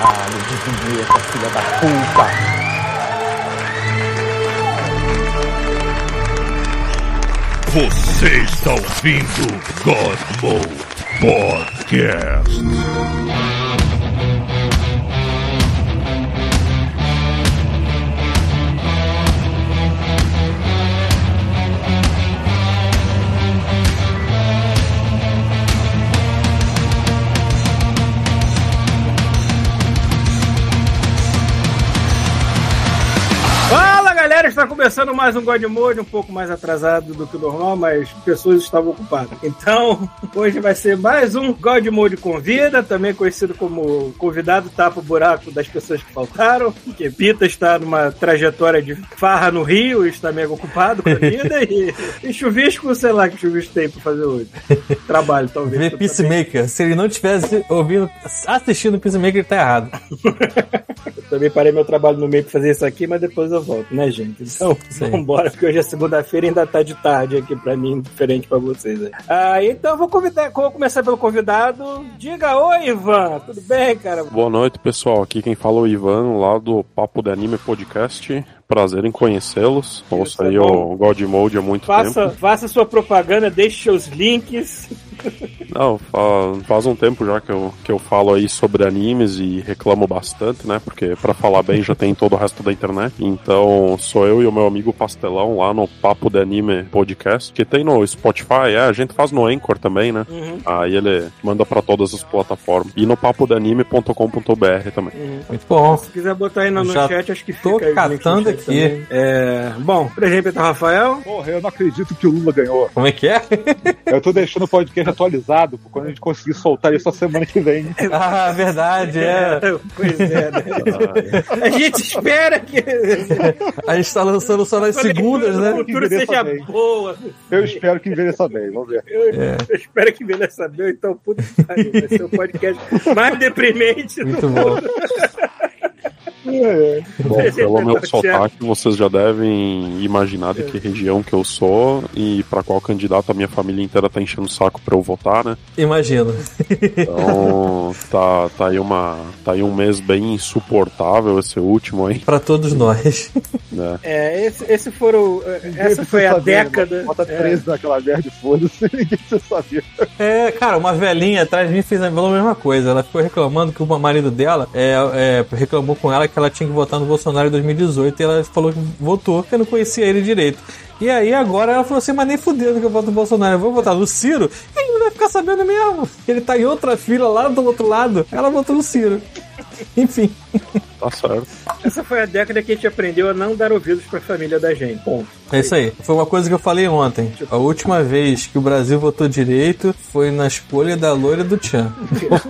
Caralho, desvia essa filha da puta. Você está ouvindo God Mode Podcast. Está começando mais um God Mode, um pouco mais atrasado do que o normal, mas pessoas estavam ocupadas. Então, hoje vai ser mais um God Mode Convida, também conhecido como convidado tapa o buraco das pessoas que faltaram, porque Pita está numa trajetória de farra no Rio e está mega ocupado com a vida, e, e chuvisco, sei lá que chuvisco tem para fazer hoje. Trabalho, talvez. Ver Peacemaker. Se ele não tivesse ouvindo, assistindo Peacemaker, ele tá errado. Também parei meu trabalho no meio pra fazer isso aqui, mas depois eu volto, né, gente? Então, Sim. vambora, porque hoje é segunda-feira e ainda tá de tarde aqui pra mim, diferente pra vocês. aí. Ah, então eu vou convidar, vou começar pelo convidado. Diga oi, Ivan. Tudo bem, cara? Boa noite, pessoal. Aqui quem fala é o Ivan, lá do Papo de Anime Podcast. Prazer em conhecê-los. Ouço é aí o God Mode há muito Faça, tempo. faça sua propaganda, deixe seus links. Não, fa- faz um tempo já que eu, que eu falo aí sobre animes e reclamo bastante, né? Porque pra falar bem já tem todo o resto da internet. Então sou eu e o meu amigo Pastelão lá no Papo de Anime Podcast, que tem no Spotify, é, a gente faz no Anchor também, né? Uhum. Aí ele manda pra todas as plataformas. E no papodeanime.com.br também. Muito bom. Se quiser botar aí no, no chat, acho que tô fica no catando chat aqui. É, bom, por exemplo, o Rafael. Porra, eu não acredito que o Lula ganhou. Como é que é? Eu tô deixando o podcast atualizado pra quando a gente conseguir soltar isso a semana que vem. Ah, verdade, é. Pois é, né? A gente espera que A gente tá lançando só nas segundas, o né? futuro seja bem. boa. Eu espero que envelheça bem, vamos ver. Eu, eu espero que envelheça bem, então puta que pariu. Vai ser o podcast mais deprimente do Muito bom. É, Bom, pelo meu sotaque, vocês já devem imaginar de que região que eu sou e pra qual candidato a minha família inteira tá enchendo o saco pra eu votar, né? Imagino. Então, tá, tá, aí uma, tá aí um mês bem insuportável esse último aí, Pra todos nós. né? É, esse, esse foram. Essa foi a década. Bota é, 13 naquela merda e foda-se, ninguém precisa saber. É, cara, uma velhinha atrás de mim fez a mesma coisa. Ela ficou reclamando que o marido dela é, é, reclamou com ela que ela tinha que votar no Bolsonaro em 2018 e ela falou que votou, porque não conhecia ele direito. E aí agora ela falou assim, mas nem fudendo que eu voto no Bolsonaro, eu vou votar no Ciro, ele não vai ficar sabendo mesmo. Ele tá em outra fila lá do outro lado. Ela votou no Ciro. Enfim. Tá certo. Essa foi a década que a gente aprendeu a não dar ouvidos pra família da gente. Ponto. É isso aí. Foi uma coisa que eu falei ontem. A última vez que o Brasil votou direito foi na escolha da loira do Tchan.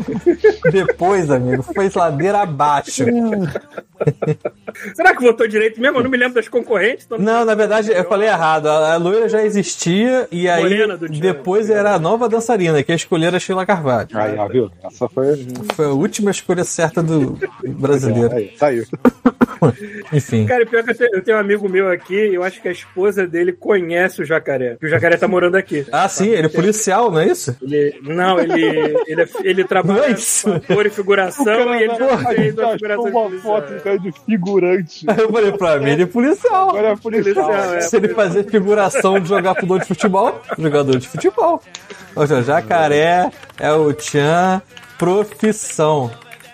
Depois, amigo, foi ladeira abaixo. Será que votou direito mesmo? Eu não me lembro das concorrentes. então Não, na verdade, eu falei errado. A, loira já existia e aí depois era a nova dançarina, que a escolher a Sheila Carvalho. Aí, viu? Essa foi. Foi a última escolha certa do brasileiro. Aí, saiu. Enfim. Cara, pior que eu tenho, eu tenho um amigo meu aqui, eu acho que a esposa dele conhece o jacaré. Que o jacaré tá morando aqui. Ah, sim, ele é policial, não é isso? Ele, não, ele, ele, ele trabalha ator e figuração e ele fez gente uma figuração foto do cara de figurante. Aí eu falei pra mim, ele é policial. Agora é policial. Policial, é. Se ele fazer figuração de jogar futebol de futebol, jogador de futebol. Ou seja, jacaré é o Tchan profissão.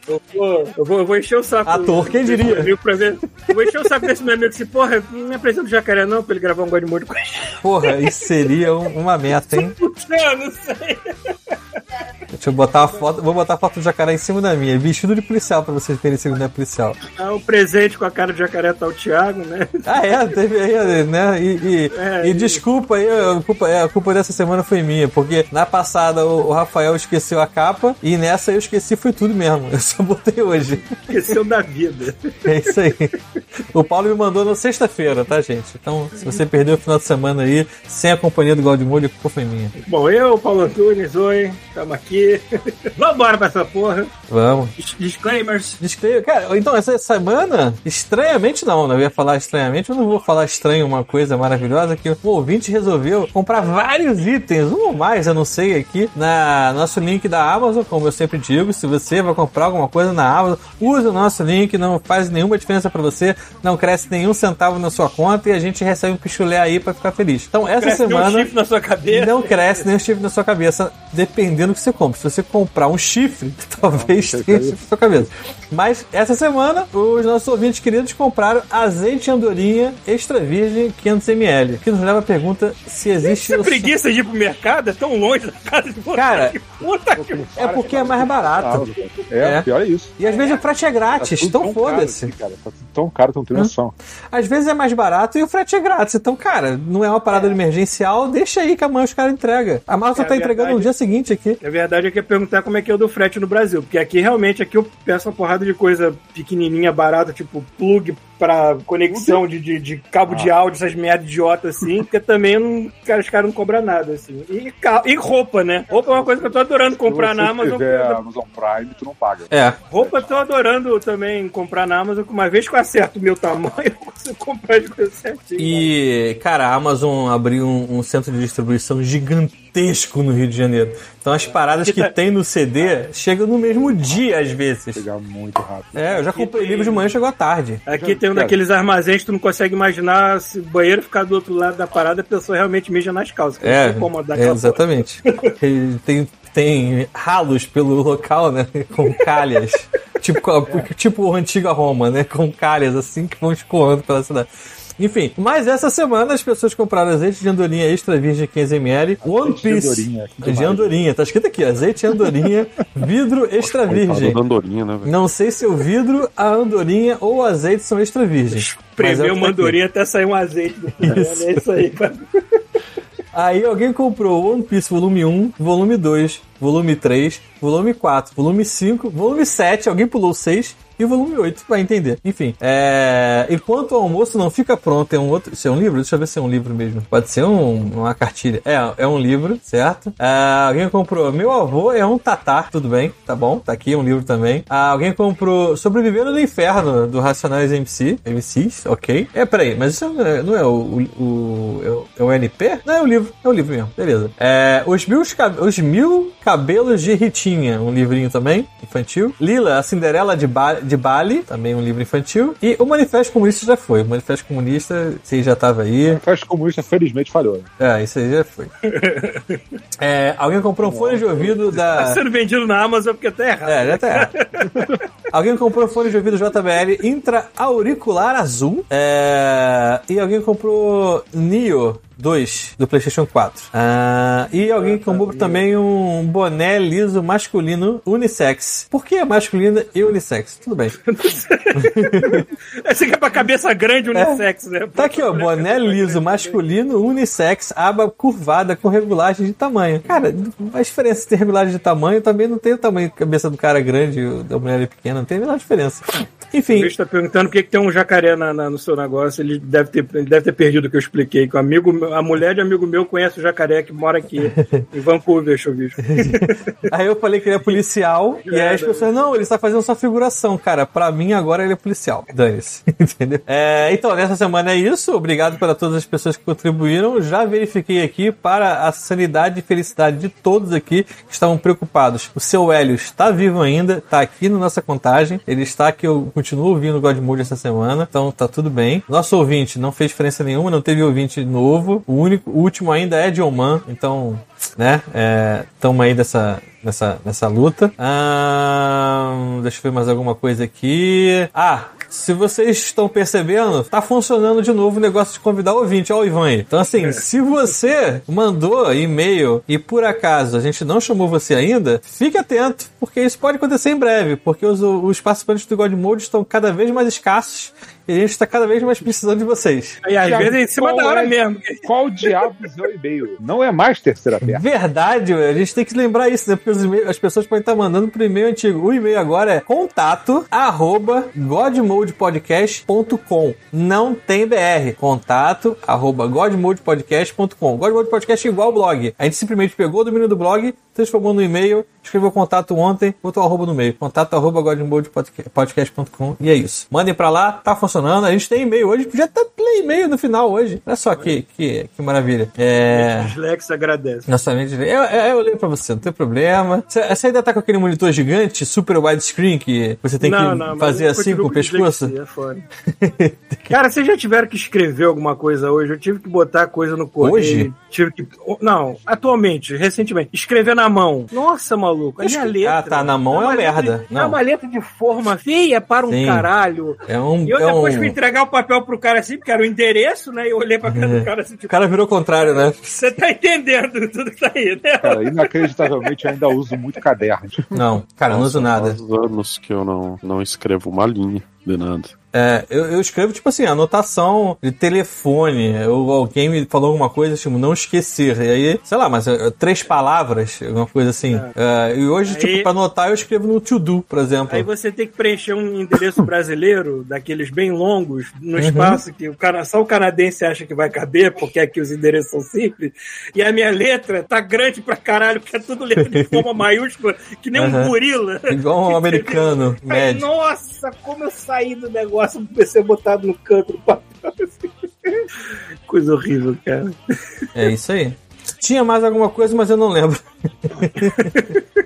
Eu vou, eu, vou, eu vou encher o saco. Ator, quem diria? meu ver. Eu vou encher o saco desse meu amigo assim, porra, não me apresenta o jacaré não, pra ele gravar um God Mode com. Porra, isso seria um- uma meta, hein? Não, não sei. Deixa eu botar a foto. Vou botar a foto do jacaré em cima da minha. Vestido de policial pra vocês verem se não é policial. Ah, o presente com a cara do jacaré tá o Thiago, né? Ah, é, teve aí, né? E, e- É, e e- desculpa aí, a culpa, é, a culpa dessa semana foi minha, porque na passada o, o Rafael esqueceu a capa e nessa eu esqueci foi tudo mesmo. Eu só botei hoje. Esqueceu da vida. É isso aí. O Paulo me mandou na sexta-feira, tá, gente? Então, se você perdeu o final de semana aí, sem a companhia do Galdemolho, a culpa foi minha. Bom, eu, Paulo Antunes, oi, estamos aqui. Vambora pra essa porra. Vamos. Disclaimers. Disclaimer. Cara, então, essa semana, estranhamente não, né? Eu ia falar estranhamente, eu não vou falar estranho uma coisa maravilhosa que o ouvinte resolveu comprar vários itens, um ou mais, eu não sei, aqui, na nosso link da Amazon, como eu sempre digo, se você vai comprar alguma coisa na Amazon, use o nosso link, não faz nenhuma diferença pra você, não cresce nenhum centavo na sua conta e a gente recebe um pichulé aí pra ficar feliz. Então, essa Cresce semana... um chifre na sua cabeça. Não cresce nem o chifre na sua cabeça, dependendo do que você compra. Se você comprar um chifre, talvez tenha chifre na sua cabeça. Mas essa semana, os nossos ouvintes queridos compraram azeite andorinha extra virgem 500ml. Que nos leva a pergunta se existe. Você o- preguiça de ir pro mercado? É tão longe da casa de vocês. Cara, Puta que É porque é mais barato. É, É. pior é isso. E às vezes o frete é grátis, tudo então tão foda-se. cara. Tá tão caro, tu não tem noção. Às vezes é mais barato e o frete é grátis. Então, cara, não é uma parada emergencial, deixa aí que amanhã os caras entregam. A Amazon É tá entregando verdade. no dia seguinte aqui. A verdade é que é perguntar como é que é o do frete no Brasil. Porque aqui realmente aqui eu peço uma porrada de coisa pequenininha, barata, tipo plug pra conexão de, de, de cabo de áudio, essas merda idiota assim, porque também não, cara, os caras não cobram nada, assim. E, e roupa, né? Roupa é uma coisa que eu tô adorando comprar Se na Amazon. tiver Amazon Prime, tu não paga. É. Roupa eu tô adorando também comprar na Amazon, que uma vez que eu acerto o meu tamanho, eu consigo comprar de coisa certinho. E, cara, a Amazon abriu um, um centro de distribuição gigantesco no Rio de Janeiro. Então as paradas que tá- tem no CD chegam no mesmo dia, às vezes. Pegar muito rápido. É, eu já comprei livro de manhã chegou à tarde. Aqui tem um Cara. daqueles armazéns que tu não consegue imaginar se o banheiro ficar do outro lado da parada, a pessoa realmente mija nas calças. É, tem é, exatamente. Tem, tem ralos pelo local, né? Com calhas. tipo, co- tipo antiga Roma, né? Com calhas assim que vão escoando pela cidade. Enfim, mas essa semana as pessoas compraram azeite de andorinha extra virgem 15ml, One Azeite de Piece andorinha, de andorinha, tá escrito aqui, azeite de andorinha, vidro extra virgem. andorinha, né? Não sei se o vidro, a andorinha ou o azeite são extra virgens. É Prever que uma tá andorinha até sair um azeite final. É isso aí. Aí alguém comprou One Piece volume 1, volume 2, volume 3, volume 4, volume 5, volume 7, alguém pulou 6 e o volume 8, vai entender. Enfim, é... enquanto o almoço não fica pronto, é um outro. Isso é um livro? Deixa eu ver se é um livro mesmo. Pode ser um- uma cartilha. É, é um livro, certo? É, alguém comprou. Meu avô é um tatar, tudo bem, tá bom? Tá aqui um livro também. Ah, alguém comprou Sobrevivendo no Inferno, do Racionais MC. MCs, ok. É, peraí, mas isso não é, não é o, o, o- é o- é NP? Não, é o livro. É o livro mesmo, beleza. É, os, mil, os Mil Cabelos de Ritinha, um livrinho também, infantil. Lila, a Cinderela de, ba de Bali, também um livro infantil. E o Manifesto Comunista já foi. O Manifesto Comunista, você já tava aí. A festa comunista, felizmente, falhou. Né? É, isso aí já foi. É, alguém comprou um fone de ouvido Tá da. sendo vendido na Amazon porque tá errado. É, já tá errado. alguém comprou um fone de ouvido JBL intra-auricular azul. É, e alguém comprou Neo 2 do PlayStation 4. Ah, e alguém comprou também um boné liso masculino unissex. Por que é masculino e unissex? Tudo bem. Esse aqui é pra cabeça grande unissex, né? Tá aqui, ó, boné liso masculino unissex, aba curvada com regulagem de tamanho. Cara, a diferença de ter regulagem de tamanho também não tem o tamanho da cabeça do cara grande e da mulher pequena, não tem a menor diferença. O Enfim, bicho tá perguntando por que, que tem um jacaré na, na- no seu negócio. Ele deve, ter, ele deve ter perdido o que eu expliquei. Que o amigo, a mulher de amigo meu conhece o jacaré que mora aqui em Vancouver, bicho. Aí eu falei que ele é policial, e aí as pessoas, não, ele está fazendo sua figuração, cara. Pra mim, agora ele é policial. Dane-se. Entendeu? É, então, nessa semana é isso. Obrigado para todas as pessoas que contribuíram. Já verifiquei aqui para a sanidade e felicidade de todos aqui que estavam preocupados. O seu Hélio está vivo ainda, está aqui na nossa contagem. Ele está aqui, eu continuo ouvindo o God Mode essa semana, então tá tudo bem. Nosso ouvinte não fez diferença nenhuma, não teve ouvinte novo. O único, o último ainda é John Man, então, né, estamos aí dessa, nessa, nessa luta. Ahn, deixa eu ver mais alguma coisa aqui. Ah, se vocês estão percebendo, tá funcionando de novo o negócio de convidar o ouvinte. Ó, o Ivan aí. Então, assim, se você mandou e-mail e por acaso a gente não chamou você ainda, fique atento, porque isso pode acontecer em breve, porque os, os participantes do God Mode estão cada vez mais escassos e a gente está cada vez mais precisando de vocês. E às vezes é em cima Qual da hora é- mesmo. Qual diabos é o e-mail? Não é mais terceira perna. Verdade, a gente tem que lembrar isso, né? Porque as pessoas podem estar mandando pro e-mail antigo. O e-mail agora é contato arroba godmodepodcast.com. Não tem BR. Contato arroba godmodepodcast.com. Godmode Podcast é igual blog. A gente simplesmente pegou o domínio do blog, transformou no e-mail, escreveu contato ontem, botou arroba no meio. Contato arroba godmodepodcast.com e é isso. Mandem pra lá, tá funcionando. A gente tem e-mail hoje, podia até ler e-mail no final hoje. Olha só que, que, que maravilha. É... Dislex agradece. Nossa mente. Eu, eu, eu leio pra você, não tem problema. Você, você ainda tá com aquele monitor gigante, super widescreen, que você tem Não, que não, fazer assim com o pescoço? é foda. Cara, vocês já tiveram que escrever alguma coisa hoje? Eu tive que botar coisa no correio. Hoje? Tive que. Não, atualmente, recentemente. Escrever na mão. Nossa, maluco. A minha letra. Ah, tá, na mão é uma letra merda. de- Não. É uma letra de forma feia para um Sim. caralho. É um. E eu é depois um... fui entregar o papel pro cara assim, porque era o endereço, né? E eu olhei pra cara É. do cara assim, O tipo, cara virou o contrário, né? você tá entendendo tudo que tá aí, né? Cara, inacreditavelmente eu ainda uso muito caderno. Não, cara, eu não uso nada. Faz anos que eu não, não escrevo uma linha de nada. É, eu, eu escrevo, tipo assim, anotação de telefone. Eu, alguém me falou alguma coisa, tipo, não esquecer. E aí, sei lá, mas é, três palavras, alguma coisa assim. É, e hoje, Aí- tipo, pra anotar, eu escrevo no to-do, por exemplo. Aí você tem que preencher um endereço brasileiro, daqueles bem longos, Uhum. no espaço que o cara, só o canadense acha que vai caber, porque aqui os endereços são simples. E a minha letra tá grande pra caralho, porque é tudo letra de forma maiúscula, que nem Uhum. um gorila. Igual um americano médio. nossa, como eu saí do negócio, comecei a botar no canto do papel. assim. Coisa horrível, cara. É isso aí. Tinha mais alguma coisa, mas eu não lembro.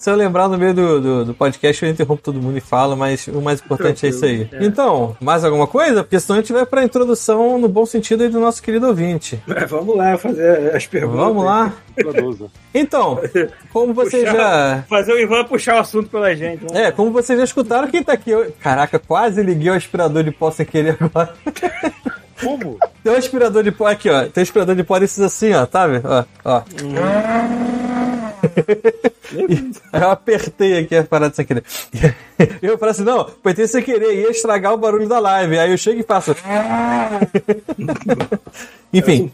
Se eu lembrar no meio do, do, do podcast, eu interrompo todo mundo e falo, mas o mais importante é isso aí. Tranquilo, é. Então, mais alguma coisa? Porque senão a gente vai pra introdução no bom sentido aí do nosso querido ouvinte. Mas vamos lá fazer as perguntas. Vamos lá. Então, como vocês já. Fazer o Ivan puxar o assunto pela gente. Vamos É, como vocês já escutaram, quem tá aqui. hoje- Caraca, quase liguei o aspirador de pó sem querer agora. Como? Tem um aspirador de pó aqui, ó. Tem um aspirador de pó desses assim, ó, tá vendo? Ó, ó. Aí eu apertei aqui a parada sem querer. Eu falei assim, não, apertei sem querer, ia estragar o barulho da live. Aí eu chego e faço. Enfim,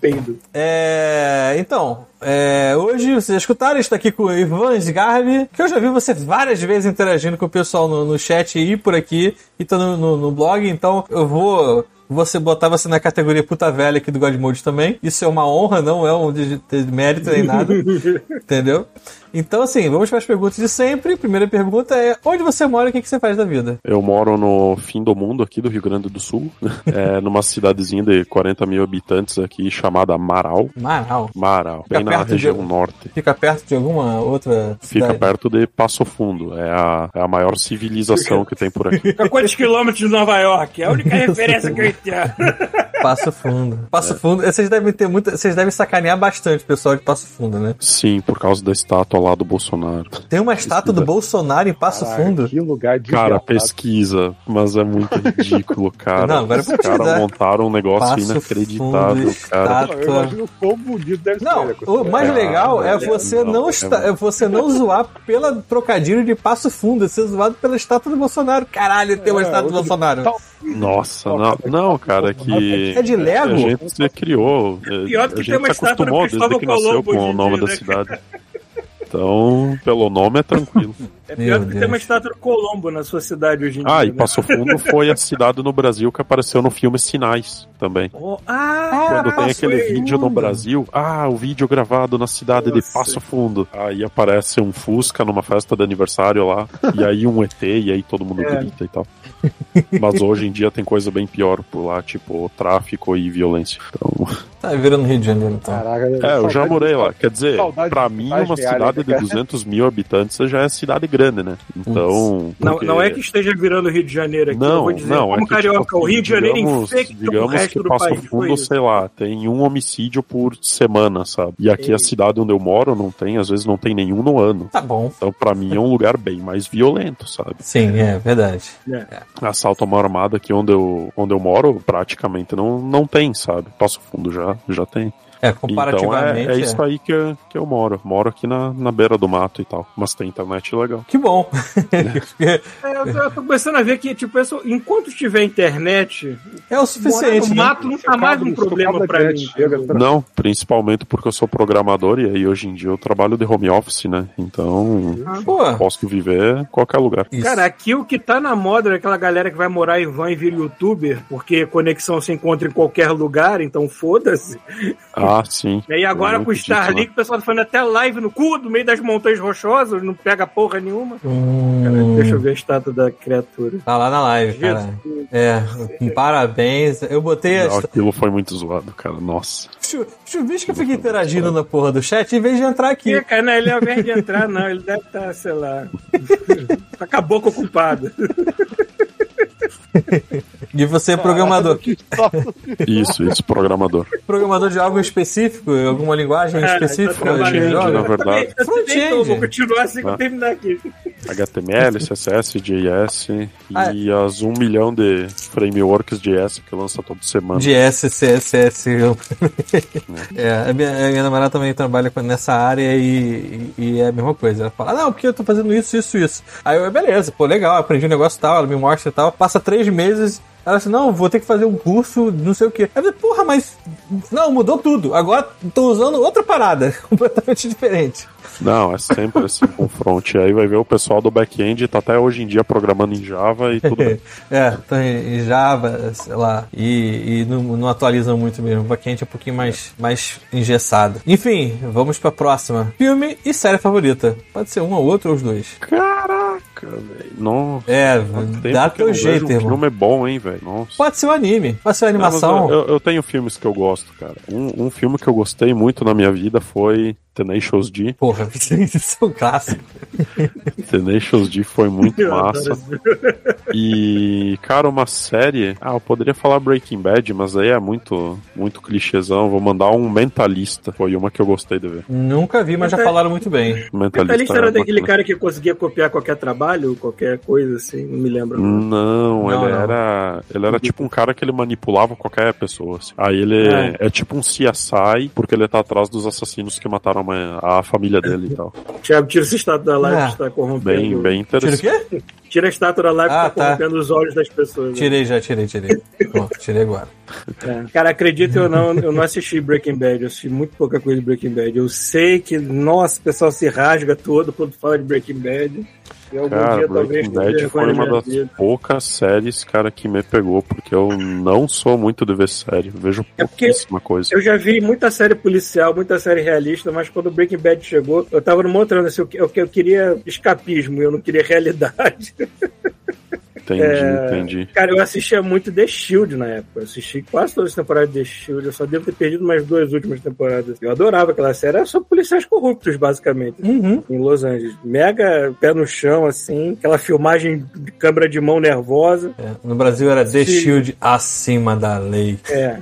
é, então, é, hoje vocês escutaram, está aqui com o Ivan Sgarbi, que eu já vi você várias vezes interagindo com o pessoal no, no chat e por aqui, e tá no, no- no blog, então eu vou você botar você na categoria puta velha aqui do God Mode também. Isso é uma honra, não é um de, de mérito nem nada. entendeu? Então, assim, vamos para as perguntas de sempre. Primeira pergunta é: onde você mora e o que, que você faz da vida? Eu moro no fim do mundo aqui do Rio Grande do Sul, é, numa cidadezinha de 40 mil habitantes aqui chamada Marau. Marau. Marau, bem na perto de- região norte. Fica perto de alguma outra Fica cidade? perto de Passo Fundo. É a, é a maior civilização que tem por aqui. Fica quantos quilômetros de Nova York? É a única referência que eu entendo. Passo Fundo. Passo Fundo. Vocês devem ter muita. Vocês devem sacanear bastante o pessoal de Passo Fundo, né? Sim, por causa da estátua lá do Bolsonaro. Tem uma estátua do Bolsonaro em Passo Caraca, Fundo. Que lugar de Cara, pesquisa, mas é muito ridículo, cara. Não, agora Os caras montaram um negócio Passo inacreditável, Fundo, cara. Não, eu imagino o quão bonito deve Não, ser. o mais Ah, legal é velho, você não, não, está, é é você não zoar pela trocadilho de Passo Fundo, é ser zoado pela estátua do Bolsonaro. Caralho, tem uma É, estátua do Bolsonaro. Tal- Nossa, não, não, cara, é que. É de Lego? A gente criou. é, Pior do que a tem gente uma se estátua do acostumou desde Cristóvão que nasceu com o nome dia, da né, cidade. Então, pelo nome é tranquilo. É Meu pior do que Deus. ter uma estátua do Colombo na sua cidade hoje em dia. Ah, e né? Passo Fundo foi a cidade no Brasil que apareceu no filme Sinais também. Oh, ah, Quando tem aquele vídeo no Brasil, ah, o vídeo gravado na cidade de Nossa. Passo Fundo. Aí aparece um Fusca numa festa de aniversário lá, e aí um ET, e aí todo mundo É. grita e tal. Mas hoje em dia tem coisa bem pior por lá, tipo tráfico e violência. Então, Tá virando Rio de Janeiro, então. Caraca, é, eu já morei de- lá. Quer dizer, saudade pra de mim, cidade uma cidade de cara? 200 mil habitantes já é cidade grande, né? Então. Não, porque- não é que esteja virando Rio de Janeiro aqui, eu Não, vou dizer. não, é como que, carioca, tipo, o Rio de Janeiro digamos, infecta o digamos resto que do Passo país. Fundo, sei lá, tem um homicídio por semana, sabe? E aqui a cidade onde eu moro não tem, às vezes não tem nenhum no ano. Tá bom. Então, pra mim, é um lugar bem mais violento, sabe? Sim, é verdade. Assalto a mão armada aqui onde eu, onde eu moro, praticamente não, não tem, sabe? Passo Fundo já, já tem. É, Então comparativamente. é, é isso aí que, eu- que eu moro. Moro aqui na, na beira do mato e tal. Mas tem internet legal. Que bom. É, eu eu tô começando a ver que, tipo, isso, enquanto tiver internet, É o suficiente. o né? mato não tá mais um problema pra mim. Não, principalmente porque eu sou programador e aí hoje em dia eu trabalho de home office, né? Então Pô, posso viver em qualquer lugar. isso. Cara, aqui o que tá na moda é aquela galera que vai morar em van e vira youtuber, porque conexão se encontra em qualquer lugar, então foda-se. Ah, sim. E aí agora Eu com o Starlink, o pessoal tá fazendo até live no cu, no meio das montanhas rochosas, não pega porra nenhuma. Hum, Deixa eu ver a estátua da criatura. Tá lá na live, cara. É, parabéns. Eu botei a. Não, Aquilo foi muito zoado, cara. Nossa. Chu- Chuvisco fica interagindo na porra do chat em vez de entrar aqui. Ih, cara, não, ele ao invés de entrar, não, ele deve estar, sei lá. tá com a boca ocupada. E você é programador. Isso, isso, programador. Programador de algo específico? Alguma linguagem Cara, específica? tá trabalhando. de jogos? na verdade. Eu também- eu também tô, Front-end. vou continuar assim que eu Ah. terminar aqui. HTML, CSS, JS Ah, e as um milhão de frameworks JS que lança toda semana. De SCSS. é, a minha, a minha namorada também trabalha nessa área e, e- e é a mesma coisa. Ela fala, não, porque eu tô fazendo isso, isso, isso. Aí eu, beleza, pô, legal, aprendi um negócio e tal, ela me mostra e tal. Passa três meses. Ela disse, não, vou ter que fazer um curso, não sei o quê. Aí eu falei, porra, mas. Não, mudou tudo. Agora tô usando outra parada, completamente diferente. Não, é sempre assim com front. Aí vai ver o pessoal do back-end tá até hoje em dia programando em Java e tudo bem. É, tá em Java, sei lá, e, e não, não atualizam muito mesmo. O backend é um pouquinho mais, mais engessado. Enfim, vamos pra próxima. Filme e série favorita. Pode ser um ou outro ou os dois. Caraca, velho. Nossa. É, dá eu teu não jeito, um irmão. filme é bom, hein, velho. Pode ser um anime, pode ser uma Não, mas animação. eu, eu tenho filmes que eu gosto, cara. Um, um filme que eu gostei muito na minha vida foi Tenacious D. Porra, isso é um clássico. Tenacious D foi muito massa. E, cara, uma série. Ah, eu poderia falar Breaking Bad, mas aí é muito, muito clichêzão. Vou mandar um Mentalista. Foi uma que eu gostei de ver. Nunca vi, mas já falaram muito bem. Mentalista. Mentalista era é daquele cara que conseguia copiar qualquer trabalho, qualquer coisa assim, não me lembro. Não, Não, ele não. era. Ele era tipo um cara que ele manipulava qualquer pessoa. assim. Aí ele É. é. tipo um CSI, porque ele tá atrás dos assassinos que mataram a, mãe- a família dele e tal. Thiago, tira essa estátua da live Ah, que está corrompendo. Bem, bem Tira o interessante. quê? Tira a estátua da live Ah, que está tá. corrompendo os olhos das pessoas. né? Tirei já, tirei, tirei. Pronto, tirei agora. É. Cara, acredita ou não, eu não assisti Breaking Bad, eu assisti muito pouca coisa de Breaking Bad. Eu sei que, nossa, o pessoal se rasga todo quando fala de Breaking Bad. Algum Cara, dia talvez Breaking tenha Bad foi uma das vida. poucas séries, cara, que me pegou, porque eu não sou muito de ver série. Eu vejo É pouquíssima coisa. Eu já vi muita série policial, muita série realista, mas quando o Breaking Bad chegou, eu tava numa outra, assim, eu, eu, eu queria escapismo, eu não queria realidade. Entendi, É, entendi. Cara, eu assistia muito The Shield na época. Eu assisti quase todas as temporadas de The Shield. Eu só devo ter perdido mais duas últimas temporadas. Eu adorava aquela série. Era sobre policiais corruptos, basicamente. Uhum. Em Los Angeles. Mega pé no chão, assim. Aquela filmagem de câmera de mão nervosa. É, no Brasil era The Sim. Shield acima da lei. É.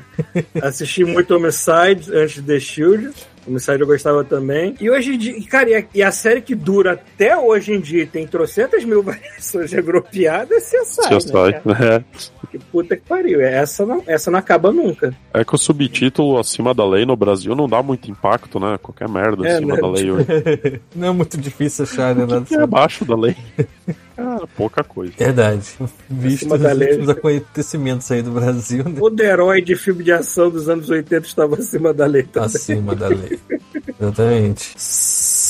Assisti muito Homicide antes de The Shield. Homicide eu gostava também. E hoje em dia, cara, e a, e a série que dura até hoje em dia, tem trocentas mil variações agropiadas, é CSI, CSI, né, né? Que puta que pariu. Essa não, essa não acaba nunca. É que o subtítulo acima da lei no Brasil não dá muito impacto, né? Qualquer merda É, acima né? da lei hoje. Não é muito difícil achar, né? Nada que é abaixo da lei. Cara, pouca coisa. Verdade. Visto os últimos acontecimentos aí do Brasil, né? Todo herói de filme de ação dos anos 80 estava acima da lei também. acima da lei. Exatamente.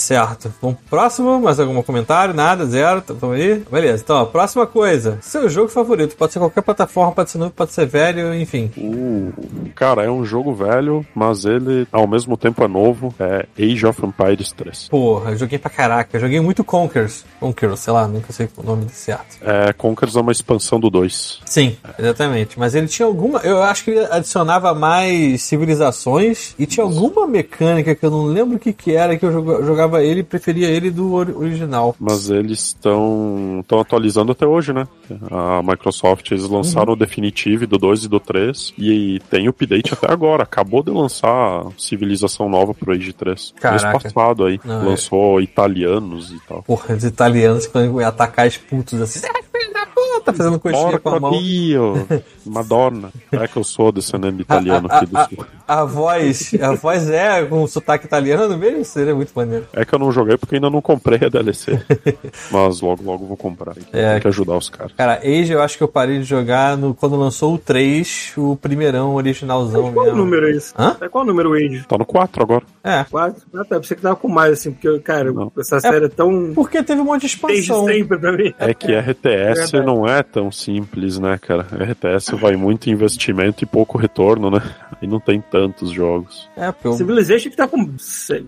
Certo. Vamos pro próximo. Mais algum comentário? Nada? Zero? Tamo aí? Beleza. Então, ó, próxima coisa. Seu jogo favorito. Pode ser qualquer plataforma, pode ser novo, pode ser velho, enfim. Uh, cara, é um jogo velho, mas ele ao mesmo tempo é novo. É Age of Empires 3. Porra, eu joguei pra caraca. Eu joguei muito Conkers. Conkers, sei lá, nunca sei o nome desse certo. É, Conquers é uma expansão do 2. Sim, exatamente. Mas ele tinha alguma. Eu acho que ele adicionava mais civilizações e tinha alguma mecânica que eu não lembro o que, que era que eu joga- ele preferia ele do ori- original. Mas eles estão estão atualizando até hoje, né? A Microsoft, eles lançaram o Definitive do 2 e do 3 e tem update até agora. Acabou de lançar civilização nova pro Age 3. Mês Caraca. passado aí. Não, é. Lançou italianos e tal. Porra, os italianos quando iam atacar os putos assim. "Ah, filho da puta! Fazendo coxinha com a mão. Dio! Madonna. É que eu sou descendente italiano aqui do sul. A voz, a voz é com sotaque italiano mesmo? Seria muito maneiro. É que eu não joguei porque ainda não comprei a DLC. Mas logo, logo vou comprar. É. Tem que ajudar os caras. Cara, Age eu acho que eu parei de jogar no, quando lançou o 3, o primeirão originalzão Qual mesmo. número é isso? Hã? É Qual número o Age? Tá no 4 agora. É. Quatro? Ah, tá. Pensei que tava com mais, assim, porque, cara, Não. essa série é tão. Porque teve um monte de Desde expansão. sempre pra mim. É que RTS verdade. não é tão simples, né, cara? RTS vai muito investimento e pouco retorno, né? E não tem tantos jogos. É, porque Civilization que tá com.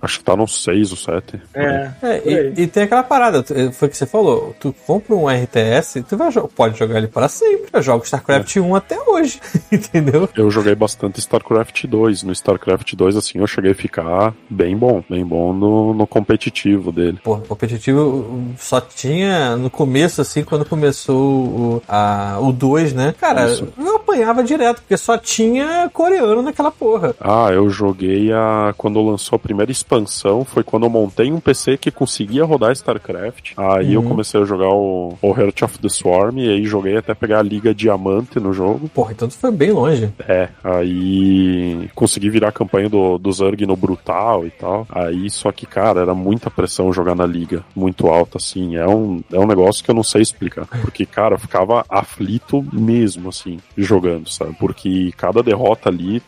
Acho que tá no 6 ou 7. É. É, e, e tem aquela parada, eh, foi o que você falou, tu compra um RTS, tu vai, pode jogar ele para sempre. Eu jogo StarCraft 1 até hoje, entendeu? Eu joguei bastante StarCraft 2. No StarCraft 2, assim, eu cheguei a ficar bem bom. Bem bom no, no competitivo dele. Pô, competitivo só tinha no começo, assim, quando começou o, a, o 2, né? Cara, Isso. eu apanhava direto, porque só tinha coreano naquela porra. Ah, eu joguei a. Quando lançou a primeira expansão, foi quando eu montei um PC que conseguia rodar StarCraft. Aí eu Uhum. comecei a jogar o, o Heart of the Swarm, e aí joguei até pegar a Liga Diamante no jogo. Porra, então tu foi bem longe. É, aí consegui virar a campanha do, do Zerg no Brutal e tal. Aí, só que, cara, era muita pressão jogar na liga, muito alta, assim. É um, é um negócio que eu não sei explicar. Porque, cara, eu ficava aflito mesmo, assim, jogando, sabe? Porque cada derrota ali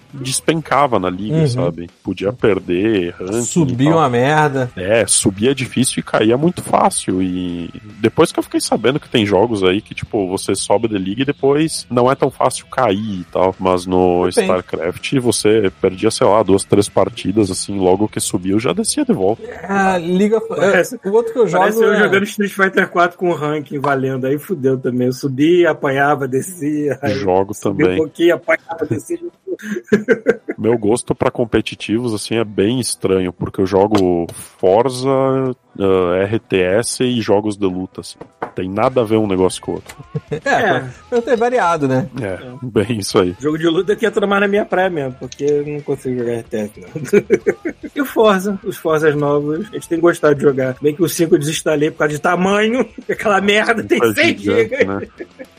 despencava na liga, Uhum. sabe? Podia perder, ranking. Subiu tal. uma merda. É, subia difícil e caía muito fácil. E depois que eu fiquei sabendo que tem jogos aí que, tipo, você sobe da liga e depois não é tão fácil cair e tal. Mas no Depende. StarCraft você perdia, sei lá, duas, três partidas, assim, logo que subiu já descia de volta. A liga. Parece- é, o outro que eu jogo. Parece eu é- jogando Street Fighter 4 com o ranking valendo. Aí fudeu também. Eu subia, apanhava, descia. Aí Jogo subia um também. pouquinho, apanhava, descia. Meu gosto pra competitivos, assim, é bem estranho, porque eu jogo Forza, ah, RTS e jogos de luta, assim. Tem nada a ver um negócio com o outro. É, eu tenho variado, né? É, bem isso aí. Jogo de luta que ia tomar na minha praia mesmo, porque eu não consigo jogar RTS, não. e o Forza, os Forzas novos, a gente tem gostado de jogar. Bem que o 5 eu desinstalei por causa de tamanho, aquela merda tem Tá 100 gigante, GB. né?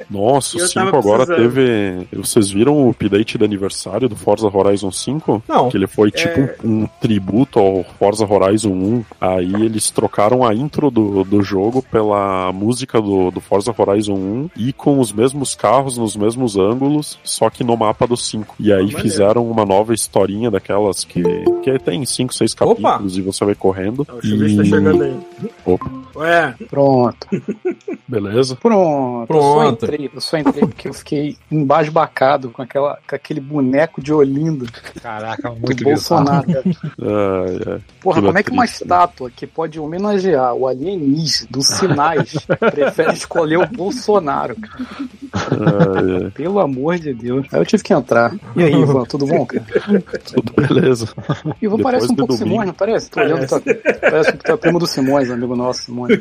Nossa, o 5 tava agora precisando. teve. Vocês viram o update de aniversário do Forza Horizon 5? Não. Que ele foi tipo É. um, um tributo ao Forza Horizon 1. Aí eles trocaram a intro do, do jogo pela música do, do Forza Horizon 1 e com os mesmos carros nos mesmos ângulos, só que no mapa do 5. E aí maneiro. fizeram uma nova historinha daquelas que, que tem 5, 6 Opa! capítulos e você vai correndo. O chuveiro tá chegando aí. Opa, Ué, Pronto, beleza? pronto. Eu Pronto. só entrei, eu só entrei porque eu fiquei embasbacado com, aquela, com aquele boneco de Olinda Caraca, do muito bizarro. Bolsonaro. cara. Ah, é. Porra, Aquilo como é é que uma triste, né? estátua que pode homenagear o alienígena dos sinais prefere escolher o Bolsonaro, cara? Ah, é. Pelo amor de Deus. Aí eu tive que entrar. E aí, Ivan, tudo bom, cara? Tudo beleza. Ivan Depois parece um pouco domingo. Simões, não parece? Tô olhando, tá, parece que tu é primo do Simões, amigo nosso, Simões.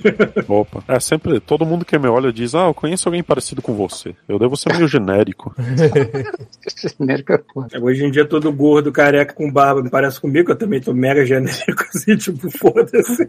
Opa. É sempre, todo mundo que me olha diz, ah, eu conheço alguém parecido com você. Eu devo ser meio genérico. Genérico é foda. hoje em dia todo gordo, careca com barba me parece comigo, eu também tô mega genérico, assim, tipo, foda-se.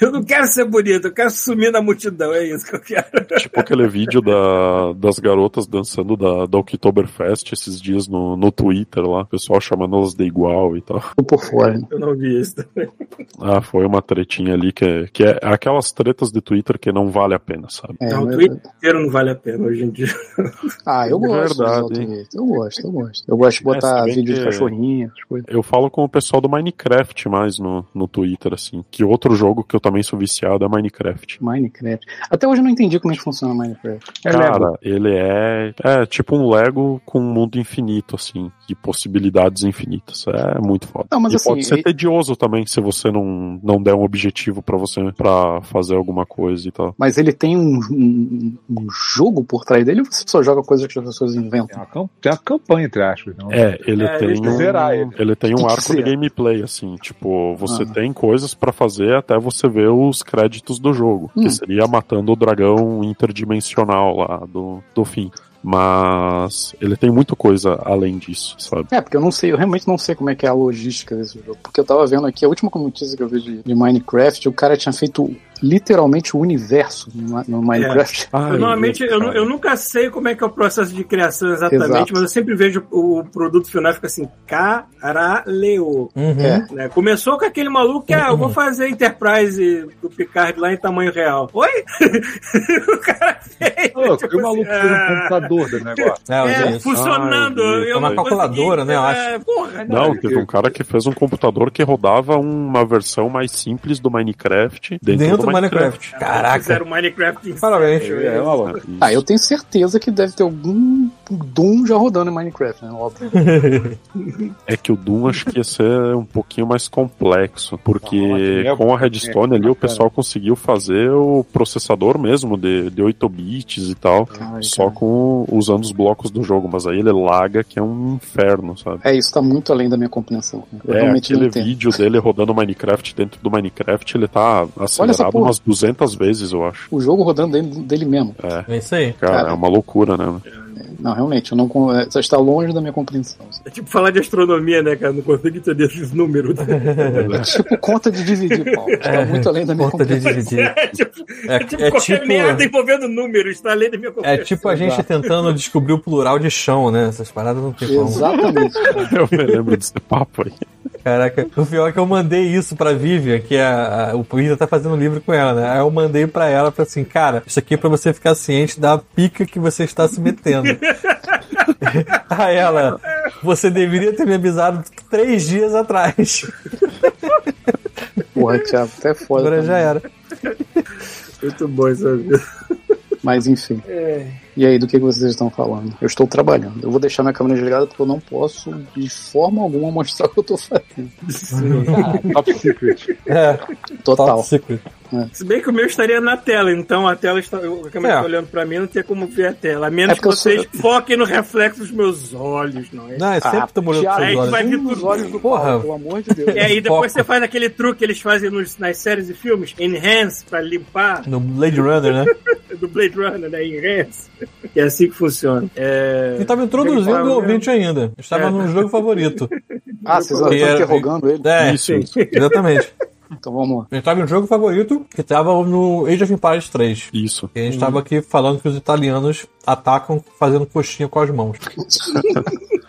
Eu não quero ser bonito, eu quero sumir na multidão, é isso que eu quero. tipo aquele vídeo da, das garotas dançando da, da Oktoberfest esses dias no, no Twitter lá, o pessoal chamando elas de igual e tal. Tô por fora. Eu não vi isso também. Ah, foi uma tretinha ali que é, que é aquelas tretas de Twitter que não vale a pena, sabe? É, não, o Twitter inteiro não vale a pena hoje em dia. Ah, eu É gosto verdade. Eu gosto, eu gosto. Eu gosto de botar se bem vídeo de cachorrinho, essas coisas. Eu falo com o pessoal do Minecraft mais no, no Twitter, assim. Que outro jogo que eu também sou viciado é Minecraft. Minecraft. Até hoje eu não entendi como é que funciona Minecraft. É Cara, Lego. ele é, é tipo um Lego com um mundo infinito, assim, de possibilidades infinitas. É muito foda. Não, mas e assim, pode ser e- tedioso também se você não, não der um objetivo pra você pra fazer alguma coisa e tal. Mas ele tem um, um- um jogo por trás dele ou você só joga coisas que as pessoas Tem inventam? uma, cam- tem uma campanha, entre aspas. Não? É, ele É, tem eles um, zerar ele. ele tem um arco de gameplay, assim, tipo, você Ah. tem coisas pra fazer até você ver os créditos do jogo, Hum. que seria matando o dragão interdimensional lá do, do fim. Mas ele tem muita coisa além disso, sabe? É, porque eu não sei, eu realmente não sei como é que é a logística desse jogo. Porque eu tava vendo aqui, a última notícia que eu vi de, de Minecraft, o cara tinha feito literalmente o universo no, no Minecraft. Ah, Eu, normalmente, eu, eu nunca sei como é que é o processo de criação exatamente, Exato. mas eu sempre vejo o, produto final e fica assim, caralho. Uhum. É. Né? Começou com aquele maluco que, ah, eu vou fazer Enterprise do Picard lá em tamanho real. Oi? o cara fez. Ô, tipo o maluco assim, fez um ah, computador do negócio. É, É, funcionando. Ah, eu É uma não calculadora, né, eu é, Porra, Não, teve um Minecraft Minecraft. Caraca. Fizeram Minecraft em Parabéns. É, maluco. Isso. Ah, eu tenho certeza que deve ter algum Doom já rodando em Minecraft, né? Óbvio. É que o Doom acho que ia ser um pouquinho mais complexo, porque Ah, com a Redstone é, ali o pessoal conseguiu fazer o processador mesmo de, de 8 bits e tal, Ai, só cara. com usando os blocos do jogo, mas aí ele laga que é um inferno, sabe? É, isso tá muito além da minha compreensão. Eu É, aquele vídeo dele rodando Minecraft dentro do Minecraft, ele tá acelerado umas 200 vezes, eu acho. O jogo rodando dele, dele mesmo. É isso aí. Cara, Cara. é uma loucura, né? Não, realmente, eu não, é, só está longe da minha compreensão. É tipo falar de astronomia, né, cara? Não consigo entender esses números. É tipo conta de dividir, Paulo. Está muito além da minha Conta de compreensão. dividir. É tipo, É, é tipo é qualquer tipo- merda envolvendo números, tá além da minha É compreensão. tipo a gente tentando descobrir o plural de chão, né? Essas paradas não tem como. Exatamente. Eu me lembro desse papo aí. Caraca, o pior é que eu mandei isso pra Vivian, que é a, a- o Vivian tá fazendo livro com ela, né? Aí eu mandei pra ela, falei assim, cara, isso aqui é pra você ficar ciente da pica que você está se metendo. Aí ela, você deveria ter me avisado três dias atrás. Porra, Thiago, até foda. Agora já também. era. Muito bom essa vida. Mas enfim. É. E aí, do que vocês estão falando? Eu estou trabalhando. Eu vou deixar minha câmera desligada porque eu não posso, de forma alguma, mostrar o que eu tô fazendo. Top Secret. É, Total. top secret. Se bem que o meu estaria na tela, então a tela está. eu- A câmera É. está olhando pra mim, não tem como ver a tela. A menos É que eu vocês sou- foquem no reflexo dos meus olhos, não é? Não, é sempre Ah, tô molhando Thiago, seus aí olhos. vai vir tudo. olhos do Porra. Paulo, pelo amor de Deus. E aí depois você faz aquele truque que eles fazem nos- nas séries e filmes, enhance, pra limpar, No Blade Runner, né? do Blade Runner, né? Enhance. Que é assim que funciona. É... E tava introduzindo o fala, ouvinte ainda. Estava É. no jogo favorito. Ah, vocês estão interrogando ele? É, Isso, isso. exatamente. Então vamos lá. A gente tava no jogo favorito, que tava no Age of Empires 3. Isso. E a gente tava aqui falando que os italianos atacam fazendo coxinha com as mãos.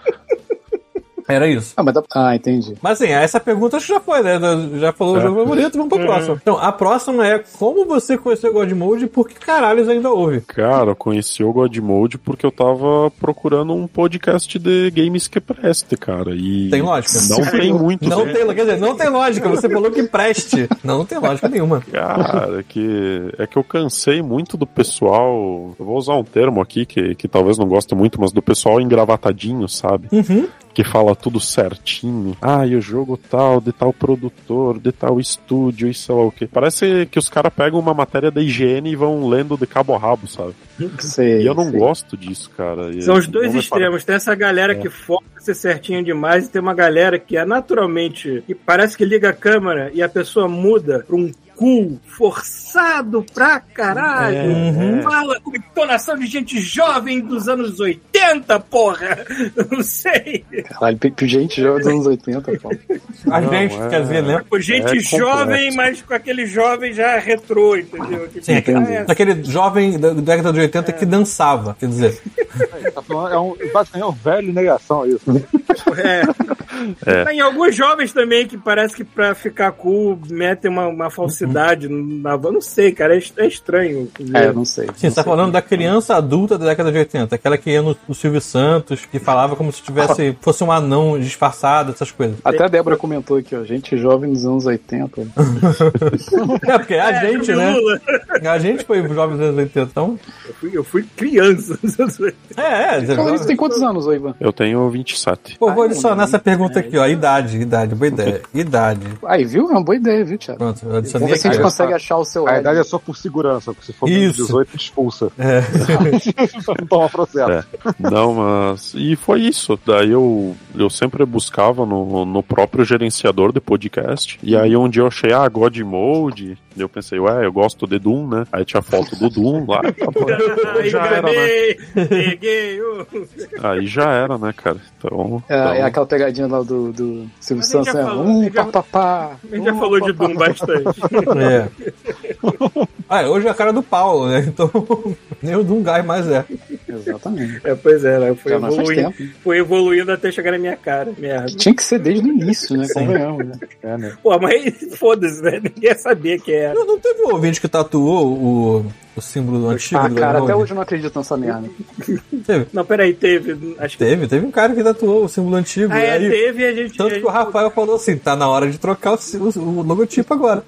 Era isso. Ah, mas dá... ah, entendi. Mas assim, essa pergunta acho que já foi, né? Já falou o jogo favorito, vamos pra próxima. Então, a próxima é como você conheceu o God Mode e por que caralhos ainda houve? Cara, eu conheci o God Mode porque eu tava procurando um podcast de games que preste, cara. E Tem lógica? não tem muito. Não né? tem, quer dizer, não tem lógica, você falou que preste. Não, não tem lógica nenhuma. Cara, é que, é que eu cansei muito do pessoal. Eu vou usar um termo aqui que, que talvez não goste muito, mas do pessoal engravatadinho, sabe? Que fala tudo certinho. Ah, e o jogo tal, de tal produtor, de tal estúdio e sei lá o que. Parece que os caras pegam uma matéria da IGN e vão lendo de cabo a rabo, sabe? Sei, E eu não sei. gosto disso, cara. São os dois extremos. Tem essa galera que foca ser certinho demais e tem uma galera que é naturalmente. que parece que liga a câmera e a pessoa muda pra um cu forçado pra caralho. Uhum. Fala com entonação de gente jovem dos anos 80, porra! Não sei. Caralho, gente jovem dos anos 80, Paulo. A Não, gente, é- quer dizer, né? Com gente É jovem, mas com aquele jovem já retrô, entendeu? Tipo, Sim, Entendi. ah, é, Daquele jovem da década de 80 que dançava, quer dizer. Tá falando, é um, basicamente é um velho negação isso. Né? É. Tem alguns jovens também que parece que pra ficar cool metem uma, uma falsidade na voz. Não sei, cara, é, é estranho. É, eu não sei. Sim, você tá falando da criança adulta da década de 80, aquela que ia no, no Silvio Santos, que falava como se tivesse, fosse um anão disfarçado, essas coisas. Até a Débora comentou aqui, ó. Gente jovem dos anos 80. É, porque a É, gente, né? A gente foi jovem dos anos 80, então. Eu fui, eu fui criança. É, é. Então, isso tem quantos anos, ô Ivan? Eu tenho 27. Pô, vou adicionar essa pergunta aqui, ó. Idade, idade, boa ideia. Idade. Aí, viu? É uma boa ideia, viu, Thiago? Pronto, eu Vamos adicionei ver se a gente consegue achar o seu A idade é só por segurança, porque se for menos de 18, expulsa. É. não toma processo. É. Não, mas. E foi isso. Daí eu, eu sempre buscava no, no próprio gerenciador de podcast. E aí um dia eu achei, ah, God Mode. E eu pensei, ué, eu gosto de Doom, né? Aí tinha foto do Doom lá. tá já era, né? uh. Aí já era, né, cara? Então. É, então- é aquela pegadinha lá do, do Silvio a Santos, já né? falou, a Um gente já-. A gente já falou de Doom bastante. É. Ah, hoje é a cara do Paulo, né? Então, nem o Dungai mais é. Exatamente. É, pois é, né? Foi evoluindo, tempo. foi evoluindo até chegar na minha cara. Merda. Tinha que ser desde o início, né? Convenhamos, né? É, né? Pô, mas foda-se, né? Ninguém ia saber que era. Não, não teve um ouvinte que tatuou o, o símbolo antigo Ah, do cara, até hoje eu não acredito nessa merda. Teve, Não, peraí, teve. Acho que. teve, teve um cara que tatuou o símbolo antigo. Ah, é, aí, teve e a gente. Tanto que o Rafael falou assim: tá na hora de trocar o- o logotipo agora.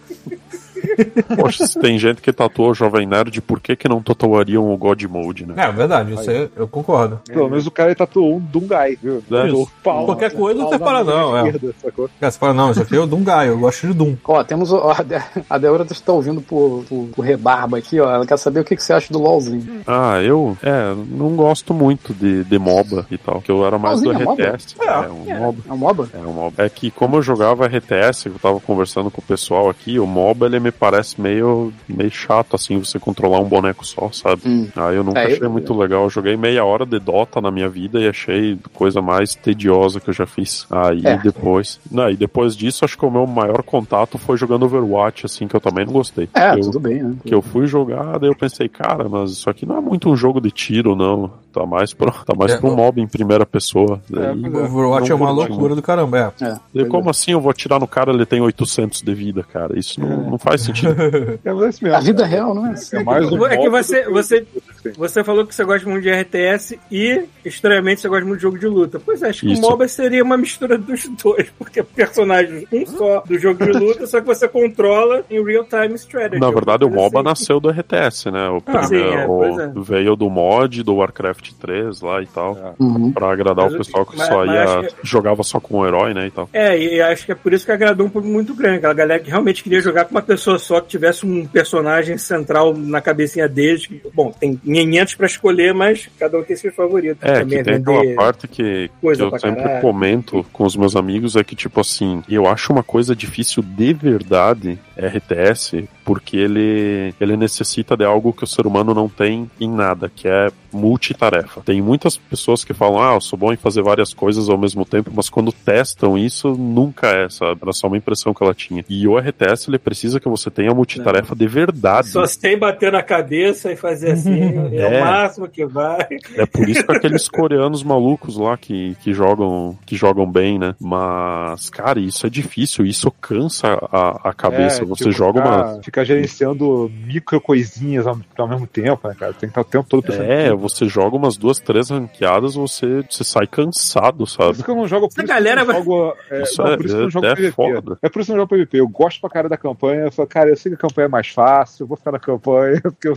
Poxa, se tem gente que tatuou o Jovem Nerd, por que que não tatuariam o God Mode, né? É, verdade, isso aí eu concordo. Pelo menos o cara tatuou um Dungai, viu? Tatuou Isso. pau, Qualquer né? coisa você fala, não, é. esquerda, sacou? Cara, você fala, não, isso aqui é o Dungai, eu gosto de Doom. Ó, temos. ó, a De- a Débora está ouvindo por, por, por rebarba aqui, ó. Ela quer saber o que, que você acha do LOLzinho. Ah, eu, é, não gosto muito de, de MOBA e tal, que eu era mais do Sozinho é? RTS. É, um MOBA. É um MOBA? É, um MOBA. É que como eu jogava RTS, eu tava conversando com o pessoal aqui, o MOBA ele me parece meio, meio chato, assim, você controlar um boneco só, sabe? Hum. Aí eu nunca É, eu- achei muito legal. Eu joguei meia hora de Dota na minha vida e achei coisa mais tediosa que eu já fiz. Aí É. depois. Não, e depois disso, acho que o meu maior contato foi jogando Overwatch, assim, que eu também não gostei. É, eu, tudo bem, né? que eu fui jogar, daí eu pensei, cara, mas isso aqui não é muito um jogo de tiro, não. Tá mais pro, tá mais É, pro mob em primeira pessoa. Daí, O Overwatch é uma loucura do caramba, é. É. pois como é. assim eu vou atirar no cara, ele tem 800 de vida, cara? Isso não, não faz sentido. É isso mesmo. A vida real não é assim. É mais um É que você- você- Você falou que você gosta muito de RTS e, estranhamente, você gosta muito de jogo de luta. Pois é, acho que Isso. o MOBA seria uma mistura dos dois, porque é personagem um só do jogo de luta, só que você controla em real-time strategy. Na verdade, o MOBA assim. nasceu do RTS, né? O, Ah, primeiro- sim, é, o- é. veio do mod do Warcraft 3 lá e tal. Uhum. Pra agradar Mas o pessoal que mas- só mas ia, acho jogava só com o herói, né? E tal. É, e acho que é por isso que agradou um público muito grande. Aquela galera que realmente queria jogar com uma pessoa só, que tivesse um personagem central na cabecinha deles. que, Bom, tem 500 pra escolher, mas cada um tem seu favorito. É, Também que tem aquela parte que, que eu sempre caralho. comento com os meus amigos é que, tipo assim, eu acho uma coisa difícil de verdade RTS, porque ele, ele necessita de algo que o ser humano não tem em nada, que é multitarefa. Tem muitas pessoas que falam, ah, eu sou bom em fazer várias coisas ao mesmo tempo, mas quando testam isso, nunca é, sabe? Era só uma impressão que ela tinha. E o RTS, ele precisa que você tenha multitarefa de verdade. Só sem bater na cabeça e fazer assim, é, É. o máximo que vai. É por isso que aqueles coreanos malucos lá que, que jogam que jogam bem, né? Mas, cara, isso é difícil, isso cansa a, a cabeça. É, você tipo, joga ficar, uma. Ficar gerenciando micro coisinhas ao, ao mesmo tempo, né, cara? Tem que estar o tempo todo pensando. É, você joga umas duas, três ranqueadas, você, você sai cansado, Por sabe? isso que eu não jogo. Por Essa isso que eu galera não vai- jogo, é, Isso não, é- por isso que eu não jogo é PVP. foda. É por isso que eu não jogo PVP. Eu gosto pra cara da campanha. Eu falo, cara, eu sei que a campanha é mais fácil, eu vou ficar na campanha, porque eu,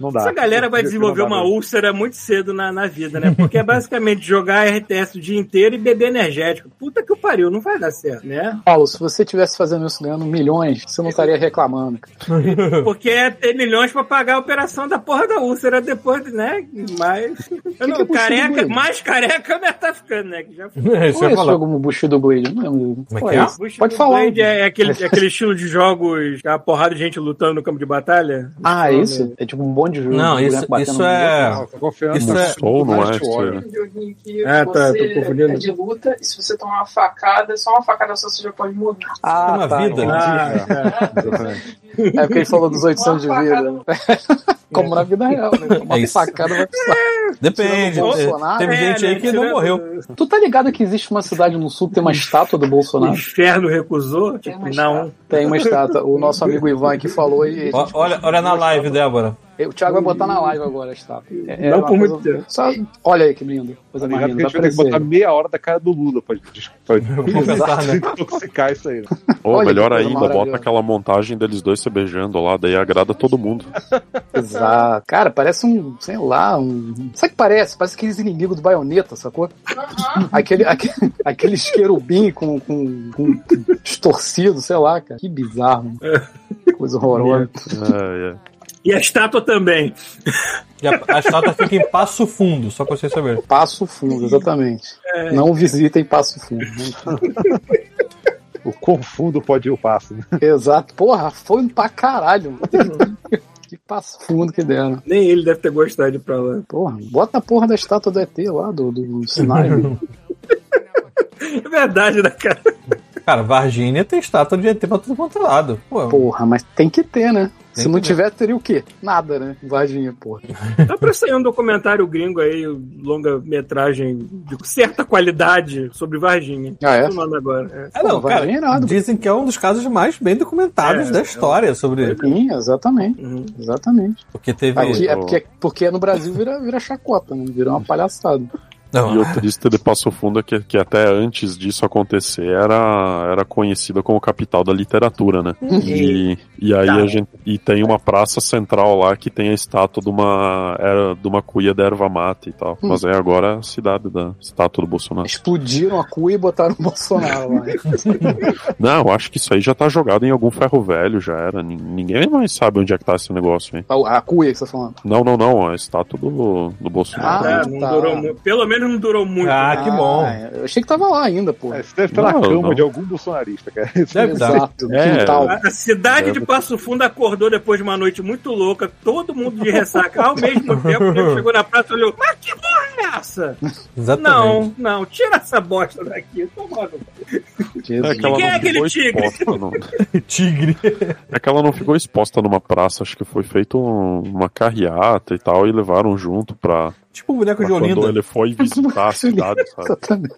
não dá. Essa galera vai desenvolver uma úlcera muito cedo na, na vida, né? Porque é basicamente jogar RTS o dia inteiro e beber energético. Puta que o pariu, não vai dar certo, né? Paulo, se você estivesse fazendo isso ganhando milhões, você não estaria reclamando. Porque é ter milhões pra pagar a operação da porra da úlcera depois, né? Mas. Eu não, que é careca, mais careca já tá ficando, né? Que já foi. É, isso Qual é esse jogo Bushido Blade? Não lembro. Como é que é? Pode falar. Blade é aquele, é aquele estilo de jogos, que é uma porrada de gente lutando no campo de batalha. Ah, esse? É tipo um bonde de jogo. Não, de isso, boneco batendo isso no é. Não, tô confiando. Isso é- Soul, não é? Que Ah, tá, tô confundindo. é de luta e se você tomar uma facada, só uma facada só você já pode morrer. Ah, É uma tá, vida. Ah, cara. Exatamente. É porque ele falou dos 800 de vida. Como na vida real, né? Uma É facada vai precisar. Depende. O Teve É, gente aí né, que não morreu. Tu tá ligado que existe uma cidade no sul que tem uma estátua do O Bolsonaro? inferno recusou? Tipo, não. Tem uma estátua. O nosso amigo Ivan aqui falou e. Olha, olha na live, Débora. O Thiago vai botar na live agora a estátua. É, é Não por muito tempo. Só, olha aí que lindo. Coisa mais Ligado que linda. a gente vai ter que botar meia hora da cara do Lula pra, pra, compensar, né? intoxicar isso aí. Ou Olha melhor ainda, bota aquela montagem deles dois se beijando lá, daí agrada todo mundo. Exato. Cara, parece um, sei lá, um. Sabe o que parece? Parece aqueles inimigos do baioneta, sacou? Aquele, aquele, aqueles querubim com, com, com distorcido, sei lá, cara. Que bizarro. Coisa horrorosa. É, é. E a estátua também. E a, a estátua fica em passo fundo, só pra vocês saberem. Passo fundo, exatamente. É. Não visitem Passo Fundo. O confundo pode ir o passo. Né? Exato. Porra, foi pra caralho. mano. Que passo fundo que deram. Nem ele deve ter gostado de ir pra lá. Porra, bota a porra da estátua do ET lá, do, do Sinai. É verdade, né, cara? Cara, Varginha tem estátua de ET pra tudo quanto é lado. Pô, Porra, mas tem que ter, né? Tem Se não tiver, teria o quê? Nada, né? Varginha, porra. Tá pra sair um documentário gringo aí, longa-metragem de certa qualidade sobre Varginha. Ah, é? O nome agora. é, não, Pô, cara, Varginha é nada. dizem que é um dos casos mais bem documentados É, da é. história sobre. Sim, exatamente. É. Uhum. Exatamente. Porque teve. Aqui, é porque, porque no Brasil vira, vira chacota, né? Vira uma palhaçada. Não, E o triste de Passo Fundo é que, que até antes disso acontecer era, era conhecida como capital da literatura, né? E, e aí Tá. a gente e tem uma praça central lá que tem a estátua de uma era, de uma cuia da erva mate e tal. Mas aí agora é a cidade da estátua do Bolsonaro. Explodiram a cuia e botaram o Bolsonaro lá. Não, eu acho que isso aí já tá jogado em algum ferro velho, já era. Nin- Ninguém mais sabe onde é que tá esse negócio, hein? A, a cuia que você tá falando. Não, não, não, a estátua do, do Bolsonaro. Ah, É, não tá. Pelo menos não durou muito. Ah, né? que bom. Eu achei que tava lá ainda, pô. É, Isso deve estar na Não, cama não. de algum bolsonarista, cara. Isso Deve estar. É. A a cidade de Passo Fundo acordou depois de uma noite muito louca, todo mundo de ressaca ao mesmo tempo. Ele chegou na praça e olhou: Mas que porra é essa? Exatamente. Não, não, tira essa bosta daqui. Toma Jesus. É Quem é aquele tigre? exposta, não. Tigre. É que ela não ficou exposta numa praça, acho que foi feito um- uma carreata e tal, e levaram junto pra, Tipo o boneco de quando Olinda. ele foi visitar a cidade, sabe? Exatamente.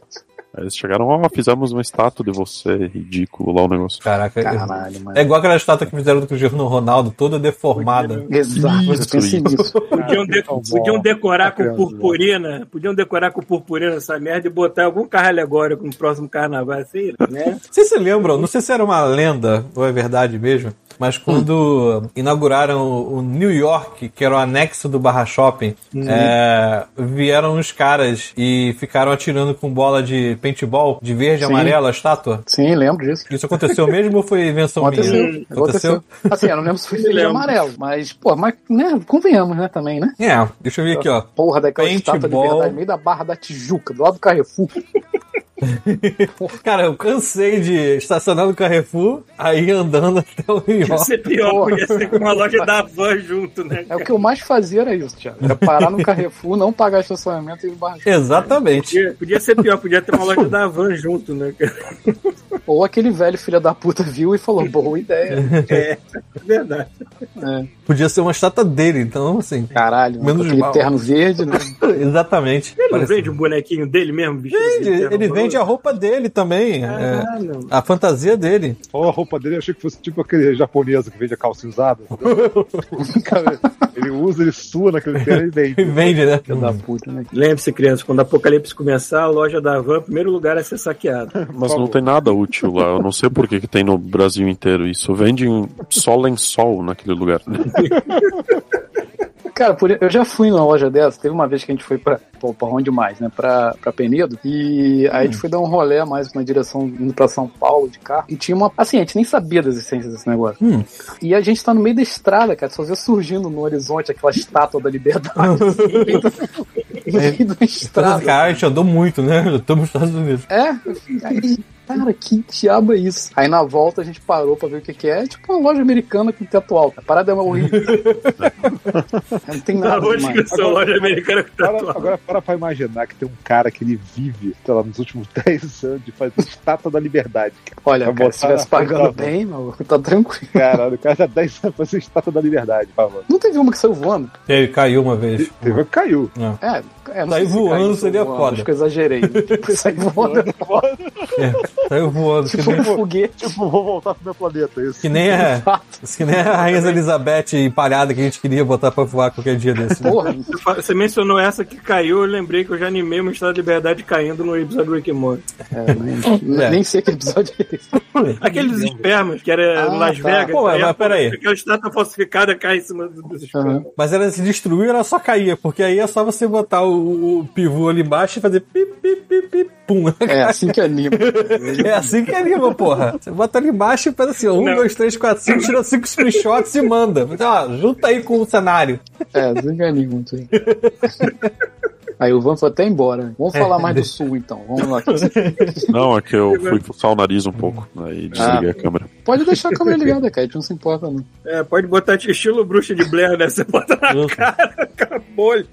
Aí eles chegaram, ó, fizemos uma estátua de você, ridículo lá o negócio. Caraca, Caralho, mano. é igual aquela estátua que fizeram do Cristiano Ronaldo, toda deformada. Exato, Isso, pensei isso. nisso. Podiam, de- podiam decorar com purpurina, podiam decorar com purpurina essa merda e botar algum carro alegórico no próximo carnaval, assim, né? Vocês se lembram? Não sei se era uma lenda ou é verdade mesmo, mas quando inauguraram o New York, que era o anexo do Barra Shopping, é, vieram uns caras e ficaram atirando com bola de paintball, de verde e amarelo, a estátua. Sim, lembro disso. Isso aconteceu mesmo ou foi invenção Aconteceu. minha? Aconteceu. Assim, eu não lembro se foi verde e amarelo, mas, pô, mas, né, convenhamos, né, também, né? É, deixa eu ver aqui, ó. Porra daquela Paintball. estátua de verdade, no meio da Barra da Tijuca, do lado do Carrefour. Cara, eu cansei de estacionar no Carrefour, aí andando até o New Ia ser pior, podia ser com uma loja da Van junto, né? É o que eu mais fazia era isso, Thiago. Era parar no Carrefour, não pagar estacionamento e ir embaixo. Exatamente. Podia, podia ser pior, podia ter uma loja da Van junto, né? Ou aquele velho filho da puta viu e falou, boa ideia. É, verdade. É, Podia ser uma estátua dele, então, assim. caralho, Menos com aquele mal. terno verde, né? Exatamente. Ele não vende um bonequinho dele mesmo, de Vende, ele branco? Vende a roupa dele também. é, a fantasia dele. Ó, a roupa dele, eu achei que fosse tipo aquele japonês que vende a calça usada. Cara, ele usa, ele sua naquele terno e vende. E vende, né? Filho da puta, né? Lembre-se, crianças, quando o apocalipse começar, a loja da Van, primeiro lugar a ser saqueada. Mas não tem nada útil lá. Eu não sei por que, que tem no Brasil inteiro isso. Vendem só lençol naquele lugar. Cara, por- eu já fui numa loja dessa. Teve uma vez que a gente foi pra, pô, pra onde mais, né? Pra, pra Penedo. E aí a gente foi dar um rolê mais na direção indo pra São Paulo de carro. E tinha uma. Assim, a gente nem sabia da existência desse negócio. Hum. E a gente tá no meio da estrada, cara. Só vê surgindo no horizonte aquela estátua da liberdade. assim, no meio da- no meio da estrada. Cara, a gente andou muito, né? Eu tô nos Estados Unidos. É, aí, cara, que diabo é isso? Aí na volta a gente parou pra ver o que, que é. É tipo uma loja americana com teto alto. A parada é horrível. Não tem Na nada boa demais. descrição, loja americana que tá Agora, atual. agora para pra imaginar que tem um cara que ele vive, sei lá, nos últimos 10 anos de fazer estátua da liberdade. Olha, Vai cara, se estivesse pagando bem, meu, tá tranquilo. Caralho, o cara já 10 anos fazer estátua da liberdade, por favor. Não teve uma que saiu voando? Ele caiu uma vez. Teve uma que caiu. É, é se voando seria voando, foda. Acho que eu exagerei. Tipo, sair voando. Saiu voando. Tipo nem, um foguete. Tipo, vou voltar pro meu planeta, isso. que nem a, que nem a Rainha Elizabeth empalhada que a gente queria botar pra voar qualquer dia desse. né? Porra, Você mencionou essa que caiu, eu lembrei que eu já animei uma Estado da Liberdade caindo no episódio do Rick Morty. é, nem, É. nem sei que episódio é esse. Aquele dos espermas, que era Ah, Las tá. Vegas. Pô, aí mas a- peraí. Aquela estátua falsificada cai em cima dos espermas. Aham. Mas ela se destruiu, ela só caía, porque aí é só você botar o, o pivô ali embaixo e fazer pip, pip, pip, pip, pum. É assim que anima. É assim que anima, porra. Você bota ali embaixo e faz assim, ó, um, Não. dois, três, quatro, cinco, tira cinco screenshots e manda. Ó, junta aí com o cenário. É, assim que anima. Isso aí. O Van foi até embora. Vamos falar mais do sul, então. Vamos lá. Não, é que eu fui fuçar o nariz um pouco. Aí desliguei a câmera. Pode deixar a câmera ligada, cara. A gente não se importa, não. É, pode botar estilo bruxa de Blair, né? Você bota na cara, cara bolha.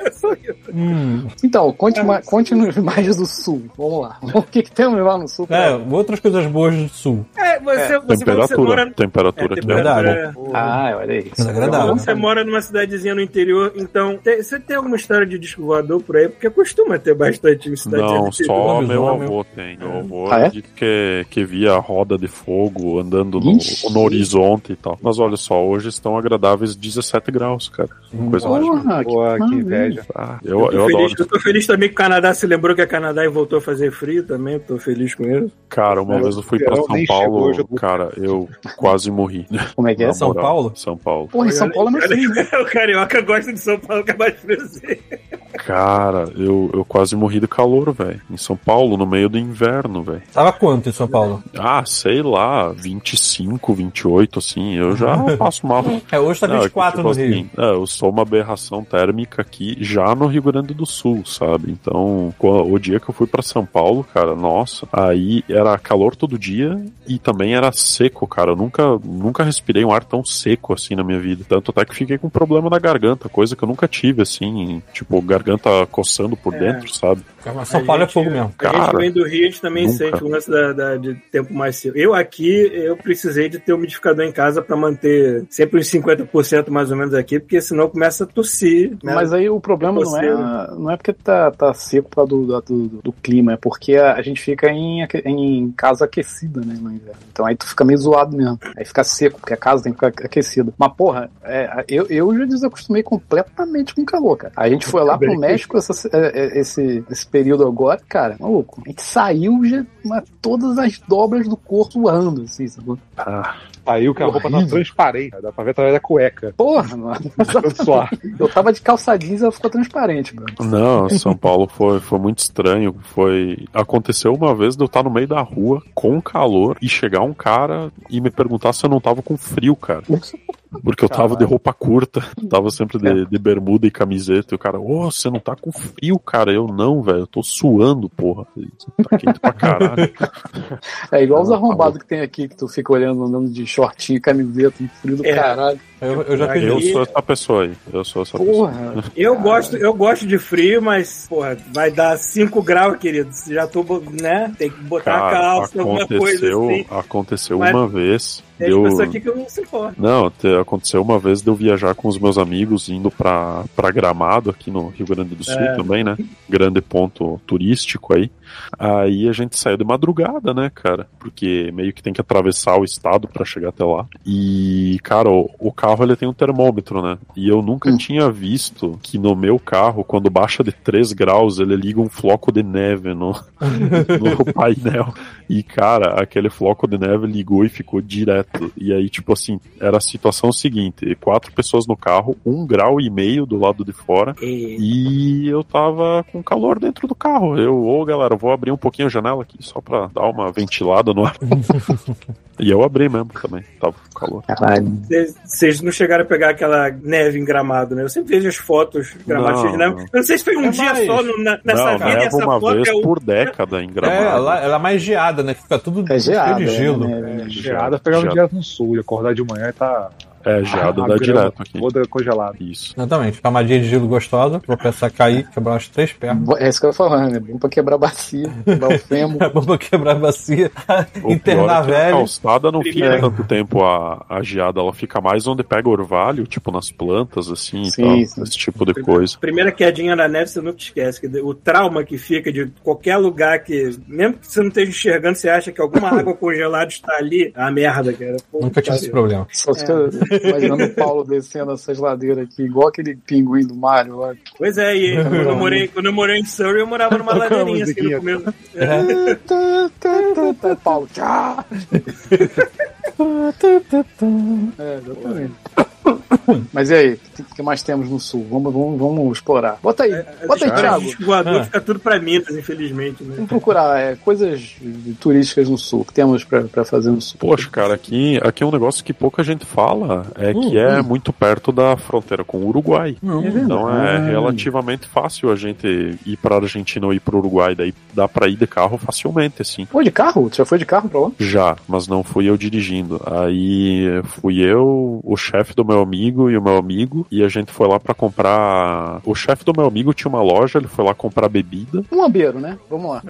Hum. Então, conte, ma conte nos mais do sul. Vamos lá. O que, que temos lá no sul? É, outras coisas boas do sul. É, você, você, você Temperatura. mora. Temperatura É, aqui verdade. é, Ah, olha aí. Mas agradável. Você mora numa cidadezinha no interior, então tem- você tem alguma história de disco voador por aí? Porque costuma ter bastante em cidade Não, só Lobisomem. meu avô tem. Meu avô Ah, é? disse que, que via a roda de fogo andando no, no horizonte e tal. Mas olha só, hoje estão agradáveis 17 graus, cara. Coisa mais Porra, Pô, que inveja. Ah, Eu eu, tô, eu feliz, adoro. eu tô feliz também que o Canadá se lembrou que é Canadá e voltou a fazer frio também. Tô feliz com isso. Cara, uma É, vez eu fui pra São Paulo, cara, eu quase morri. Como é que é? Na São moral. Paulo? São Paulo. Porra, em São Paulo é meu filho. o carioca gosta de São Paulo, que é mais friozinho. Cara, eu, eu quase morri de calor, velho. Em São Paulo, no meio do inverno, velho. Tava quanto em São Paulo? Ah, sei lá, 25, 28, assim, eu já passo mal. É, hoje tá Não, é que, 24 tipo no Rio. assim, é, eu sou uma aberração térmica aqui já no Rio Grande do Sul, sabe? Então, o dia que eu fui pra São Paulo, cara, nossa, aí era calor todo dia e também era seco, cara. Eu nunca, nunca respirei um ar tão seco assim na minha vida. Tanto até que fiquei com problema na garganta, coisa que eu nunca tive, assim, tipo, garganta coçando por É. dentro, sabe? São A Paulo é gente- fogo mesmo. A gente Cara, que vem do Rio, a gente também nunca. sente o lance da, da- de tempo mais seco. Eu aqui, eu precisei de ter um umidificador em casa pra manter sempre uns 50% mais ou menos aqui, porque senão começa a tossir. né? Mas aí o problema não Você, é, não é porque tá, tá seco por causa do, do, do- clima, é porque a, gente fica em, em casa aquecida, né, no inverno. Então aí tu fica meio zoado mesmo. Aí fica seco, porque a casa tem que ficar aquecida. Mas, porra, é, eu, eu já desacostumei completamente com calor, cara. A gente foi lá pro México essa- é, é, esse, esse período agora, cara, maluco. A gente saiu já mas todas as dobras do corpo voando, assim, sabe? Ah, Aí o que a roupa tá transparente, dá pra ver através da cueca. Porra, mano. Eu tava de calça jeans e ela ficou transparente, mano. Não, São Paulo foi, foi muito estranho. Foi aconteceu uma vez de eu estar no meio da rua com calor e chegar um cara e me perguntar se eu não tava com frio, cara. Porque eu tava de roupa curta, tava sempre de, de bermuda e camiseta. E o cara, ô, você não tá com frio, cara? Eu não, velho, eu tô suando, porra. Tá quente pra caralho. É igual os arrombados que tem aqui, que tu fica olhando, andando de shortinho, camiseta, um frio do É. caralho. Eu, eu já fiz Eu sou essa pessoa aí. Eu sou essa pessoa. Porra. Eu gosto, eu gosto de frio, mas, porra, vai dar 5 graus, querido. Já tô, né? Tem que botar a Cara, calça, alguma coisa aconteceu, assim. aconteceu Mas uma vez. Tem eu- pessoas aqui que eu não se importo. Não, te- aconteceu uma vez de eu viajar com os meus amigos indo pra, pra Gramado, aqui no Rio Grande do Sul É. também, né? Grande ponto turístico aí. Aí a gente saiu de madrugada, né, cara? Porque meio que tem que atravessar o estado pra chegar até lá. E, cara, o, o carro ele tem um termômetro, né? E eu nunca Hum. tinha visto que no meu carro, quando baixa de 3 graus, ele liga um floco de neve no, no painel. E, cara, aquele floco de neve ligou e ficou direto. E aí, tipo assim, era a situação seguinte: quatro pessoas no carro, um grau e meio do lado de fora. E... E eu tava com calor dentro do carro. Eu, ô galera, vou abrir um pouquinho a janela aqui só pra dar uma ventilada no ar. e eu abri mesmo também, tava com calor. Caralho. Vocês- não chegaram a pegar aquela neve em gramado, né? Eu sempre vejo as fotos cheias de neve. Eu não sei se foi um É dia mais- só no- na- nessa Não, vida leva essa uma foto vez é o. por década em É, gramado. ela, ela é mais geada, né? Fica tudo É geada. cheio de gelo. né? Geada pegando Geada. direto no sul e acordar de manhã e tá. É, geada a dá direto aqui. Toda congelada. Isso. Exatamente. Camadinha de gelo gostosa, pra pensar cair, quebrar as três pernas. É isso que eu ia falar, né? Bom pra quebrar a bacia, quebrar o fêmur. É bom pra quebrar a bacia, O internar é que a velho. calçada não Primeiro- fica tanto tempo a, a geada, ela fica mais onde pega orvalho, tipo nas plantas, assim, Sim, e tal, sim. esse tipo de coisa. Primeira quedinha na neve, você nunca esquece. que O trauma que fica de qualquer lugar que, mesmo que você não esteja enxergando, você acha que alguma água congelada está ali. É a merda, cara. Puta Nunca tive esse problema. Só se eu imaginando o Paulo descendo essas ladeiras aqui, igual aquele pinguim do Mario lá. Pois é, e quando eu, morei, quando eu morei em Surrey, eu morava numa ladeirinha assim no começo. Tá, Paulo, tchau! É, exatamente. Mas e aí, o que, mais temos no sul? Vamos, vamos, vamos explorar. Bota aí, bota aí, As Thiago. voador Ah. fica tudo pra Minas, infelizmente, né? Vamos procurar é, coisas turísticas no sul, que temos pra, pra fazer no sul. Poxa, cara, aqui, aqui é um negócio que pouca gente fala, é Hum, que é muito perto da fronteira com o Uruguai. Então é verdade. relativamente fácil a gente ir pra Argentina ou ir pro Uruguai, daí dá pra ir de carro facilmente, assim. Pô, de carro? Tu já foi de carro pra lá? Já, mas não fui eu dirigindo. Aí fui eu, o chefe do meu amigo e o meu amigo, e a gente foi lá pra comprar. O chefe do meu amigo tinha uma loja, ele foi lá comprar bebida. Um ambeiro, né? Vamos lá.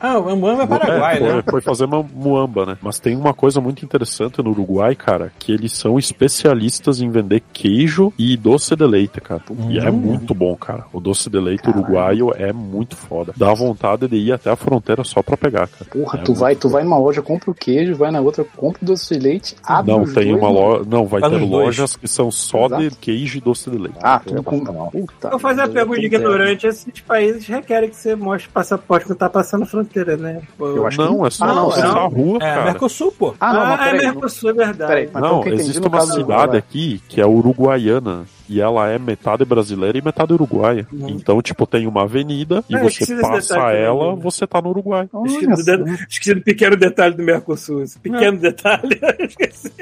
Ah, o Ambuama é Paraguai, É, foi, né? foi fazer uma muamba, né? Mas tem uma coisa muito interessante no Uruguai, cara, que eles são especialistas em vender queijo e doce de leite, cara. E é muito bom, cara. O doce de leite Caralho. uruguaio é muito foda. Dá vontade de ir até a fronteira só pra pegar, cara. Porra, É tu vai, tu vai numa loja, compra o queijo, vai na outra, compra o doce de leite, abre Não, tem uma loja. Não, vai Faz ter os dois. Que são só de Exato. queijo e doce de leite. Ah, tudo É, com. não. Puta. Eu fazer a pergunta de ignorante, esses países requerem que você mostre passaporte quando tá passando a fronteira, né? Pô, Eu acho que Não, é só Ah, não, cruzar não. a rua, É, cara. Mercosul, pô. Ah, não, ah, mas é. Mercosul, é verdade. Peraí, Não, que existe uma cidade Uruguai. aqui que é uruguaiana. E ela é metade brasileira e metade uruguaia. Então, tipo, tem uma avenida e É, você passa ela, também. você tá no Uruguai. Esqueci do, esqueci pequeno detalhe do Mercosul. Esse pequeno detalhe. esqueci.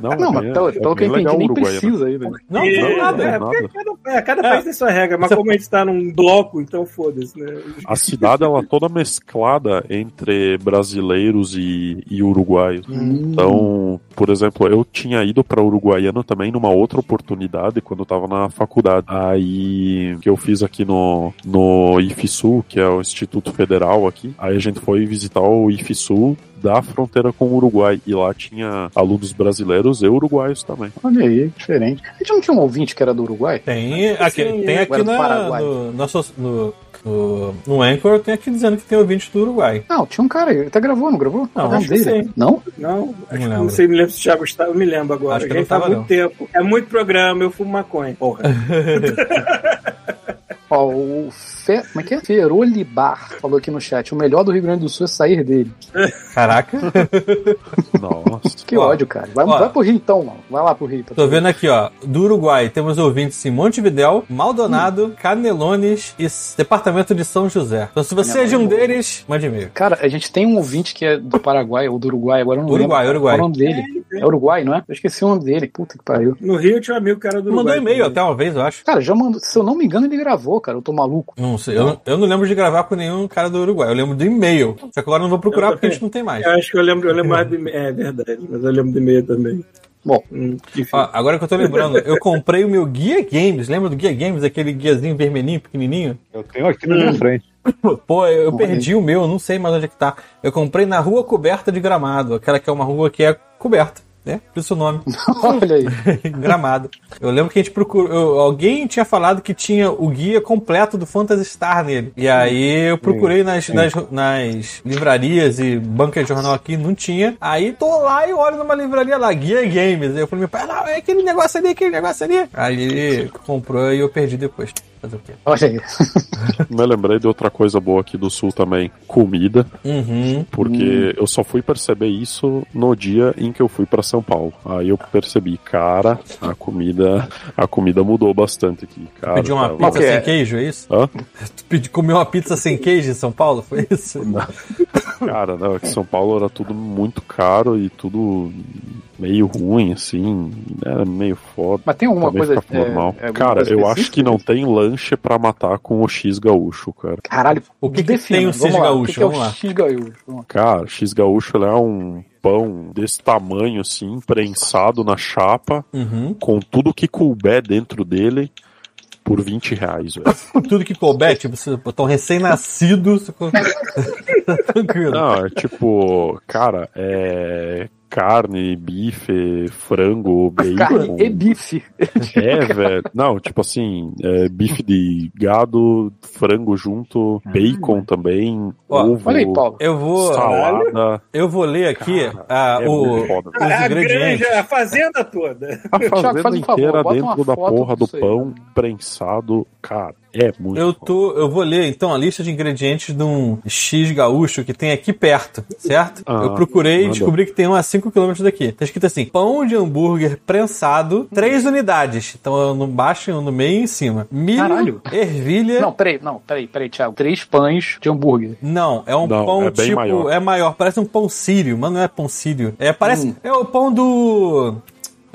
Não, Não, é mas pelo, é pelo que eu entendi, nem uruguaiana. precisa aí, velho. Não, E- não nada. É, nada. porque cada, é, cada país tem sua regra, mas Você- como a gente tá num bloco, então foda-se, né? A cidade, ela é toda mesclada entre brasileiros e, e uruguaios. Hum. Então, por exemplo, eu tinha ido para Uruguaiana também numa outra oportunidade quando eu tava na faculdade. Aí, que eu fiz aqui no, no IFSU, que é o Instituto Federal aqui. Aí a gente foi visitar o IFSU da fronteira com o Uruguai. E lá tinha alunos brasileiros e uruguaios também. Olha aí, diferente. A gente não tinha um ouvinte que era do Uruguai? Tem aqui, Sim, tem aqui agora do na, Paraguai. no, no, no, no Anchor, tem aqui dizendo que tem ouvinte do Uruguai. Não, tinha um cara aí, ele até gravou, não gravou? Não, Qual o nome acho que dele? sim. Não? Não, acho que lembro. não sei, me lembro se o Thiago estava, eu me lembro agora. Acho que não tava, tá muito não. tempo. É muito programa, eu fumo maconha, porra. Ó, o Fe... Como é que é? Ferolibar falou aqui no chat. O melhor do Rio Grande do Sul é sair dele. Caraca. Nossa. Que Ó, ódio, cara. Vai, ó. vai pro Rio então, mano. Vai lá pro Rio. pra Tô vendo aqui, ó. Do Uruguai temos ouvintes em Montevidéu, Maldonado, Canelones e Departamento de São José. Então, se você é de um deles, mande e-mail. Cara, a gente tem um ouvinte que é do Paraguai ou do Uruguai, agora eu não Uruguai, lembro. Uruguai. Qual é o nome dele? É Uruguai, não é? Eu esqueci o nome dele. Puta que pariu. No Rio tinha um amigo que era do Mandou Uruguai. e-mail também. até uma vez, eu acho. Cara, já mandou. Se eu não me engano, ele gravou, cara. Eu tô maluco. Não sei, eu, não- eu não lembro de gravar com nenhum cara do Uruguai. Eu lembro do e-mail. Só que agora eu não vou procurar porque a gente não tem mais. Eu acho que eu lembro, eu lembro mais do e-mail. É verdade, mas eu lembro do e-mail também. Bom. Hum. Ó, agora que eu tô lembrando, eu comprei o meu Guia Games. Lembra do Guia Games? Aquele guiazinho vermelhinho, pequenininho? Eu tenho aqui na minha frente. Pô, eu, eu perdi o meu, não sei mais onde é que tá. Eu comprei na rua coberta de gramado. Aquela que é uma rua que é coberta, né? Por isso o nome. Olha aí. gramado. Eu lembro que a gente procurou. eu- alguém tinha falado que tinha o guia completo do Phantasy Star nele. E aí eu procurei nas, nas, nas livrarias e banca de jornal aqui, não tinha. Aí tô lá e olho numa livraria lá, Guia Games. Aí eu falei, meu pai, não, é aquele negócio ali, aquele negócio ali. Aí ele comprou e eu perdi depois. Fazer o quê? Olha aí. Me lembrei de outra coisa boa aqui do sul também. Comida. Uhum. Porque eu só fui perceber isso no dia em que eu fui pra São Paulo. Aí eu percebi, cara, a comida, a comida mudou bastante aqui, cara. Pediu uma pizza é? sem queijo, é isso? Hã? Tu pedi, comeu uma pizza sem queijo em São Paulo? Foi isso? Cara, não, é que São Paulo era tudo muito caro e tudo meio ruim, assim, era meio foda. Mas tem alguma Também coisa. fica normal. é, é cara, eu acho que não tem lanche pra matar com o X gaúcho, cara. Caralho, O que que tem o vamos X lá, gaúcho? O que, que é Vamos o lá. X gaúcho? Vamos lá. Cara, X gaúcho é um pão desse tamanho, assim, prensado na chapa, Uhum. com tudo que couber dentro dele. Por 20 reais, velho. Tudo que couber, tipo, você botar um recém-nascido. você co- Tranquilo. Não, é tipo, cara, é carne, bife, frango, bacon. Carne e bife. É, velho. Não, tipo assim, é, bife de gado, frango junto, bacon também, Ó, ovo, Olha aí, Paulo. Eu vou, salada. eu vou ler aqui Cara, ah, é o, foda. os a ingredientes. granja, a fazenda toda. A Thiago, fazenda faz um favor, inteira bota dentro da porra do disso aí. pão prensado, cara, é muito Eu, tô, eu vou ler então a lista de ingredientes de um X gaúcho que tem aqui perto, certo? Ah, eu procurei e descobri que tem um a 5km daqui. Tá escrito assim: pão de hambúrguer prensado, 3 unidades. Então eu no baixo, no meio e em cima. Milho, Caralho. ervilha. Não, peraí, não, peraí, peraí, Thiago. Três pães de hambúrguer. Não, é um Não, pão é tipo. maior. É maior, parece um pão sírio, mas não é pão sírio. É, parece. Hum. É o pão do.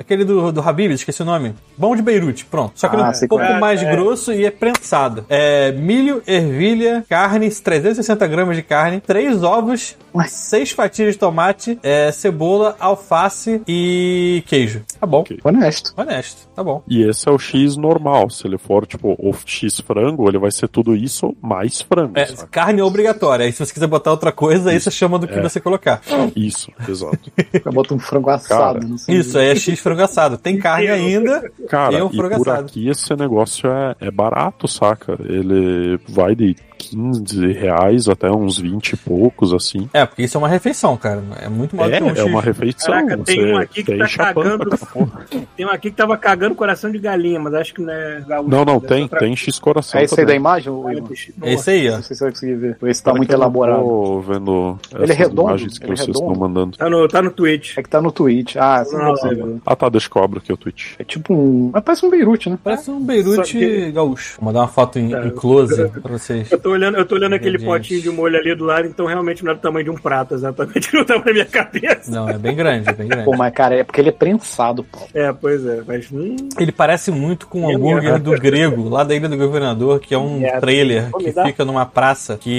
Aquele do, do Habib, esqueci o nome. Bom de Beirute, pronto. Só que Ah, um sei pouco é. mais grosso e é prensado. É milho, ervilha, carne, 360 gramas de carne, três ovos, Ué. seis fatias de tomate, é, cebola, alface e queijo. Tá bom. Ok. Honesto. Honesto, tá bom. E esse é o X normal. Se ele for, tipo, o X frango, ele vai ser tudo isso mais frango. É, saca? carne é obrigatória. Aí se você quiser botar outra coisa, aí você chama do que É. você colocar. Isso, exato. Bota um frango assado. Cara, não sei. Isso, aí é X frango assado. Tem carne ainda. Cara, Tem um e frango por assado. aqui esse negócio é, é barato, saca? Ele vai de 15 reais até uns 20 e poucos, assim. É, porque isso é uma refeição, cara. É muito mais É, que um é uma refeição. Caraca, tem você um aqui que tá cagando- com essa porra. Tem um aqui que tava cagando coração de galinha, mas acho que não é gaúcho. Não, não, Deve tem, outra tem X coração. É esse aí da também. imagem, coisa. É esse aí, ó. Não sei se você vai conseguir ver. Esse tá Cara, muito eu elaborado. Tô vendo Ele é redondo? imagens que Ele é vocês redondo? estão mandando. Tá no, tá no Twitch. É que tá no Twitch. Ah, você não, Não, consegue não. ver. Ah tá, deixa que eu abro aqui o Twitch. É tipo um. Mas parece um Beirute, né? Parece um Beirute que- gaúcho. Vou mandar uma foto em, É. em close pra vocês. Eu tô olhando, eu tô olhando aquele potinho de molho ali do lado, então realmente não é do tamanho de um prato, exatamente não tamanho da minha cabeça. Não, é bem grande, é bem grande. Pô, mas cara, é porque ele é prensado, pô. É, pois é, mas hum, Ele parece muito com o É hambúrguer do Grego, lá da Ilha do Governador, que é um Merda. trailer que dá. fica numa praça, que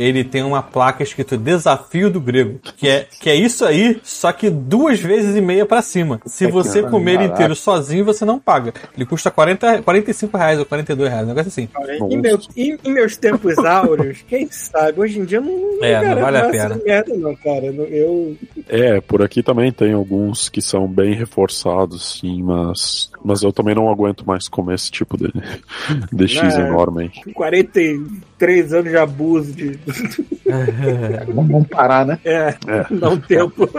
ele tem uma placa escrito Desafio do Grego, que é, que é isso aí, só que duas vezes e meia pra cima. Se que você comer ele inteiro sozinho, você não paga. Ele custa 40, 45 reais ou 42 reais, um negócio assim. em, meu- em- em meus tempos Dinossauros, quem sabe? Hoje em dia não, é, não vale a pena. Merda, não, cara. Eu... É, por aqui também tem alguns que são bem reforçados, sim, mas, mas eu também não aguento mais comer esse tipo de DX né? enorme. 40 três anos de abuso de. Vamos parar, né? É, é. dá um tempo.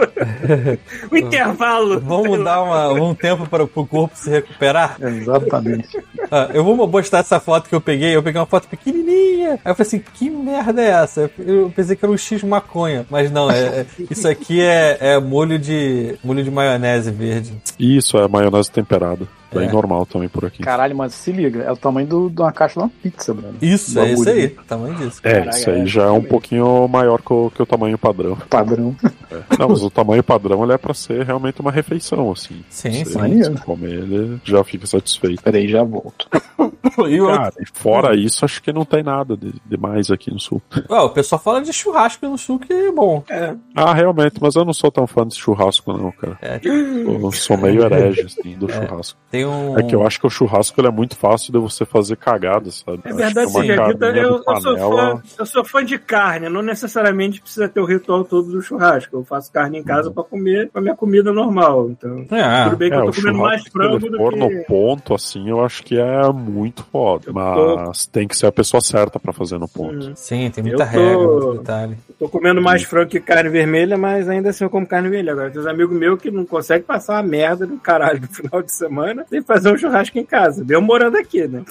o intervalo. Vamos dar uma, um tempo para o corpo se recuperar? Exatamente. Ah, eu vou mostrar essa foto que eu peguei. Eu peguei uma foto pequenininha. Aí eu falei assim: que merda é essa? Eu pensei que era um X maconha. Mas não, é, é isso aqui é, é molho, de, molho de maionese verde. Isso, é maionese temperada. Bem É. normal também por aqui. Caralho, mas se liga, é o tamanho do- de uma caixa de uma pizza, mano. Isso, é isso aí. Tamanho disso. É, Caralho, isso aí é, já é um pouquinho maior que o, que o tamanho padrão. Padrão. É. Não, mas o tamanho padrão ele é pra ser realmente uma refeição, assim. Sim, Você sim. Maneiro. comer ele já fica satisfeito. Peraí, já volto. E Cara, e fora isso, acho que não tem nada de, demais aqui no sul. Ó, o pessoal fala de churrasco no sul que é bom. É, Ah, realmente, mas eu não sou tão fã de churrasco, não, cara. É, Eu sou meio herege, assim, do churrasco. tem um. É que eu acho que o churrasco ele é muito fácil de você fazer cagada, sabe? é verdade, carninha eu, eu sou fã, eu sou fã de carne, não necessariamente precisa ter o ritual todo do churrasco. Eu faço carne em casa pra comer a minha comida normal. Então, É, tudo bem que É, eu tô comendo mais frango do for que. no ponto, assim, eu acho que é muito foda. Mas tem que ser a pessoa certa pra fazer no ponto. Hum. sim, tem muita Eu tô- regra, muito detalhe. Tô comendo mais frango que carne vermelha, mas ainda assim eu como carne vermelha. Agora, tem uns amigos meus que não conseguem passar uma merda do caralho no final de semana sem fazer um churrasco em casa. Eu morando aqui, né?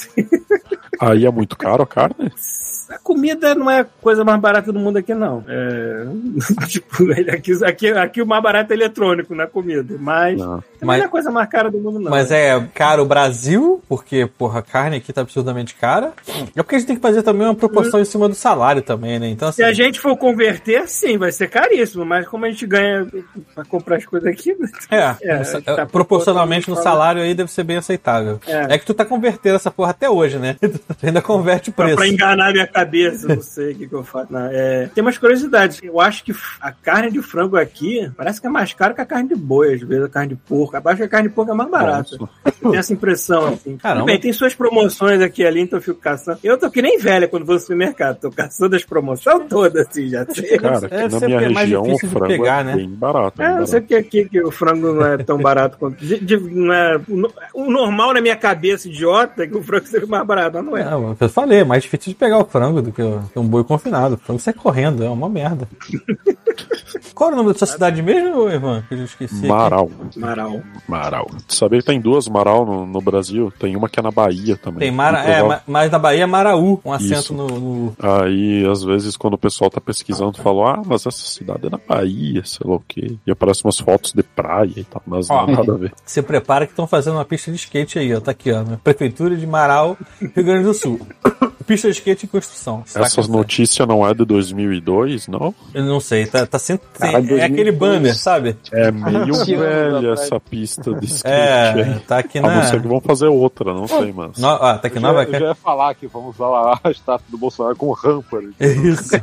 Aí é muito caro a carne? A comida não é a coisa mais barata do mundo aqui, não. É... tipo, aqui, aqui, aqui o mais barato é eletrônico na comida, mas Não. também Mas- não é a coisa mais cara do mundo, não. Mas é caro o Brasil, porque, porra, a carne aqui tá absurdamente cara. É porque a gente tem que fazer também uma proporção em cima do salário também, né? Então, assim, Se a gente for converter, sim, vai ser caríssimo, mas como a gente ganha pra comprar as coisas aqui, é, É, essa- tá proporcionalmente no salário aí deve ser bem aceitável. É. É, que tu tá convertendo essa porra até hoje, né? Tu ainda converte o preço. pra enganar minha cabeça, não sei o que, que eu faço. Não, é, tem umas curiosidades. Eu acho que a carne de frango aqui parece que é mais cara que a carne de boi, às vezes a carne de porco. Abaixo que a carne de porco é mais barata. Eu tenho essa impressão, assim. Caramba. Bem, tem suas promoções aqui e ali, então eu fico caçando. Eu tô que nem velha quando vou no supermercado. Tô caçando as promoções todas, assim, já sei. Cara, aqui na ser minha é mais região o difícil de frango pegar, é né? bem barato. bem É, não sei porque aqui que o frango não é tão barato quanto. de- de- é, o, o normal na minha cabeça, idiota, é que o frango seja mais barato, mas não é. Não, eu falei, é mais difícil de pegar o frango do que um boi confinado. O frango sai correndo, é uma merda. Qual é o nome da sua cidade mesmo, Ivan? Que eu esqueci. aqui. Marau. Marau. Marau. Tu sabia que tem duas Marau no, no Brasil? Tem uma que é na Bahia também. Tem Mara, é, mas na Bahia é Maraú, um acento no, no- Aí, às vezes, quando o pessoal tá pesquisando, fala, ah, mas essa cidade é na Bahia, sei lá o quê. E aparecem umas fotos de praia e tal, mas Ó. não tem nada a ver. Se prepara que estão fazendo uma pista de skate aí, ó. Tá aqui, ó. na Prefeitura de Marau, Rio Grande do Sul. pista de skate em construção. Saca? Essa notícia não é de 2002, não? Eu não sei, tá, tá sendo. Cara, é 2002. aquele banner, sabe? É meio velha essa pista de skate. É, tá aqui A não na. ser que vão fazer outra, não sei, mas. No, ah, tá aqui Eu nova. já, eu já ia falar que vamos usar a estátua do Bolsonaro como rampa. É isso.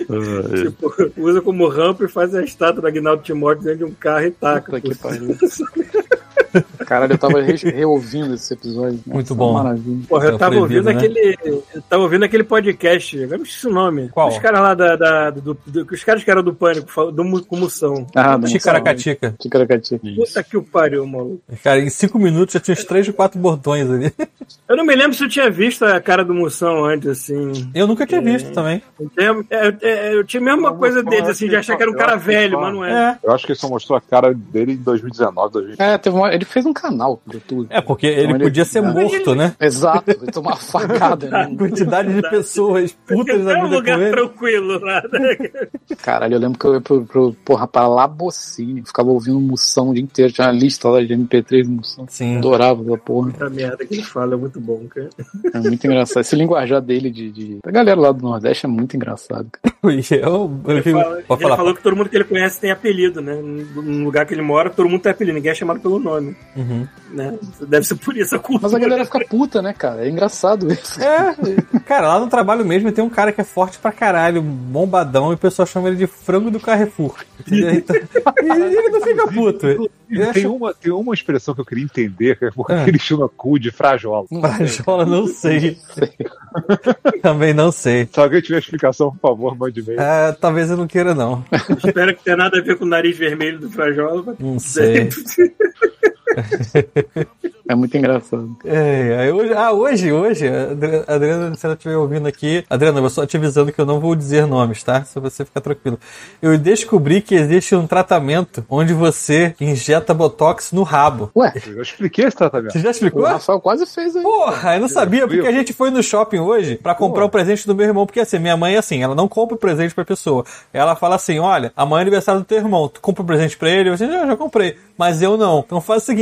É, Tipo, usa como rampa e faz a estátua do Agnaldo Timóteo dentro de um carro e taca. Puta que por pariu. Caralho, eu tava re reouvindo esse episódio. Muito Nossa, bom. Maravilha. Porra, eu É tava proibido, ouvindo né? aquele. Eu tava ouvindo aquele podcast, eu não esqueci o nome. Qual? Os caras lá da. da- do, do- os caras que eram do pânico, do com moção. Ah, não. Ticaracatica. Ticaracatica. Puta que o pariu, maluco. Cara, em cinco minutos já tinha uns três ou quatro bordões ali. Eu não me lembro se eu tinha visto a cara do moção antes, assim. Eu nunca tinha visto também. Eu, é, é, eu tinha a mesma coisa deles, assim, de achar que era um cara velho, mas não é. É. Eu acho que ele só mostrou a cara dele em 2019, 2020. É, teve uma... ele fez um canal de tudo. É, porque ele Então ele- podia ser morto, né? Exato, ele tomou uma facada. Né? quantidade de pessoas putas É na um vida com lugar ele. tranquilo lá. né? Caralho, eu lembro que eu ia pro, pro, porra, pra Labocine, ficava ouvindo Moção o dia inteiro, tinha uma lista lá de MP3 de Moção. Sim. Adorava essa porra. A merda que ele fala é muito bom, cara. É muito engraçado. Esse linguajar dele de, de. Da galera lá do Nordeste é muito engraçado. Eu, eu, Ele, fico- fala- ele falar. falou que todo mundo que ele conhece tem apelido, né? No lugar que ele mora, todo mundo tem apelido, ninguém é chamado pelo nome. Uhum. Né? Deve ser por isso a cultura. Mas a galera fica puta, né, cara? É engraçado isso. É, cara, lá no trabalho mesmo tem um cara que é forte pra caralho, bombadão, e o pessoal chama ele de frango do Carrefour. Então, e ele não fica puto. Tem acha uma, tem uma expressão que eu queria entender, que é porque Ah. ele chama cu de frajola. Frajola, não sei. Também não sei. Se alguém tiver explicação, por favor, mande e-mail. É, talvez eu não queira, não. Espero que tenha nada a ver com o nariz vermelho do Frajola. Não sei. É muito engraçado. É, aí hoje, ah, hoje, hoje, Adri- Adriana, se ela estiver ouvindo aqui, Adriana, eu só te avisando que eu não vou dizer nomes, tá? Só você ficar tranquilo. Eu descobri que existe um tratamento onde você injeta botox no rabo. Ué, Eu já expliquei esse tratamento. Você já o explicou? Rafael quase fez aí. Porra, eu não sabia, porque a gente foi no shopping hoje pra comprar o presente do meu irmão, porque assim, minha mãe é assim, ela não compra o presente pra pessoa. Ela fala assim, olha, amanhã é aniversário do teu irmão, tu compra o presente pra ele? Eu assim, já, já comprei, mas eu não. Então faz o seguinte,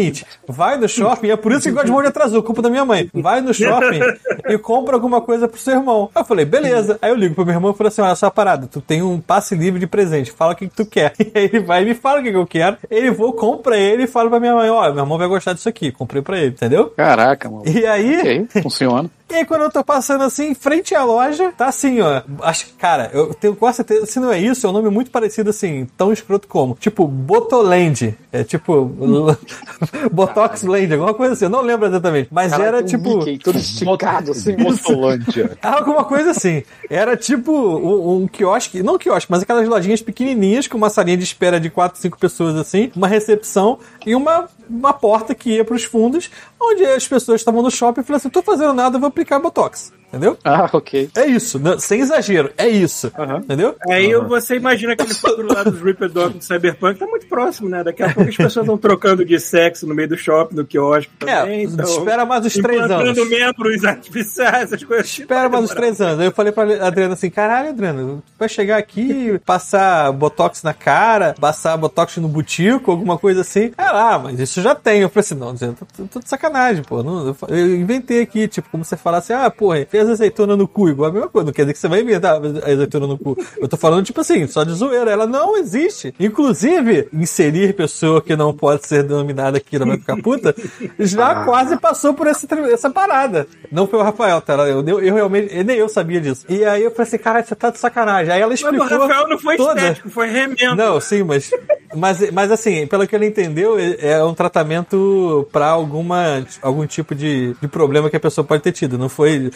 vai no shopping, é por isso que o Godmode atrasou, culpa da minha mãe. Vai no shopping e compra alguma coisa pro seu irmão. Aí eu falei, beleza. Aí eu ligo pro meu irmão e falo assim, olha só a parada, tu tem um passe livre de presente, fala o que, que tu quer. E aí ele vai e me fala o que, que eu quero, ele vou, compra ele e fala pra minha mãe, olha, meu irmão vai gostar disso aqui, comprei pra ele, entendeu? Caraca, mano. E aí, Ok, funciona. E aí, quando eu tô passando assim, em frente à loja, tá assim, ó. Acho que, cara, eu tenho quase certeza, se não é isso, é um nome muito parecido assim, tão escroto como. Tipo, Botoland. É tipo. Botox Land, alguma coisa assim. Eu não lembro exatamente. Mas Caraca, era um tipo. Mickey todo esticado, assim. Botolândia. Alguma coisa assim. Era tipo um, um quiosque, não quiosque, mas aquelas lojinhas pequenininhas com uma salinha de espera de 4, 5 pessoas assim, uma recepção e uma, uma porta que ia pros fundos, onde as pessoas estavam no shopping e falaram assim: tô fazendo nada, eu vou aplicar Botox. Entendeu? Ah, ok. É isso, não- sem exagero, é isso. Entendeu? Aí você imagina aquele futuro lá dos Reaper Dog do Cyberpunk, tá muito próximo, né? Daqui a pouco as pessoas estão trocando de sexo no meio do shopping, no quiosque também. É, então, espera mais uns três implantando anos. membros artificiais, essas coisas. assim. Espera mais uns três anos. Aí eu falei pra Adriana assim: caralho, Adriana, tu vai chegar aqui, passar botox na cara, passar botox no butico, alguma coisa assim. Ela, ah, mas isso já tem. Eu falei assim: não, Adriana, tô, tô de sacanagem, pô. Não, eu eu inventei aqui, tipo, como você falasse, ah, porra, fez azeitona no cu, igual a mesma coisa. Não quer dizer que você vai inventar a azeitona no cu. Eu tô falando, tipo assim, só de zoeira. Ela não existe. Inclusive, inserir pessoa que não pode ser denominada aqui, vai ficar puta, já quase passou por esse, tre- essa parada. Não foi o Rafael, tá? Eu, eu, eu realmente, nem eu sabia disso. E aí eu falei assim, cara, você tá de sacanagem. Aí ela Mas explicou. o Rafael não foi toda. estético, foi remendo. Não, sim, mas, mas, mas assim, pelo que ele entendeu, é é um tratamento pra alguma, algum tipo de, de problema que a pessoa pode ter tido. Não foi,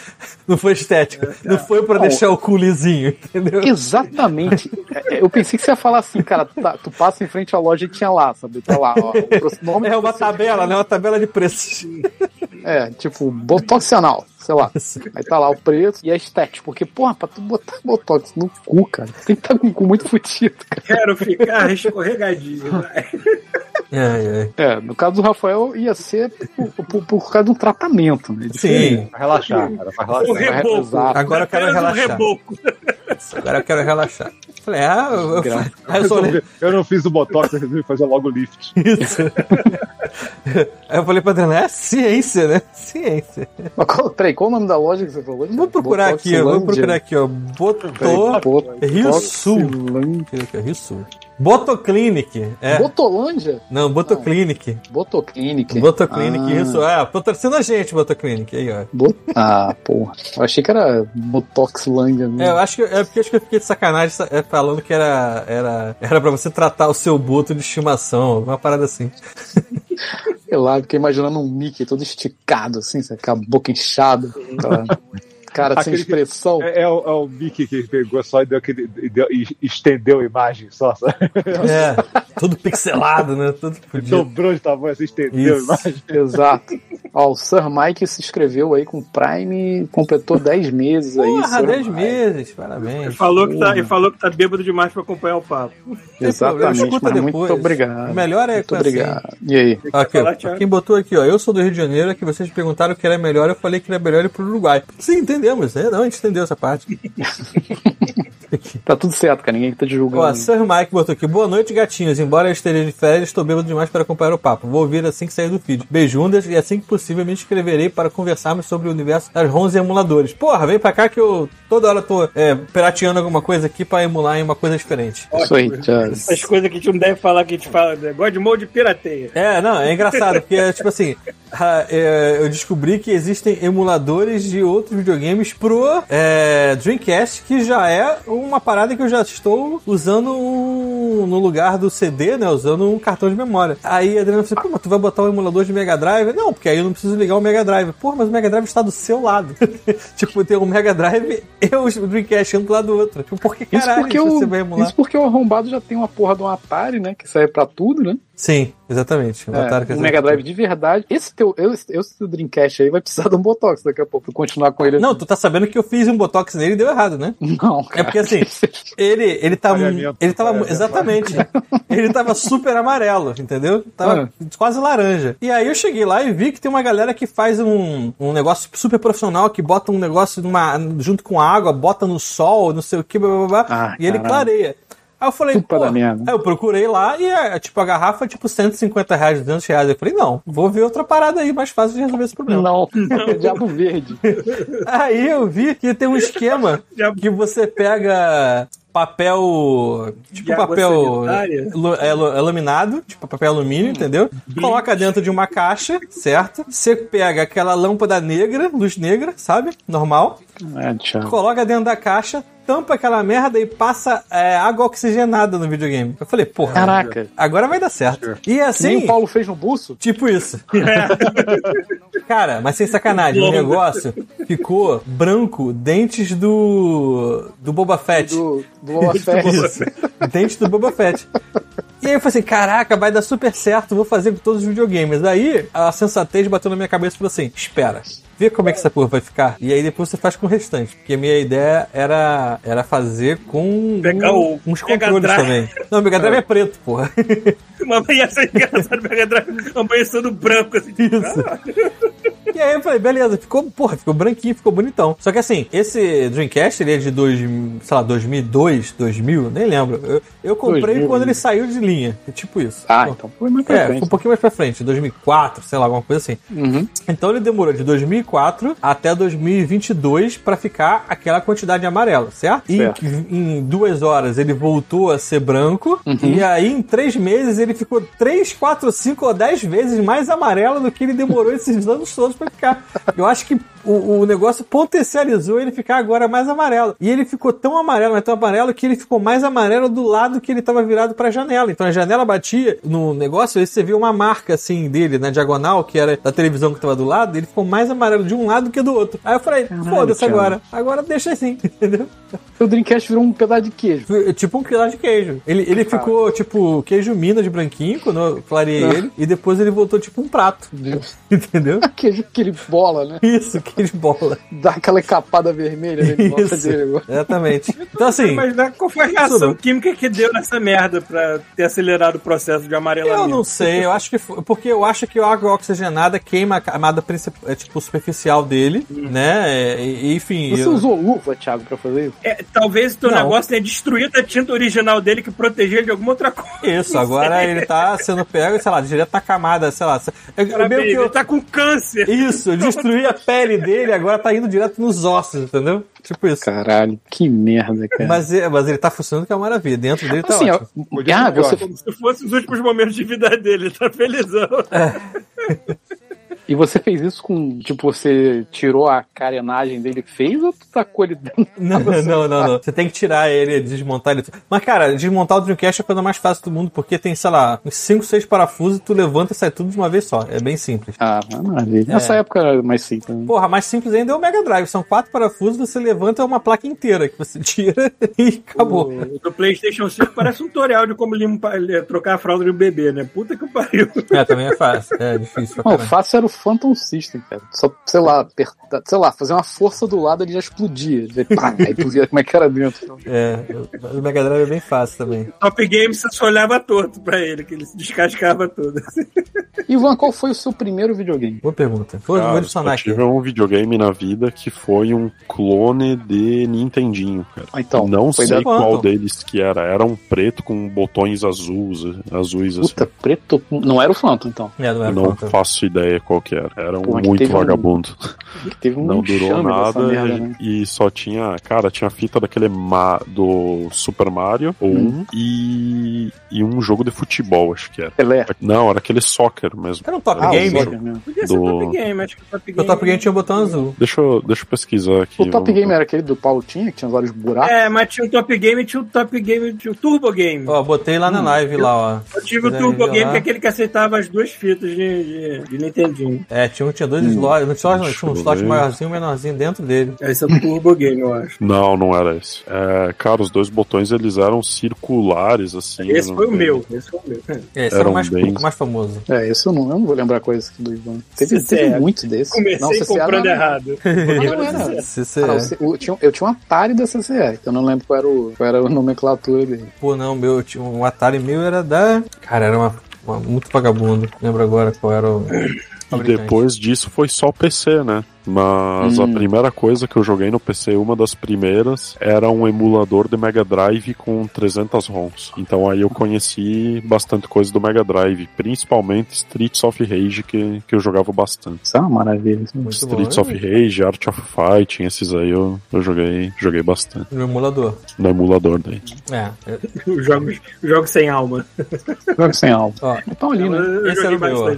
não foi estético. Não foi pra deixar o cu lisinho, entendeu? Exatamente. É, Eu pensei que você ia falar assim, cara, tu, tá- tu passa em frente à loja e tinha lá, sabe? Tá lá, ó. É uma tabela, né? Uma tabela de preços. É, tipo, botoxanal, sei lá. Aí tá lá o preço e a estética. Porque, porra, pra tu botar botox no cu, cara, tem que estar com o cu muito fudido, cara. Quero ficar escorregadinho. vai. É, é. É, no caso do Rafael ia ser por, por- por causa do tratamento, né? Sim. Pra relaxar, cara. Pra O relaxar. reboco. Exato. Agora eu quero relaxar. reboco. Agora eu quero relaxar. Falei, ah, eu, eu, eu Eu não fiz o botox, eu resolvi fazer logo o lift. Isso. Aí eu falei pra Adriana, é ciência, né? Ciência. Mas qual, peraí, qual o nome da loja que você falou? Vou procurar aqui, ó, vou procurar aqui, ó. Boto... Rio Sul. Rio Sul. Botoclinic. É. Botolândia? Não, Botoclinic. Botoclinic. Botoclinic, Ah. isso. É, patrocina a gente, Botoclinic. Aí, ó. Bo- Ah, porra. Eu achei que era Botoxlândia. mesmo. É, eu acho que, é porque acho que eu fiquei de sacanagem sa- é, falando que era, era, era pra você tratar o seu boto de estimação, uma parada assim. Sei lá, fiquei imaginando um Mickey todo esticado, assim, com a boca inchada. Cara sem Aquele que- expressão. É, é o, é o Mickey que pegou só e, deu aquele, e, deu- e estendeu a imagem só, sabe? É, tudo pixelado, né? Tudo fodido. Dobrou de tamanho, assim, estendeu Isso. a imagem. Exato. Ó, o Sir Mike se inscreveu aí com Prime, completou 10 meses aí. Porra, Sir 10 Mike. meses, parabéns. Ele falou, que tá, ele falou que tá bêbado demais pra acompanhar o papo. Exatamente, escuta mas depois. muito obrigado. O melhor é Muito com assim. obrigado. E aí? Aqui, ó, quem botou aqui, ó. Eu sou do Rio de Janeiro, que vocês perguntaram o que era melhor, eu falei que era melhor ir pro Uruguai. Sim, entendemos, né? Não, a gente entendeu essa parte. Tá tudo certo, cara. Ninguém tá te julgando. Ó, Sir Mike botou aqui. Boa noite, gatinhos. Embora eu esteja de férias, estou bêbado demais para acompanhar o papo. Vou ouvir assim que sair do feed. Beijundas e assim que possível me inscreverei para conversarmos sobre o universo das ROMs e emuladores. Porra, vem pra cá que eu toda hora tô é, pirateando alguma coisa aqui pra emular em uma coisa diferente. Isso aí. As coisas que a gente não deve falar que a gente fala. Né? God Mode pirateia. É, não, é engraçado, porque, tipo assim, ah, é, eu descobri que existem emuladores de outros videogames pro é, Dreamcast, que já é uma parada que eu já estou usando um- no lugar do CD, né? Usando um cartão de memória. Aí a Adriana falou, pô, mas tu vai botar o emulador de Mega Drive? Não, porque aí eu não preciso ligar o Mega Drive. Porra, mas o Mega Drive está do seu lado. tipo, tem o Mega Drive e o Dreamcast um do lado do outro. Tipo, por que Isso caralho porque, você o, vai emular? isso porque o arrombado já tem uma porra de um Atari, né? Que serve pra tudo, né? Sim, exatamente. O É, Atari que um Mega Drive de verdade. Esse teu, esse, esse teu Dreamcast aí vai precisar de um Botox daqui a pouco, pra continuar com ele. Não, tu tá sabendo que eu fiz um botox nele e deu errado, né? Não, cara. É porque assim, ele, ele tá. Ele tava. Exatamente. Ele tava super amarelo, entendeu? Tava quase laranja. E aí eu cheguei lá e vi que tem uma galera que faz um, um negócio super profissional, que bota um negócio numa, junto com água, bota no sol, não sei o que, blá blá blá, Ah, e ele clareia. Aí eu falei, Puta pô, merda. aí eu procurei lá e é, tipo, a garrafa é tipo 150 reais, 200 reais. Eu falei, não, vou ver outra parada aí mais fácil de resolver esse problema. Não, é Diabo Verde. Aí eu vi que tem um esquema Já- que você pega papel. Tipo papel é, é laminado, tipo papel alumínio, entendeu? Coloca dentro de uma caixa, certo? Você pega aquela lâmpada negra, luz negra, sabe? Normal. É. Coloca dentro da caixa, tampa aquela merda e passa é, água oxigenada no videogame. Eu falei, porra. Caraca. Agora vai dar certo. E Nem assim. o Paulo fez no buço? Tipo isso. Cara, mas sem sacanagem, o negócio ficou branco, dentes do. do Boba Fett. Do, do Boba Fett. Isso. Dentes do Boba Fett. E aí eu falei assim, caraca, vai dar super certo, vou fazer com todos os videogames. Aí a sensatez bateu na minha cabeça e falou assim: espera. Vê como é que essa porra vai ficar. E aí depois você faz com o restante. Porque a minha ideia era, era fazer com Pegar um- o uns controles também. Não, o Mega Drive é preto, porra. Mas ia ser engraçado Mega Drive amanhecendo branco assim. Isso. E aí eu falei, beleza, ficou, porra, ficou branquinho, ficou bonitão. Só que assim, esse Dreamcast, ele é de dois, sei lá, 2002, 2000, nem lembro. Eu, eu comprei 2000, quando né? ele saiu de linha, é tipo isso. Ah, Pô, então foi mais pra É, foi frente. um pouquinho mais pra frente, 2004, sei lá, alguma coisa assim. Uhum. Então ele demorou de 2004 até 2022 pra ficar aquela quantidade amarela, certo? E Certo. em duas horas ele voltou a ser branco. E aí em três meses ele ficou três, quatro, cinco ou dez vezes mais amarelo do que ele demorou esses anos todos pra ficar. Eu acho que o, o negócio potencializou ele ficar agora mais amarelo. E ele ficou tão amarelo, mas tão amarelo, que ele ficou mais amarelo do lado que ele tava virado pra janela. Então a janela batia no negócio, aí você viu uma marca assim dele na diagonal, que era da televisão que tava do lado, ele ficou mais amarelo de um lado que do outro. Aí eu falei, foda-se agora. Agora deixa assim, entendeu? O Dreamcast virou um pedaço de queijo. Tipo um quilo de queijo. Ele, ele ficou tipo queijo Minas de branquinho, quando eu clareei ele, e depois ele voltou tipo um prato. Entendeu? queijo aquele bola, né? Isso, que de bola. Dá aquela encapada vermelha né, Isso. dele. Exatamente. Então, assim, Mas né, qual foi a reação Tudo. química que deu nessa merda pra ter acelerado o processo de amarelamento? eu não sei, eu acho que foi, porque eu acho que a água oxigenada queima a camada principal, é, tipo, superficial dele, né? É, e- enfim. Você eu- usou luva, Thiago, pra fazer isso? É, talvez o teu Não. negócio tenha destruído a tinta original dele que protegia ele de alguma outra coisa. Isso, agora ele tá sendo pego, sei lá, direto na camada, sei lá. É, é Parabéns, meio que eu- Ele tá com câncer. Isso, eu destruí a pele dele, agora tá indo direto nos ossos, entendeu? Tipo isso. Caralho, que merda, cara. Mas, é- mas ele tá funcionando que é uma maravilha. Dentro dele tá assim, ó, ótimo. Podia ah, você, Como se fosse os últimos momentos de vida dele. Ele tá felizão. e você fez isso com, tipo, você tirou a carenagem dele e fez ou tu tacou ele dentro? Não, não, não, não. Você tem que tirar ele, desmontar ele. Mas, cara, desmontar o Dreamcast é a coisa mais fácil do mundo, porque tem, sei lá, uns 5, 6 parafusos, tu levanta e sai tudo de uma vez só. É bem simples. Ah, maravilha. Nessa época era mais simples. né? Porra, mais simples ainda é o Mega Drive. São quatro parafusos, você levanta uma placa inteira que você tira e acabou. O do PlayStation 5 parece um tutorial de como limpa- eh, trocar a fralda de um bebê, né? Puta que pariu. É, também é fácil. É difícil Não, fácil era o Phantom System, cara. Só, sei lá, apertar, sei lá, fazer uma força do lado ele já explodia. Aí, pá, aí tu via como é que era dentro. É, o Mega Drive é bem fácil também. Top Game você só olhava torto pra ele, que ele se descascava todo. Ivan, qual foi o seu primeiro videogame? Boa pergunta. Vou Cara, adicionar eu aqui. tive um videogame na vida que foi um clone de Nintendinho, cara. Ah, Então, não foi sei qual Quantum. deles que era. Era um preto com botões azuis, azuis assim. Puta, preto. Não era o Phantom, então. É, não não faço ideia qual que era. Era um Pô, muito teve um- vagabundo. Teve um Não durou nada merda, né? e só tinha, cara, tinha fita daquele ma do Super Mario ou Hum. um e, e um jogo de futebol, acho que era. Pelé. Não, era aquele soccer mesmo. Era um Top Ah, o Game? Podia ser Do- Top Game, acho que o Top Game. O Top Game tinha um botão azul. Deixa eu, deixa eu pesquisar aqui. O Top vamos- Game era aquele do Paulo Tinha, que tinha vários buracos. É, mas tinha o Top Game e tinha o Top Game, tinha o Turbo Game. Ó, botei lá na live lá, ó. Eu tive o Turbo Game, lá. que é aquele que aceitava as duas fitas de, de, de Nintendinho. É, tinha, um- tinha dois slots, não tinha, não, Deixa tinha um eu slot maiorzinho e menorzinho dentro dele. Esse é o Turbo Game, eu acho. Não, não era esse. É, cara, os dois botões eles eram circulares, assim. Esse não foi o meu. Esse foi o meu. É, esse era o mais, bem- mais famoso. É, esse eu não, eu não vou lembrar coisas do Ivan. Teve, teve muito desse. Comecei não, CCE comprando não, errado. Não, não era. Se Ah, o- tinha- eu tinha um Atari da CCE, que eu não lembro qual era, o, qual era a nomenclatura dele. Pô, não, meu, eu tinha um Atari meu era da. Cara, era uma, uma- muito vagabundo. Lembro agora qual era o. E depois disso foi só o PC, né? Mas a Hum. primeira coisa que eu joguei no PC, uma das primeiras, era um emulador de Mega Drive com 300 ROMs. Então aí eu conheci bastante coisa do Mega Drive, principalmente Streets of Rage, que, que eu jogava bastante. Isso é uma maravilha. isso. Muito bom. Streets of Rage, Art of Fighting, esses aí eu, eu joguei, joguei bastante. No emulador. No emulador daí. É. é- Os jogos, os jogos sem alma. Jogo sem alma. Ó, Então ali, né? Esse era o meu,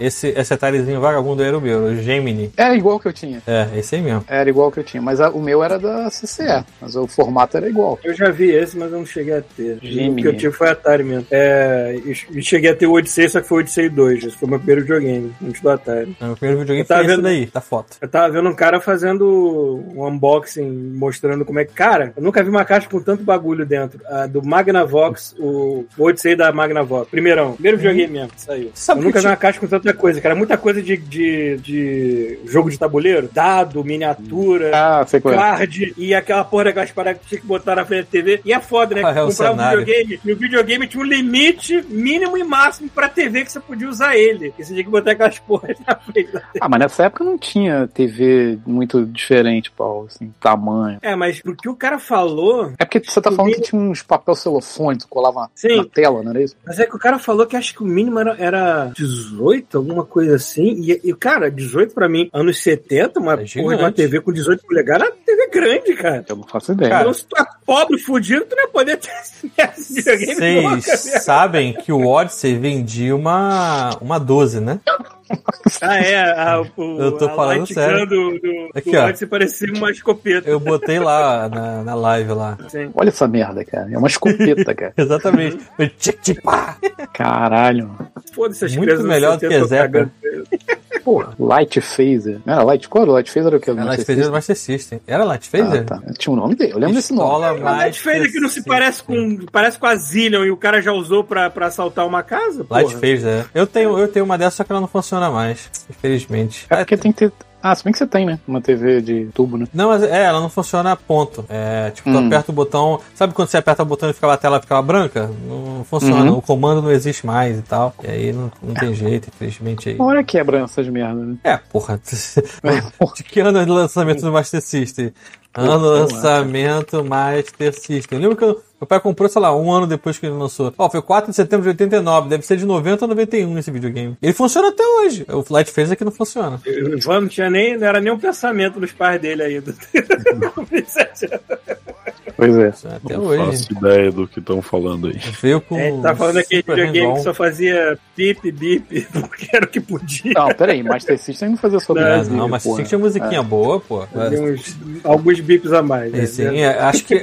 esse, esse Atarizinho vagabundo era o meu, o Gemini. Era igual que eu tinha. É, esse aí mesmo. Era igual que eu tinha. Mas a- o meu era da CCE. Mas o formato era igual. Eu já vi esse, mas eu não cheguei a ter. O que eu tive foi Atari mesmo. É, e e cheguei a ter o Odyssey, só que foi o Odyssey 2. Esse foi o meu primeiro videogame, antes do Atari. O meu primeiro videogame Eu tava foi esse vendo- daí, da foto. Eu tava vendo um cara fazendo um unboxing, mostrando como é que. Cara, eu nunca vi uma caixa com tanto bagulho dentro. A do Magnavox, o o Odyssey da Magnavox. Primeirão, primeiro videogame mesmo que saiu. Sabe eu nunca vi uma caixa com tanta coisa, cara. Muita coisa de, de, de jogo de tabuleiro, dado, miniatura. Ah, sei qual é. Card e aquela porra daquelas paradas que tinha que botar na frente da TV. E é foda, né? Ah, é Comprar um videogame. E o videogame tinha um limite mínimo e máximo pra TV que você podia usar ele. E você tinha que botar aquelas porras na frente da TV. Ah, mas nessa época não tinha TV muito diferente, Paulo, assim, tamanho. É, mas o que o cara falou. É porque você tá falando que tinha uns papel celofone, tu colava Sim. na tela, não era isso? Mas é que o cara falou que acho que o mínimo era, era 18, alguma coisa assim. E, e, cara, 18 pra mim, anos 70, uma É porra uma TV com 18 polegadas, era TV grande, cara. Eu não faço ideia. Então, se tu é pobre, fudido, tu não ia poder ter esse videogame nunca, Vocês né? sabem que o Odyssey vendia uma, uma 12 né? Ah, é. A, o, Eu tô a falando sério. do, do, Aqui, do ó. Odyssey parecia uma escopeta. Eu botei lá na, na live lá. Sim. Olha essa merda, cara. É uma escopeta, cara. Exatamente. Foi pá. Caralho. Foda-se as Muito melhor do que a Zepa. Porra, Light Phaser. Não era Light Qual era o Light Phaser? Era o que? Ela Light Phaser do Master System. Era Light Phaser? Ah, tá. Tinha um nome dele, eu lembro desse nome. Light Phaser que não se parece com, parece com a Zillion e o cara já usou pra, pra assaltar uma casa? Light porra. Phaser, é. Eu tenho, eu tenho uma dessa, só que ela não funciona mais. Infelizmente. É porque tem que ter. Ah, se bem que você tem, né? Uma TV de tubo, né? Não, mas é, ela não funciona a ponto. É, tipo, tu Hum. aperta o botão. Sabe quando você aperta o botão e ficava a tela ficava branca? Não funciona. Uhum. O comando não existe mais e tal. E aí não, não tem jeito, infelizmente aí. Olha quebra essas merdas, né? É, porra. De que ano é de lançamento do Master System? Ano do lançamento Master System. Eu lembro que eu- meu pai comprou, sei lá, um ano depois que ele lançou. Ó, foi 4 de setembro de 89. Deve ser de 90 ou 91 esse videogame. Ele funciona até hoje. O Light Phaser que não funciona. Não tinha nem, não era nem um pensamento dos pais dele ainda. Pois é. Até Não hoje. faço ideia do que estão falando aí. Veio com. É, tá falando aquele videogame que só fazia bip, bip, porque era o que podia. Não, peraí, Master System não fazia sobre É, Brasil, não, mas tinha que tinha musiquinha boa, pô. Fazia uns, alguns bips a mais. Né? sim, é, acho que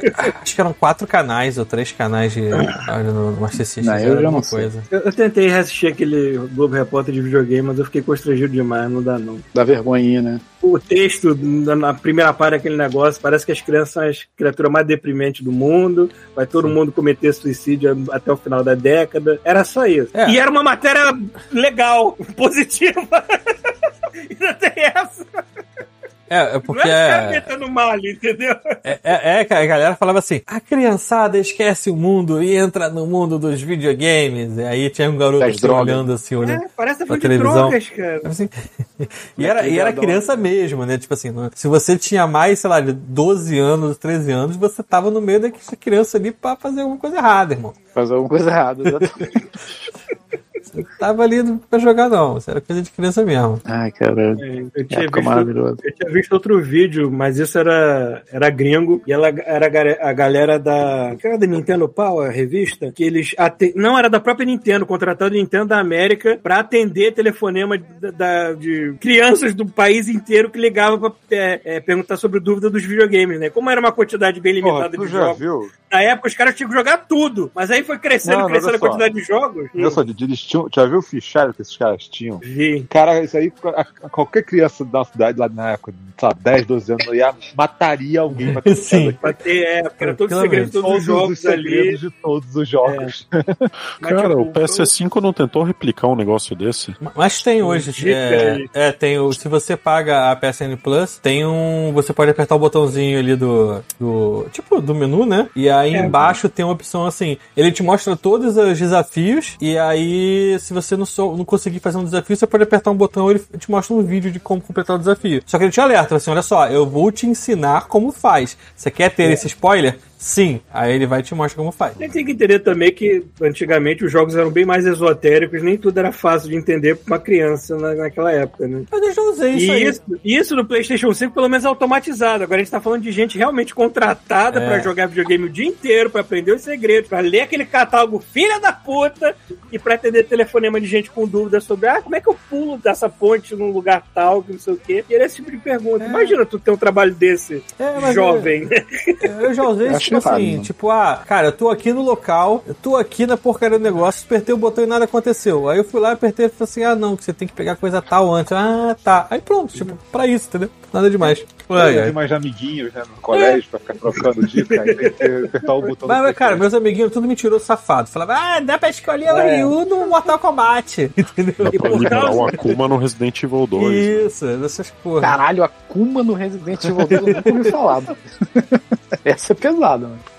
acho que eram quatro canais ou três canais de olha, no Master System. Não, eu já não coisa. Eu, eu tentei reassistir aquele Globo Repórter de videogame, mas eu fiquei constrangido demais, não dá não. Dá vergonhinha, né? O texto na, primeira parte daquele negócio parece que as crianças são as criaturas mais deprimentes do mundo, vai todo mundo cometer suicídio até o final da década. Era só isso. É. E era uma matéria legal, positiva. Ainda tem essa. É, é Não porque é ficar é, mal, entendeu? é, é, é a galera falava assim: a criançada esquece o mundo e entra no mundo dos videogames. E aí tinha um garoto assim, olhando assim, olhando. É, parece Pra televisão. drogas, cara. Assim, e, era, e era criança mesmo, né? Tipo assim, não- se você tinha mais, sei lá, de 12 anos, 13 anos, você tava no meio daquela criança ali pra fazer alguma coisa errada, irmão. Fazer alguma coisa errada. exatamente. Não tava ali pra jogar, não. Isso era coisa de criança mesmo. Ai, cara. É, Eu tinha, visto, maravilhosa. eu tinha visto outro vídeo, mas isso era, era gringo, e ela era a ga- a galera da. Que era da Nintendo Power, a revista, que eles. ate- Não, era da própria Nintendo, contratando a Nintendo da América pra atender telefonema da- da- de crianças do país inteiro que ligavam pra é, é, perguntar sobre dúvida dos videogames, né? Como era uma quantidade bem Porra, limitada tu de já jogos. viu? Na época os caras tinham que jogar tudo, mas aí foi crescendo, Não, crescendo a quantidade de jogos. Olha só, Didi, eles tinham, já viu o fichário que esses caras tinham? Vi. Cara, isso aí, qualquer criança da nossa idade lá na época, sei lá, 10, 12 anos, ia, mataria alguém pra ter Sim. Pra ter, é, porque era todo o segredo de todos todos os jogos os segredos ali. de todos os jogos. Mas, Cara, tipo, o PS5 não tentou replicar um negócio desse? Mas tem hoje. É, aí. é, tem o. Se você paga a PSN Plus, tem um. Você pode apertar o botãozinho ali do. do tipo, do menu, né? E aí É. embaixo tem uma opção assim. Ele te mostra todos os desafios. E aí, se você não, sou, não conseguir fazer um desafio, você pode apertar um botão e ele te mostra um vídeo de como completar o desafio. Só que ele te alerta assim: olha só, eu vou te ensinar como faz. Você quer ter esse spoiler? Sim. Aí ele vai e te mostra como faz. A gente tem que entender também que antigamente os jogos eram bem mais esotéricos, nem tudo era fácil de entender pra uma criança na- naquela época, né? Mas eu já usei isso E aí. isso, isso no PlayStation 5, pelo menos, é automatizado. Agora a gente tá falando de gente realmente contratada É. pra jogar videogame o dia inteiro, pra aprender os segredos, pra ler aquele catálogo filha da puta e pra atender telefonema de gente com dúvidas sobre ah, como é que eu pulo dessa ponte num lugar tal, que não sei o quê. E era esse tipo de pergunta. Imagina tu ter um trabalho desse É, mas jovem, né? Eu já usei Eu isso, tipo errado, assim, mano. tipo, ah, cara, eu tô aqui no local, eu tô aqui na porcaria do negócio, apertei o botão e nada aconteceu. Aí eu fui lá, apertei e falei assim, ah, não, que você tem que pegar coisa tal antes. Ah, tá. Aí pronto, tipo, pra isso, entendeu? Nada demais. Ai, ai. mais amiguinhos né, no colégio pra ficar trocando dica, aí tem que apertar o botão Mas, cara, meus amiguinhos tudo mentiroso safado. Falava, ah, dá pra escolher o É. Ryu no Mortal Kombat. Entendeu? Dá pra liberar um Akuma no Resident Evil 2. né? Isso, essas porra. Caralho, Akuma no Resident Evil 2 eu nunca ouvi falar. Essa é pesada, mano.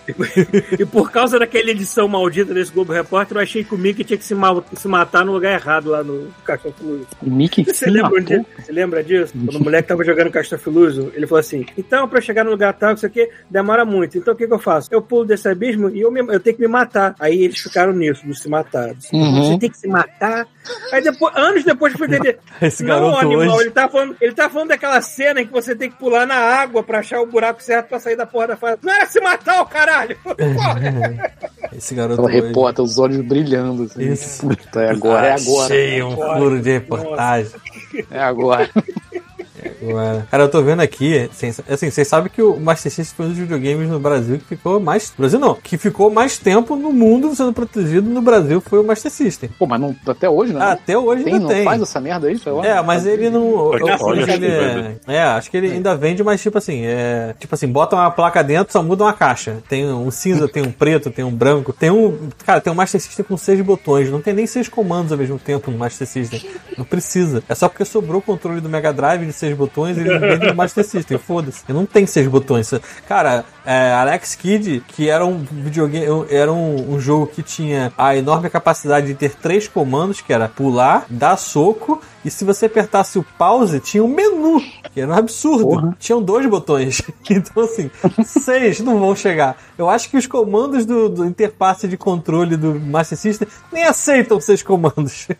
E por causa daquela edição maldita desse Globo Repórter, eu achei que o Mickey tinha que se, mal- se matar no lugar errado lá no Castrofiluso. O Mickey Você se lembra, matou. disso? Você lembra disso? Quando o moleque tava jogando Castrofiluso, ele falou assim: então, pra chegar no lugar tal, isso aqui demora muito. Então o que, que eu faço? Eu pulo desse abismo e eu, me- eu tenho que me matar. Aí eles ficaram nisso, de se matar. Uhum. Você tem que se matar. Aí depois, anos depois eu fui entender. Esse Não, garoto animal, hoje. ele tá, falando, ele tá falando daquela cena em que você tem que pular na água pra achar o buraco certo pra sair da porra da fase. Não era se matar, o caralho! Esse garoto Ela repórter, os olhos brilhando. Assim. Isso. Puta, é agora, é agora. Achei um Agora. furo de reportagem. É agora. Cara, eu tô vendo aqui, assim, vocês sabem que o Master System foi um dos videogames no Brasil que ficou mais. Brasil não, que ficou mais tempo no mundo sendo protegido no Brasil foi o Master System. Pô, mas não, até hoje, né? Ah, até hoje tem, ainda não tem. faz essa merda aí, sei lá. É, mas ele não. Eu acho que ele acho que é, é, acho que ele ainda vende, mas tipo assim, é. Tipo assim, bota uma placa dentro, só muda uma caixa. Tem um cinza, tem um preto, tem um branco. Tem um. Cara, tem um Master System com seis botões. Não tem nem seis comandos ao mesmo tempo no Master System. Não precisa. É só porque sobrou o controle do Mega Drive de seis botões e ele vende no Master System. Foda-se. Não tem seis botões. Cara, é, Alex Kidd, que era um videogame, era um, um jogo que tinha a enorme capacidade de ter três comandos, que era pular, dar soco, e se você apertasse o pause, tinha um menu, que era um absurdo. Tinham dois botões. Então, assim, seis não vão chegar. Eu acho que os comandos do, do interface de controle do Master System nem aceitam seis comandos.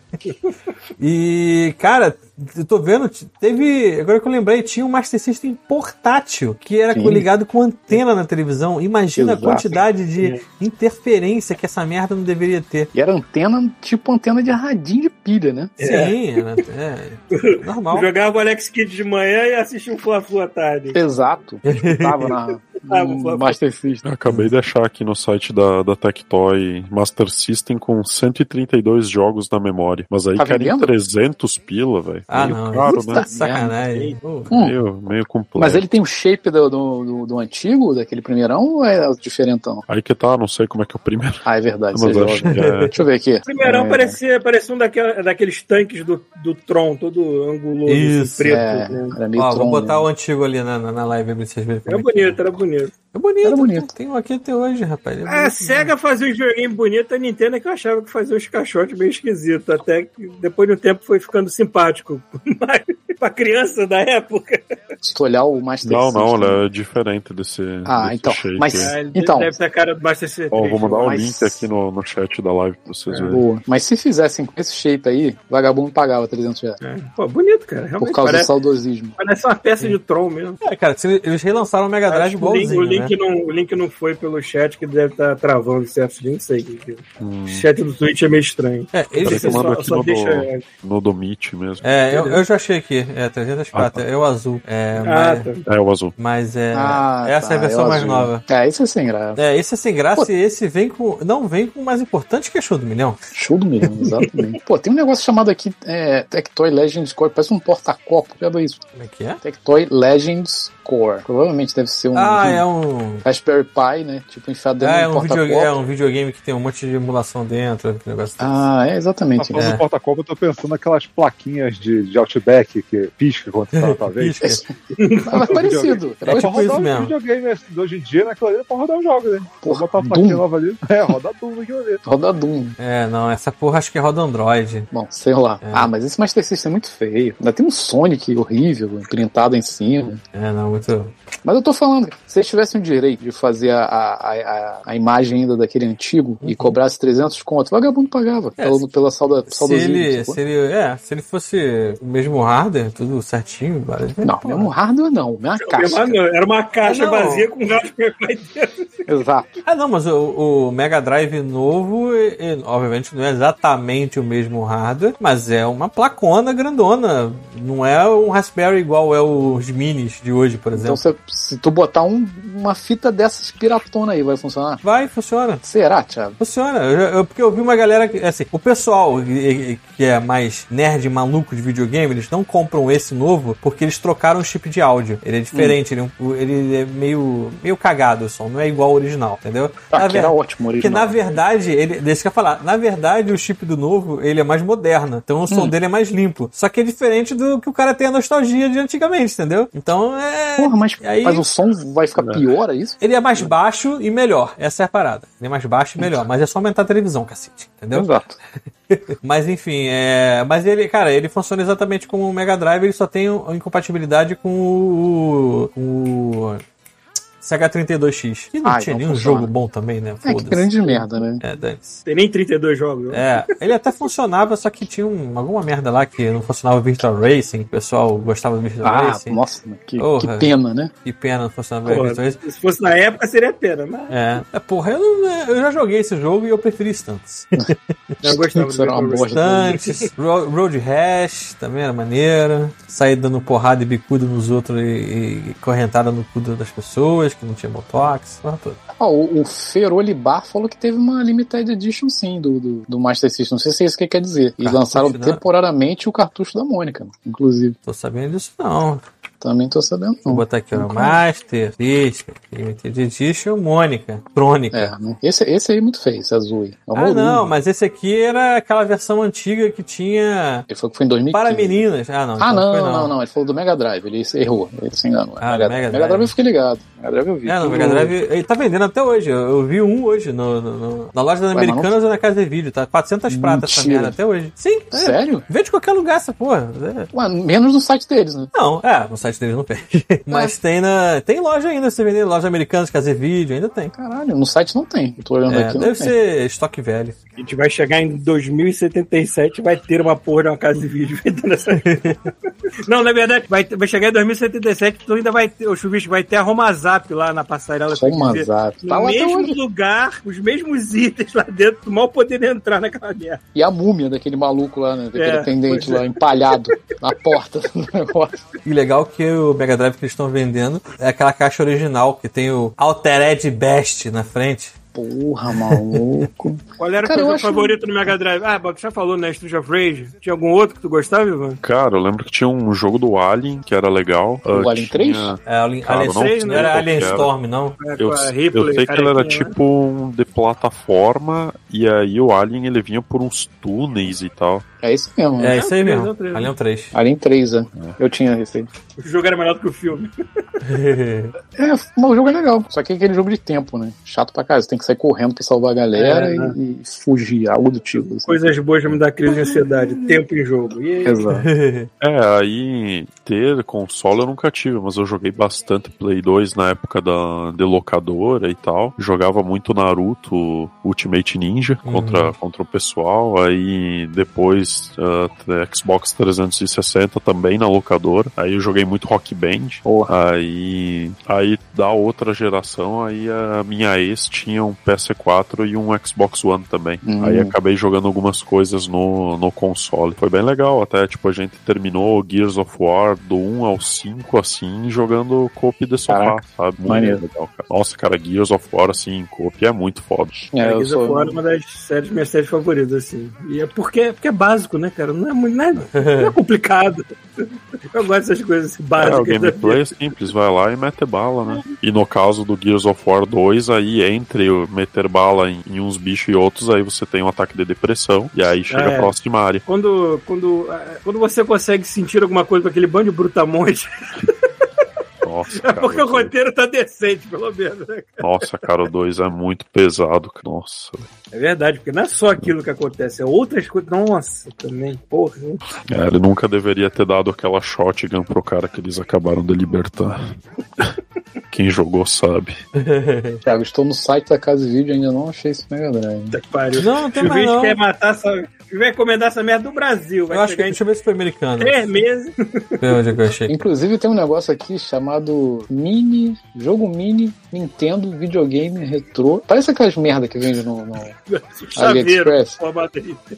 E, cara, eu tô vendo, teve. Agora que eu lembrei, tinha um Master System portátil que era Sim. ligado com antena na televisão. Imagina Exato. a quantidade de interferência que essa merda não deveria ter. E era antena, tipo antena de radinho de pilha, né? Sim, era, é, normal. Jogava o Alex Kidd de manhã e assistia o Fla-Flu à tarde. Exato. Tava na, Ah, vou- Master System. Acabei de achar aqui no site da, da Tectoy Master System com 132 jogos na memória. Mas aí Tá querem vendendo? 300 pila, velho. Ah, meio não. caro, né? Sacanagem. Pô, Hum. Meio, meio complexo. Mas ele tem o shape do, do, do, do antigo, daquele primeirão, ou é o diferentão? Aí que tá, não sei como é que é o primeiro. Ah, é verdade. Mas acho é. Deixa eu ver aqui. O primeirão É, parecia, parecia um daquela, daqueles tanques do, do Tron, todo anguloso, Isso, preto. É, né? era meio Ó, vou Tron, botar né? o antigo ali na, na, na live pra vocês verem. Era é que é. bonito, era bonito. É bonito. Era bonito. Tem um aqui até hoje, rapaz. É A bonito SEGA fazia um joguinho bonito, a Nintendo é que eu achava que fazia uns caixotes meio esquisitos, até que depois de um tempo foi ficando simpático. Mas pra criança da época. Se tu olhar o Master Não, não, ela é diferente desse. Ah, desse então, shape mas- ele Então. Deve ter a cara do Master System. Ó, vou mandar o mas- link aqui no, no chat da live pra vocês verem. Boa. Mas se fizessem com esse shape aí, vagabundo pagava 300 reais. É. Pô, bonito, cara. Por Realmente causa do parece, saudosismo. parece uma peça de Tron mesmo. É, cara, se eles relançaram o Mega Drive o link, o, link né? não, o link não foi pelo chat, que deve estar travando certos links, não sei. que- que- Hum, O chat do Twitch é meio estranho. É, que eu mando só, aqui só no deixa. do- no do Meet mesmo. É, eu, eu já achei aqui. É, 304. É o azul. É, Ah, mas, tá. É o azul. mas é. Ah, essa tá, é a versão mais azul. nova. É, isso é sem graça. É, esse é sem graça Pô. e esse vem com. Não vem com o mais importante que é show do milhão. Show do milhão, exatamente. Pô, tem um negócio chamado aqui é, Tectoy Legends Core, parece um porta-copo. Isso? Como é que é? Tectoy Legends Core. Provavelmente deve ser um Ah, é um. Raspberry Pi, né? Tipo, enfiado dentro Ah, é um, um videogame, porta-copo. é um videogame que tem um monte de emulação dentro. Negócio desse. Ah, é Tá exatamente falando isso. do porta-copo, eu tô pensando naquelas plaquinhas de, de Outback que pisca quando tá, tá vendo. Pisca. Ah, mas parecido. É pra tipo rodar isso um mesmo. videogame de hoje em dia, naquilo ali, dá pra rodar um jogo, né? Vou Porra, botar uma plaquinha Doom. nova ali. É, roda Doom ali. Roda Doom. É, não, essa porra acho que roda Android. Bom, sei lá. É. Ah, mas esse Master System é muito feio. Ainda tem um Sonic horrível, printado em cima. É, não, muito. Mas eu tô falando, se eles tivessem o direito de fazer a, a, a, a imagem ainda daquele antigo e cobrasse 300 conto, o vagabundo pagava. Uhum. É, pela, se- pela sauda, Se ele, se ele, é, se ele fosse o mesmo hardware, tudo certinho, Não, pô. mesmo hardware não, mesma caixa. Ah, não, Era uma caixa Ah, não. vazia com Pi dentro. Exato. Ah, não, mas o, o Mega Drive novo, e- e, obviamente, não é exatamente o mesmo hardware, mas é uma placona grandona. Não é um Raspberry igual é os minis de hoje, por Então exemplo. se, se tu botar um- uma fita dessas piratona aí, vai funcionar? Vai, funciona. Será, Thiago? Funciona, eu, eu- porque eu vi uma galera que, assim, o pessoal que, que é mais nerd maluco de videogame, eles não compram esse novo porque eles trocaram o chip de áudio. Ele é diferente, ele, é ele é meio, meio cagado o som, não é igual ao original, entendeu? Ah, Na que ver- era ótimo original. na verdade, ele, deixa eu falar, na verdade o chip do novo, ele é mais moderno, então o som dele é mais limpo. Só que é diferente do que o cara tem a nostalgia de antigamente, entendeu? Então é... Porra, mas, e aí- mas o som vai ficar pior, é isso? Ele é mais baixo e melhor. Essa é a parada. Ele é mais baixo e melhor. Mas é só aumentar a televisão, cacete. Entendeu? Exato. Mas enfim, é. Mas ele, cara, ele funciona exatamente como o Mega Drive, ele só tem incompatibilidade com o. com o. Sega 32X. Que não Ah, tinha nenhum funciona. jogo bom também, né? É que Foda-se. grande merda, né? É, dane-se. Tem nem 32 jogos. né? É, ele até funcionava, só que tinha um- alguma merda lá que não funcionava o Virtual Racing. O pessoal gostava do Virtual Ah, Racing. nossa, que, Porra. que pena, né? Que pena não funcionava o Porra, Virtual Racing. se fosse na época, seria pena, mas É. é, porra, eu, não- eu já joguei esse jogo e eu preferi Stunts. eu gostava do Isso era uma Virtual. Racing. Stunts, Ro- Road Rash também era maneiro. Sair dando porrada e bicuda nos outros e, e correntada no cu das pessoas, que não tinha motox. porra toda. Ó, o, o Ferolibar falou que teve uma limited edition sim do, do, do Master System. Não sei se é isso que quer dizer. E Cartucho, lançaram né? temporariamente o cartucho da Mônica, inclusive. Tô sabendo disso não. Também tô sabendo. Vou Não. botar aqui, ó. Master, Disca, Limited Edition, Mônica, Crônica. É, né? Esse, esse aí é muito feio, esse azul aí. É Ah, horroroso. não, mas esse aqui era aquela versão antiga que tinha Ele falou que foi em 2015. para meninas. Ah, não. Ah, então não, foi não, não, Ele falou do Mega Drive. Ele errou. Ele se enganou. Ah, Mega, Mega Mega, Drive. Drive eu fiquei ligado. Mega Drive eu vi. É, Tudo- Mega Drive, ele tá vendendo até hoje. Eu, vi um hoje no, no- no- na loja não- Americanas ou na Casa de Vídeo. Tá 400 pratas essa merda até hoje. Sim, é. Sério? Vende qualquer lugar essa porra. É. Ué, menos no site deles, né? Não, é, no site deles não. Mas tem na. Tem loja ainda, se vender loja americana, de Vídeo, ainda tem. Caralho, no site não tem. Eu tô olhando É, aqui, não deve tem. ser estoque velho. A gente vai chegar em 2077 e vai ter uma porra de uma casa de vídeo vendendo essa. Não, na verdade, vai, vai chegar em 2077 tu ainda vai ter, o chuvisco vai ter a Romazap lá na passarela. Só quer uma dizer, zap. Tá No lá até mesmo lugar, os mesmos itens lá dentro, tu mal poder entrar naquela merda. E a múmia daquele maluco lá, né? Daquele É, atendente pois é. lá, empalhado na porta do negócio. E legal que o Mega Drive que eles estão vendendo é aquela caixa original que tem o Altered Best na frente. Porra, maluco. Qual era Cara, o eu teu favorito no Mega Drive? Ah, Bob, já falou, né? Street of Rage. Tinha algum outro que tu gostava, Ivan? Cara, eu lembro que tinha um jogo do Alien que era legal. O Ah, Alien tinha- 3? É, Alien, Cara, Alien não Storm, sei, não né, era Alien. Storm, não. É, Eu, a eu Ripley, sei que ele era né? tipo um de plataforma e aí o Alien ele vinha por uns túneis e tal. É isso mesmo. É né? isso aí três, mesmo. é. Alien 3. Alien 3, né? Eu tinha esse aí. O jogo era melhor do que o filme. É, mas o jogo é legal. Só que é aquele jogo de tempo, né? Chato pra casa. Tem que sair correndo pra salvar a galera É, e, né? e fugir, algo do tipo. assim. Coisas boas me dar crise de ansiedade. Tempo em jogo. E Exato. É, aí ter console eu nunca tive, mas eu joguei bastante Play 2 na época da de locadora e tal. Jogava muito Naruto Ultimate Ninja contra, contra o pessoal. Aí depois ah, Xbox 360 também na locadora. Aí eu joguei muito Rock Band. Porra. Aí, aí da outra geração, aí a minha ex tinha um PS4 e um Xbox One também. Hum. Aí acabei jogando algumas coisas no, no console. Foi bem legal, até tipo a gente terminou Gears of War do 1 ao 5 assim, jogando coop de sofá, Caraca, sabe? Muito maneiro. legal, cara. Nossa, cara, Gears of War assim, coop é muito foda. É, Gears of. War é uma das séries, minhas séries favoritas, assim. E é porque, porque é básico, né, cara? Não é, muito, não é, não é complicado. Eu gosto dessas coisas assim, É, o básicas. gameplay é simples, vai lá e mete bala, né? E no caso do Gears of War 2, aí entre meter bala em, em uns bichos e outros, aí você tem um ataque de depressão, e aí chega É. a próxima área. Quando, quando, eh, quando você consegue sentir alguma coisa com aquele bando de brutamonte, Nossa, é cara, porque o roteiro tá decente, pelo menos. né? Nossa, cara, o 2 é muito pesado. Nossa. É verdade, porque não é só aquilo que acontece, é outras coisas. Nossa, também, porra. É, ele nunca deveria ter dado aquela shotgun pro cara que eles acabaram de libertar. Quem jogou sabe. Thiago, estou no site da Casa de Vídeo e ainda não achei esse Mega Drive. Puta que pariu. Não, não tem mais não. quer matar essa. Vai encomendar essa merda do Brasil. Vai Eu acho que, em deixa eu ver se foi americano. três meses. Onde é que eu achei. Inclusive tem um negócio aqui chamado Mini, jogo Mini Nintendo Videogame Retrô. Parece aquelas merda que vende no, no AliExpress.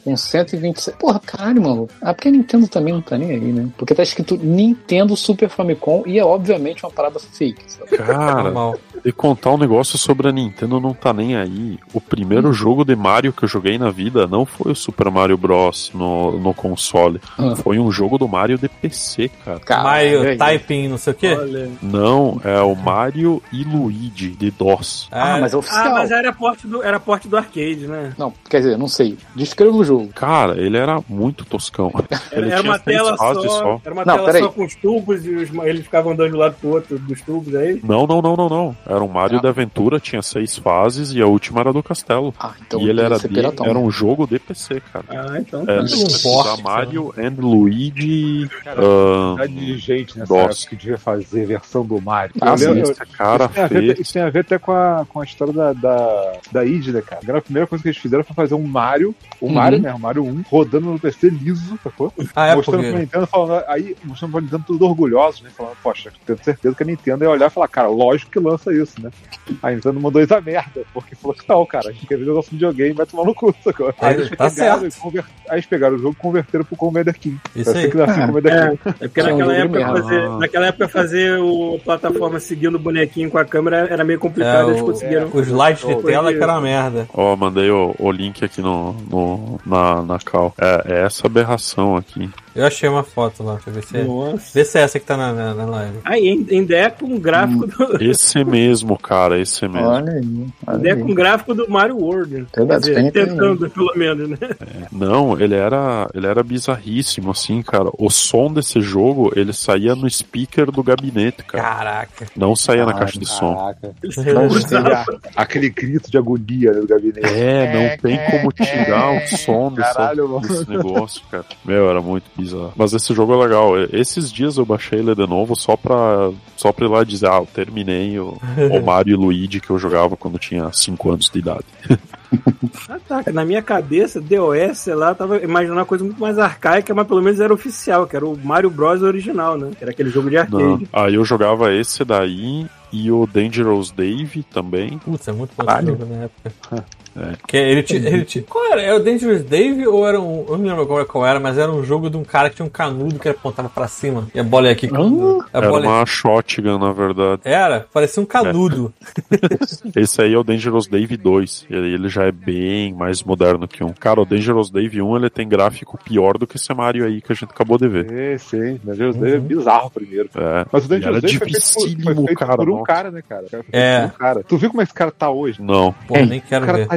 com 127. Porra, caralho, mano. Ah, porque a Nintendo também não tá nem aí, né? Porque tá escrito Nintendo Super Famicom e é obviamente uma parada fake. Sabe? Cara, Normal. E contar um negócio sobre a Nintendo não tá nem aí. O primeiro jogo de Mario que eu joguei na vida não foi o Super Mario Bros. no, no console. Ah. Foi um jogo do Mario de PC, cara. Caralho, Mario aí. Typing, não sei o quê. Olha. Não, é o Mario e Luigi de DOS. Ah, É, mas é Ah, oficial. mas era porte do, era porte do arcade, né? Não, quer dizer, não sei. Descreva o jogo. Cara, ele era muito toscão. Ele Era, uma três tela só, só. Era uma Não, tela só com os tubos e os, eles ficavam andando de um lado pro outro dos tubos aí. Não, não, não, não, não. Era um Mario de aventura, tinha seis fases e a última era do castelo. Ah, então e ele era, de, piratão. era um jogo de PC, cara. Ah, então É, tá. se forte, precisar Mario and Luigi. ah, Quantidade de gente nessa Nossa. época que devia fazer versão do Mario. Ah, Eu esse cara isso, tem a ver, isso tem a ver até com a, com a história da, da, da id, né, cara? A primeira coisa que eles fizeram foi fazer um Mario, o Uhum. Mario mesmo, Mario 1, rodando no PC liso, sacou? Ah, é mostrando porque. pra Nintendo, falando, aí, mostrando pra Nintendo tudo orgulhoso, né? Falando, poxa, tenho certeza que a Nintendo ia olhar e falar, cara, lógico que lança isso, né? A Nintendo mandou isso a merda, porque falou que não, cara, a gente quer ver o nosso videogame, vai tomar no cu, sacou? Aí eles Tá pegaram, certo. conver... aí eles pegaram o jogo e converteram pro Commander King. Isso aí. que Commander É, King. é porque É um naquela de época, fazer, naquela época fazer o plataforma seguindo o bonequinho com a câmera era meio É, complicado, eles o, conseguiram. o slide de Foi tela que isso. era uma merda. Ó, mandei o, o link aqui no, no, na, na cal. É, é essa aberração aqui. Eu achei uma foto lá, deixa eu ver se é. Nossa. Vê se é essa que tá na, na, na live. Aí ainda é com um gráfico do. Esse mesmo, cara, esse mesmo. Olha aí. Olha é aí. com um gráfico do Mario World. Dizer, tentando, pelo menos, né? Não, ele era, ele era bizarríssimo, assim, cara. O som desse jogo, ele saía no speaker do gabinete, cara. Caraca. Não saía na Ah, caixa de som. Caraca. Aquele grito de agonia né, do gabinete. É, não tem como tirar o som dessa, Caralho, desse negócio, cara. Meu, era muito bizarro. Mas esse jogo é legal. Esses dias eu baixei ele de novo só pra, só pra ir lá dizer, ah, eu terminei o, o Mario e Luigi que eu jogava quando tinha 5 anos de idade. Ah, tá. Na minha cabeça, DOS, sei lá, tava imaginando uma coisa muito mais arcaica, mas pelo menos era oficial, que era o Mario Bros original, né? Que era aquele jogo de Não. arcade. Aí eu jogava esse daí e o Dangerous Dave também. Putz, é muito bom jogo na época. Que ele tinha, ele tinha. Qual era? Era o Dangerous Dave ou era um. Eu não lembro agora qual era, mas era um jogo de um cara que tinha um canudo que apontava pra cima. E a bola ia aqui. A Era bola uma shotgun, na verdade. Era, parecia um canudo. Esse aí é o Dangerous Dave 2. Ele, ele já é bem mais moderno que um. Cara, o Dangerous Dave 1 ele tem gráfico pior do que esse Mario aí que a gente acabou de ver. É, sim. Dangerous Dave é bizarro primeiro. É. Mas o Dangerous era Dave foi feito, por, foi feito cara, por um cara, né, cara? O cara foi feito É. por um cara. Tu viu como esse cara tá hoje? Não. Pô, nem O quero cara ver. tá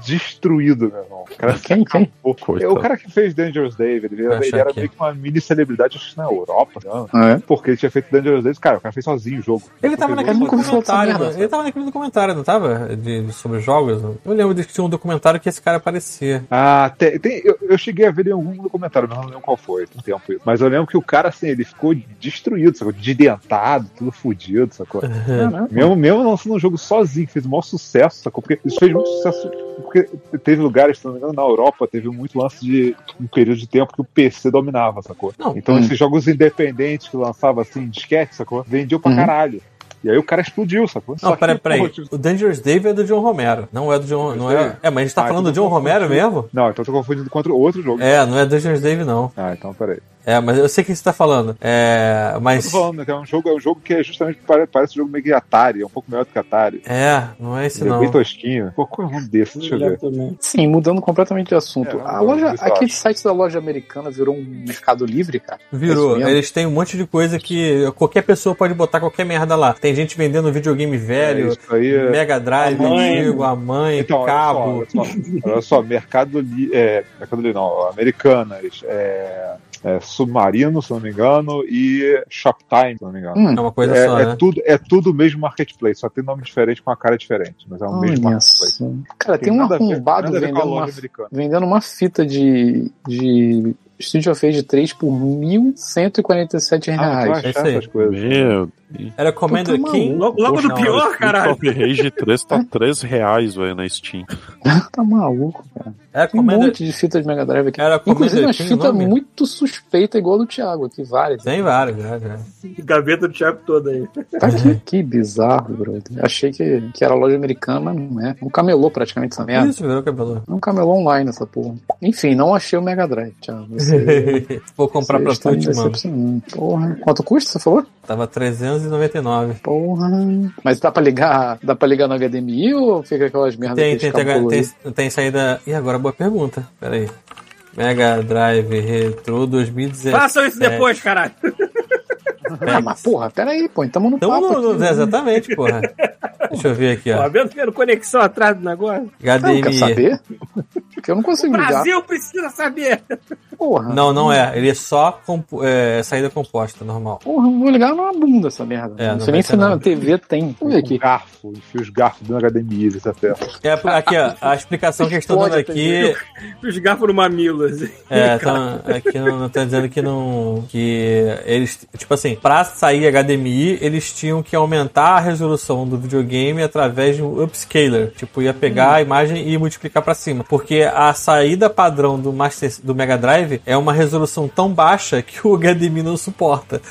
destruído, meu irmão. O cara Quem, quem? É, o cara que fez Dangerous Dave, ele, ele era aqui. meio que uma mini celebridade, acho que na Europa, não? Ah, é? Porque ele tinha feito Dangerous Dave, cara, o cara fez sozinho o jogo. Ele tava naquele documentário. merda, né? Ele tava naquele documentário, não tava? De, de- sobre jogos. Eu lembro de que tinha um documentário que esse cara aparecia. Ah, tem, tem- eu, eu cheguei a ver em algum documentário, mas não lembro qual foi, tem tempo isso. Mas eu lembro que o cara, assim, ele ficou destruído, sacou? Desdentado, tudo fudido, sacou? Mesmo, mesmo lançando um jogo sozinho, que fez o maior sucesso, sacou? Porque isso fez muito sucesso. Porque teve lugares, se não me engano, na Europa, teve muito lance de um período de tempo que o PC dominava, sacou? Não. Então Hum. esses jogos independentes que lançava assim, disquete, sacou? Vendiam pra Uhum. caralho. E aí o cara explodiu, sacou? Não, Só peraí, que, peraí. tipo- O Dangerous Dave é do John Romero. Não é do John. Não é... é, mas a gente tá Ah, falando do então John tô Romero mesmo? Não, então eu tô confundindo contra outro jogo. É, não é Dangerous Dave, não. Ah, então peraí. É, mas eu sei o que você tá falando. É. Eu Mas. tô falando, né, que é um jogo, é um jogo que é justamente pare- parece um jogo meio que Atari, é um pouco melhor do que Atari. É, não é esse é não. bem tosquinho. Pô, qual é o nome desse? Deixa eu ver. também. Sim, mudando completamente de assunto. É, a loja, eu aquele site da loja americana virou um mercado livre, cara. Virou. É? Eles têm um monte de coisa que qualquer pessoa pode botar qualquer merda lá. Tem gente vendendo videogame É, velho, isso aí é... Mega Drive A mãe. antigo, a mãe, Então, olha cabo. só, olha só, olha só, Mercado Livre, é, Mercado Livre não, Americanas, é, é, Submarino, se não me engano, e Shoptime, se não me engano. Hum, É uma coisa É, só, é né? tudo, é tudo o mesmo marketplace, só tem nome diferente com a cara diferente, mas é o mesmo olha marketplace. só. Cara, tem, um a ver- arrombado ver vendendo uma, vendendo uma fita de, de Street of Rage 3 por R$ 1.147 Ah, tu reais. acha É isso aí. essas coisas. Meu, Era Commander Puta King. Logo, logo Poxa, do pior, Street caralho. of Rage 3 tá 3 reais, velho, na Steam. tá maluco, cara. Era Tem um Commander. monte de fita de Mega Drive aqui. Era Inclusive umas fitas muito suspeitas, igual do Thiago aqui, várias. Tem vários, já, já. Gaveta do Thiago toda aí. Tá aqui. que bizarro, brother. Achei que, que era loja americana, mas não é. Um camelô praticamente essa merda. Isso, virou cabelo. É um camelô online essa porra. Enfim, não achei o Mega Drive, Thiago. Você, Vou comprar você pra te mano. Porra. Quanto custa, você falou? Tava 399. Porra. Mas dá pra ligar, dá pra ligar no HDMI ou fica aquelas merdas Tem, que tem, tem, tem, tem saída. Ih, agora boa pergunta. Pera aí. Mega Drive Retro 2017. Façam isso depois, caralho. Ah, mas porra, peraí, pô, tamo no Então, papo no, aqui, né? exatamente, porra. Deixa eu ver aqui, Tá ó. vendo vendo conexão atrás do negócio? Não, quer HDMI. saber? Porque eu não consigo ligar. Brasil precisa saber. porra. Não, não é. Ele é só compo- é, saída composta, normal. Porra, eu vou ligar numa bunda essa merda. É, não não sei nem se na. TV tem. Vamos ver aqui. garfo, enfia os garfos da HDMI, essa ferro. É, aqui, ó, a explicação que eles estão dando aqui. Os garfos no mamilo, assim. É, tão, aqui não, não tá dizendo que não. Que eles. Tipo assim, pra sair HDMI, eles tinham que aumentar a resolução do videogame através de um upscaler. Tipo, ia pegar a imagem e multiplicar pra cima. Porque a saída padrão do Master do Mega Drive é uma resolução tão baixa que o HDMI não suporta.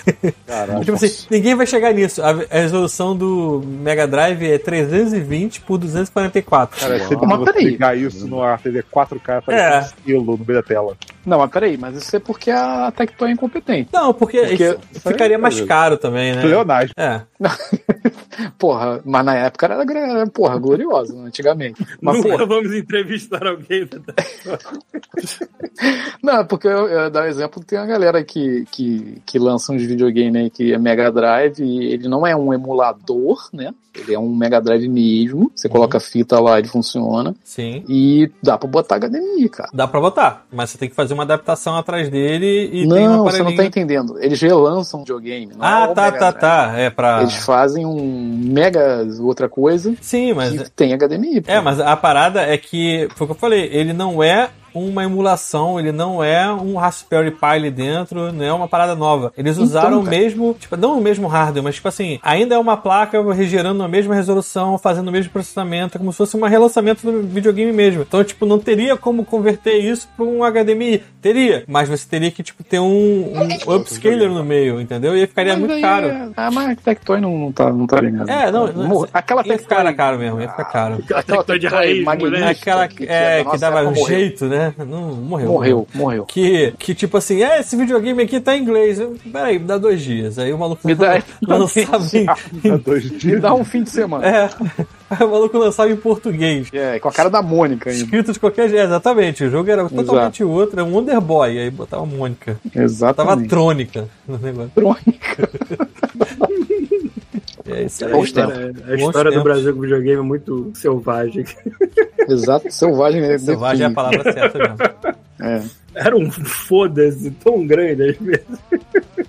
Caraca. tipo assim, ninguém vai chegar nisso. A, a resolução do Mega Drive é 320 por 244. Cara, é sempre Mas você peraí. ligar isso numa TV 4K É. aparece um esquilo no meio da tela. Não, mas peraí, mas isso é porque a Tectoy é incompetente. Não, porque, Porque- isso ficaria mais caro também, né? Pleonasmo. É. Porra, mas na época era, era porra, gloriosa, antigamente. Mas, Nunca porra, vamos entrevistar alguém. da- não, é porque eu, eu dar um exemplo, tem uma galera que, que, que lança uns videogames aí que é Mega Drive e ele não é um emulador, né? Ele é um Mega Drive mesmo. Você coloca a fita lá, ele funciona. Sim. E dá pra botar HDMI, cara. Dá pra botar, mas você tem que fazer uma adaptação atrás dele e tem um não, você não tá entendendo. Eles relançam o videogame. Não é Ah, o tá, tá, tá. É pra. Eles fazem um mega outra coisa Sim, mas. que tem HDMI. pô. É, mas a parada é que, foi o que eu falei, ele não é uma emulação, ele não é um Raspberry Pi ali dentro, não é uma parada nova. Eles Então, usaram o cara. mesmo, tipo, não o mesmo hardware, mas tipo assim, ainda é uma placa regerando a mesma resolução, fazendo o mesmo processamento, é como se fosse um relançamento do videogame mesmo. Então, tipo, não teria como converter isso para um HDMI. Teria, mas você teria que, tipo, ter um, um upscaler no meio, entendeu? E aí ficaria Mas muito aí caro. é- Ah, mas a Tectoy não, não tá, não tá ligado. É, não, não Aquela ia ficar Tectoy. caro mesmo, ia ficar caro. Aquela Tectoy de raiz, magnífica, né? Aquela que- que é, que nossa dava um jeito, né? Não, morreu. Morreu, morreu. Que, que tipo assim, é, esse videogame aqui tá em inglês. Eu, Peraí, me dá dois dias. Aí o maluco Me dá- lançava em, Há dois Me dias. dá um fim de semana. é, aí o maluco lançava em português. É, com a cara da Mônica ainda. Escrito de qualquer jeito, exatamente. O jogo era totalmente outro, era um Wonder Boy. Aí botava Mônica. Exatamente. trônica no negócio. Trônica. É isso aí. Bons A história, a história do tempos. Brasil com videogame é muito selvagem. Exato, selvagem. né? Selvagem é a palavra certa mesmo. É. Era um foda-se tão grande às vezes.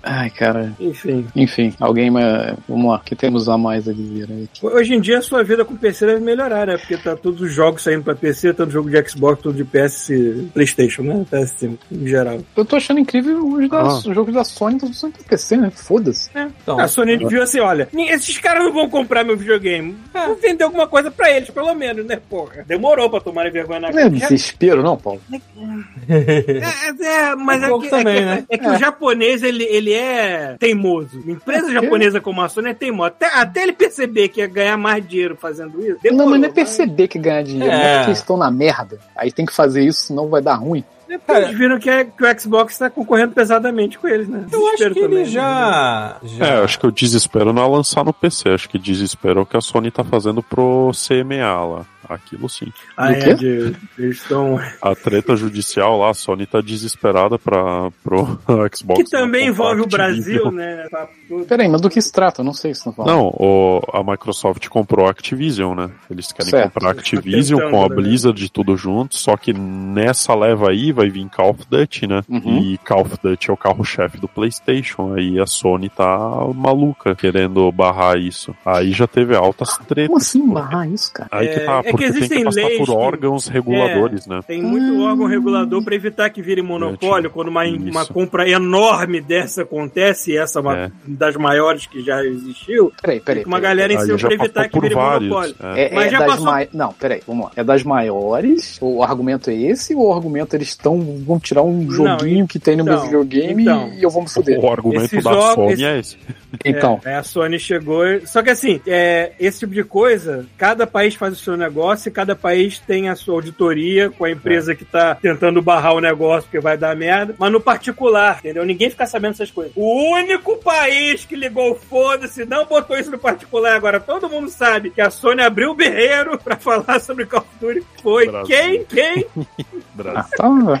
Ai, cara. Enfim. Enfim, alguém mais. Vamos lá, o que temos a mais a dizer aí? Hoje em dia a sua vida com PC deve melhorar, né? Porque tá todos os jogos saindo pra PC, tanto jogo de Xbox, tudo de PS, Playstation, né? PS5, em geral. Eu tô achando incrível os, da, Ah. os jogos da Sony estão sendo pra PC, né? Foda-se. Então, a Sony viu assim, olha, esses caras não vão comprar meu videogame. Vou vender alguma coisa pra eles, pelo menos, né, porra? Demorou pra tomarem vergonha na Não é cara. Já- desespero, não, Paulo? É, é, mas Um é, pouco que, também, é, que, né? é que o japonês, ele, ele é teimoso. Uma empresa japonesa como a Sony é teimosa. Até, até ele perceber que ia ganhar mais dinheiro fazendo isso, Não, demorou, mas não é perceber que ganhar dinheiro, É. não é porque eles estão na merda. Aí tem que fazer isso, senão vai dar ruim. É porque eles viram que, é- que o Xbox tá concorrendo pesadamente com eles, né? eu acho Desespero que ele também, né? já. já... É, acho que o desespero não é lançar no PC, acho que desespero é o que a Sony tá fazendo pro CMA lá. Aquilo sim. Ah, Do é, de, eles estão. A treta judicial lá, a Sony tá desesperada pra, pro Xbox. Que também não comprar envolve o Activision. Brasil, né? Tá tudo. Peraí, mas do que se trata? Eu não sei se não fala. Não, o- a Microsoft comprou a Activision, né? Eles querem Certo. comprar a Activision Tentando, com a né? Blizzard tudo junto, só que nessa leva aí vai vir Call of Duty, né? Uhum. E Call of Duty é o carro-chefe do PlayStation. Aí a Sony tá maluca querendo barrar isso. Aí já teve altas tretas. Como assim barrar isso, cara? Aí que É, tá, é que porque tem existem que passar leis por que- órgãos reguladores, né? Tem muito órgão regulador para evitar que vire monopólio quando uma, Isso. uma compra enorme dessa acontece, e essa é uma É. das maiores que já existiu. Peraí, peraí. Tem uma peraí. galera em cima para evitar que por vire vários. monopólio. é. É, Mas é já das passou-. Não, peraí, vamos lá. É das maiores? O argumento é esse? Ou o argumento eles estão. Vão tirar um joguinho que tem no meu então, videogame então. e eu vou me fuder? O argumento Esses da jogos- Sony esse- é esse. Então. É, a Sony chegou. Só que assim, é, esse tipo de coisa, cada país faz o seu negócio e cada país tem a sua auditoria com a empresa que tá tentando barrar o negócio porque vai dar merda. Mas no particular, entendeu? Ninguém fica sabendo essas coisas. O único país que ligou o foda-se não botou isso no particular. Agora todo mundo sabe que a Sony abriu o berreiro pra falar sobre Call of Duty. Foi Brasil. quem? Quem? Ah, tá.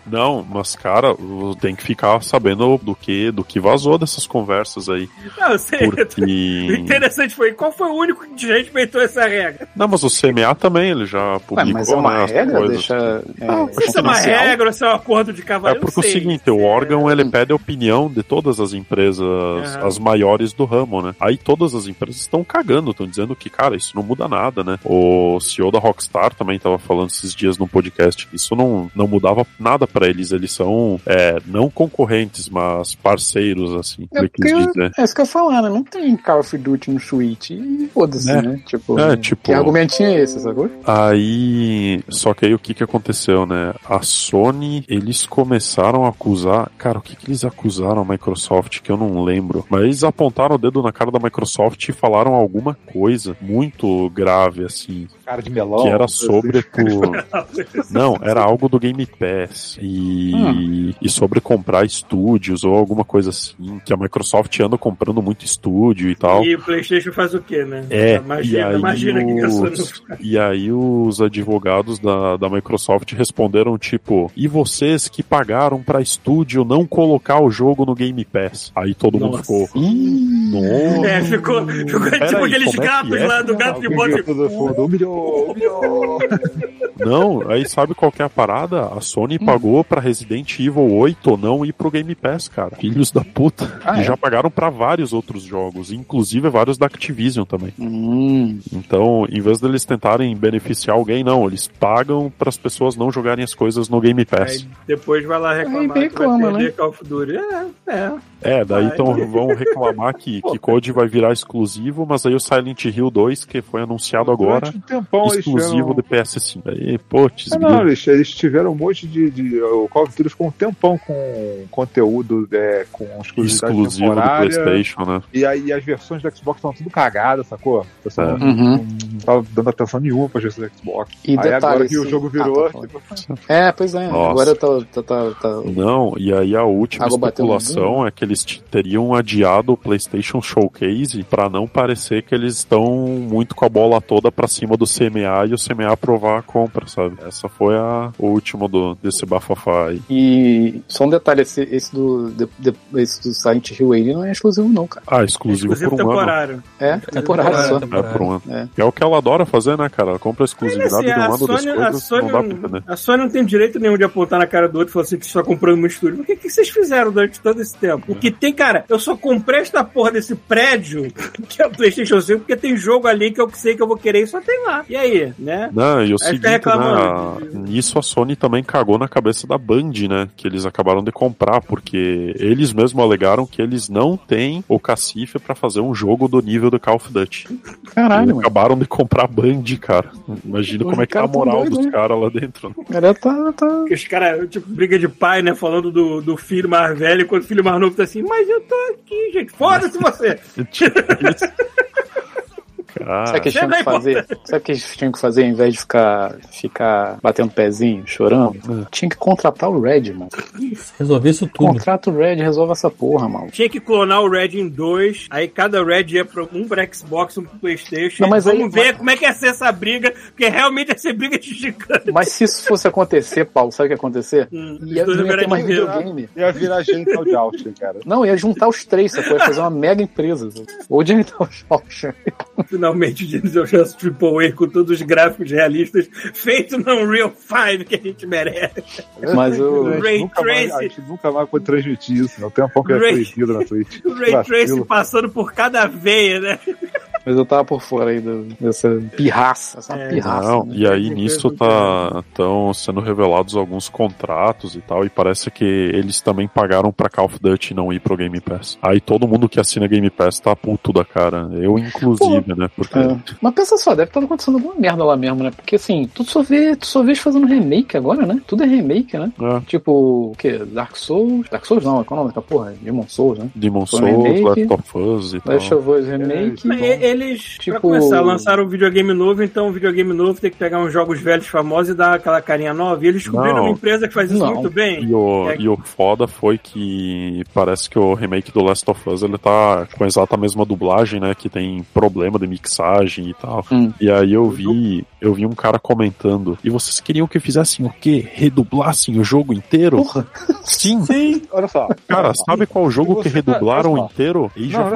Não, mas cara, tem que ficar sabendo do que, do que vazou dessas conversas aí. Não, eu sei. O Porque. interessante foi qual foi o único que respeitou essa regra. Não, mas o CMA também, ele já Ué, publicou mas é uma né, as regra? coisas. Deixa. É, Não, sei se é uma regra se é um acordo de É cavalo. eu porque não o seguinte, o órgão ele pede a opinião de todas as empresas, Aham. as maiores do ramo, né? Aí todas as empresas estão cagando, estão dizendo que, cara, isso não muda nada, né? O CEO da Rockstar também tava falando esses dias no podcast que isso não, não mudava nada pra eles. Eles são é, não concorrentes, mas parceiros, assim. É ele quis porque- dizer. É isso que eu ia falar, né? Não tem Call of Duty no Switch. E foda-se, É. né? Tipo, É, tipo- que argumentinho é esse, sacou? Aí, só que aí o que que aconteceu, né? A Sony, eles começaram a acusar, cara, o que que eles acusaram a Microsoft que eu não lembro, mas eles apontaram o dedo na cara da Microsoft e falaram alguma coisa muito grave assim, Cara de melão. que era assim. sobre tu... Não, era algo do Game Pass e, e sobre comprar estúdios ou alguma coisa assim, que a Microsoft anda comprando muito estúdio e tal. E o PlayStation faz o quê, né? É, imagina, e aí, imagina que não os, e aí os advogados da, da Microsoft responderam tipo, e vocês que pagaram pra estúdio não colocar o jogo no Game Pass? Aí todo mundo Nossa. ficou, nossa. É, ficou, ficou Pera tipo aí, aqueles é gatos é? lá do gato de humilhou. Não, aí sabe qual que é a parada? A Sony Hum. pagou pra Resident Evil 8 não ir pro Game Pass, cara. Filhos da puta. Ah, e é? já pagaram pra vários outros jogos, inclusive vários da Activision também. Hum. Então, em vez deles tentarem beneficiar alguém, não, eles pagam para as pessoas não jogarem as coisas no Game Pass. Aí depois vai lá reclamar. Aí que vai reclama, né? Call of Duty. É, é. É, daí Vai. então vão reclamar que, que Code vai virar exclusivo, mas aí o Silent Hill 2, que foi anunciado agora, um tempão eles exclusivo tiveram... de PS5. Aí, putz, Ah, não, eles, eles tiveram um monte de, de. O Call of Duty ficou um tempão com conteúdo é, com exclusividade exclusivo do temporária. PlayStation, né? E aí as versões do Xbox estão tudo cagadas, sacou? O pessoal É. não, Uhum. não tava dando atenção nenhuma pra versões do Xbox. E aí detalhe, agora que o assim- jogo Ah, virou. tá, pode. É, pois é. Nossa. Agora tá, tá, tá, tá- Não, e aí a última Água especulação é que eles teriam adiado o PlayStation Showcase pra não parecer que eles estão muito com a bola toda pra cima do CMA e o CMA aprovar a compra, sabe? Essa foi a o último do, desse bafafá aí. E só um detalhe, esse, esse do, de- de- esse do Silent Hill aí não é exclusivo não, cara. Ah, exclusivo, Exclusivo por um ano. temporário. É, temporário só. É, por um ano. É. É o que ela adora fazer, né, cara? Ela compra exclusividade Assim, de um a, ano Sony, a, coisas, Sony, não dá pra entender. a Sony não tem direito nenhum de apontar na cara do outro e falar assim que só comprando muito estúdio. Mas o que, que vocês fizeram durante todo esse tempo? O que tem, cara, eu só comprei esta porra desse prédio, que é o PlayStation 5, porque tem jogo ali que eu sei que eu vou querer e só tem lá. E aí, né? Não, e o seguinte, né, reclamando. a- nisso a Sony também cagou na cabeça da Band, né, que eles acabaram de comprar, porque eles mesmos alegaram que eles não têm o cacife pra fazer um jogo do nível do Call of Duty. Caralho, Eles mano. acabaram de comprar a Band, cara. Imagina como é que tá a moral doidos, dos né? caras lá dentro. né? Cara tá, tá... Os caras, tipo, briga de pai, né? Falando do, do filho mais velho, enquanto o filho mais novo tá assim, mas eu tô aqui, gente. Foda-se você! Tipo. Cara, Sabe o que eles tinham que fazer? Sabe o que eles tinham que fazer ao invés de ficar, ficar batendo pezinho, chorando? Tinha que contratar o Red, mano. Resolver isso tudo. Contrata o Red resolve essa porra, mano. Tinha que clonar o Red em dois, aí cada Red ia pra um pra Xbox, um pro Playstation. Não, mas Vamos aí- ver como é que ia ser essa briga, porque realmente ia ser briga de gigante. Mas se isso fosse acontecer, Paulo, sabe o que ia acontecer? Hum, Ia, não ia ter virar mais videogame. Ia virar Genital de Austin, cara. Não, ia juntar os três, sacou? Ia fazer uma mega empresa. sabe? Ou Genital Ocean. Finalmente, já Triple A com todos os gráficos realistas, feito no Unreal 5 que a gente merece. Mas o. Ray nunca mais- Tracing. A gente nunca mais pode transmitir isso, não tem um pouco que é proibido na Twitch. O Ray Vacilo. passando por cada veia, né? Mas eu tava por fora aí do- dessa pirraça. Essa É. pirraça. Não, né? e aí nisso tá estão sendo revelados alguns contratos e tal, e parece que eles também pagaram pra Call of Duty não ir pro Game Pass. Aí todo mundo que assina Game Pass tá puto da cara, eu inclusive, né? Porque É. Mas pensa só, deve estar acontecendo alguma merda lá mesmo, né? Porque assim, tu só vê, tu só vê fazendo remake agora, né? Tudo é remake, né? é, Tipo, o quê? Dark Souls? Dark Souls não, qual é o nome porra? Demon Souls, né? Demon Souls, remake. Last of Us e tal. Last of Us remake. Mas e- eles, pra Tipo- começar, lançaram um videogame novo, então o videogame novo tem que pegar uns jogos velhos famosos e dar aquela carinha nova. E eles descobriram Não. uma empresa que faz isso Não. muito bem. E o, É. e o foda foi que parece que o remake do Last of Us ele tá com a exata mesma dublagem, né? Que tem problema de mixagem e tal. Hum. E aí eu vi, eu vi um cara comentando. E vocês queriam que fizessem o quê? Redublassem o jogo inteiro? Porra. Sim. Sim. Olha só. Cara, sabe qual jogo que redublaram inteiro?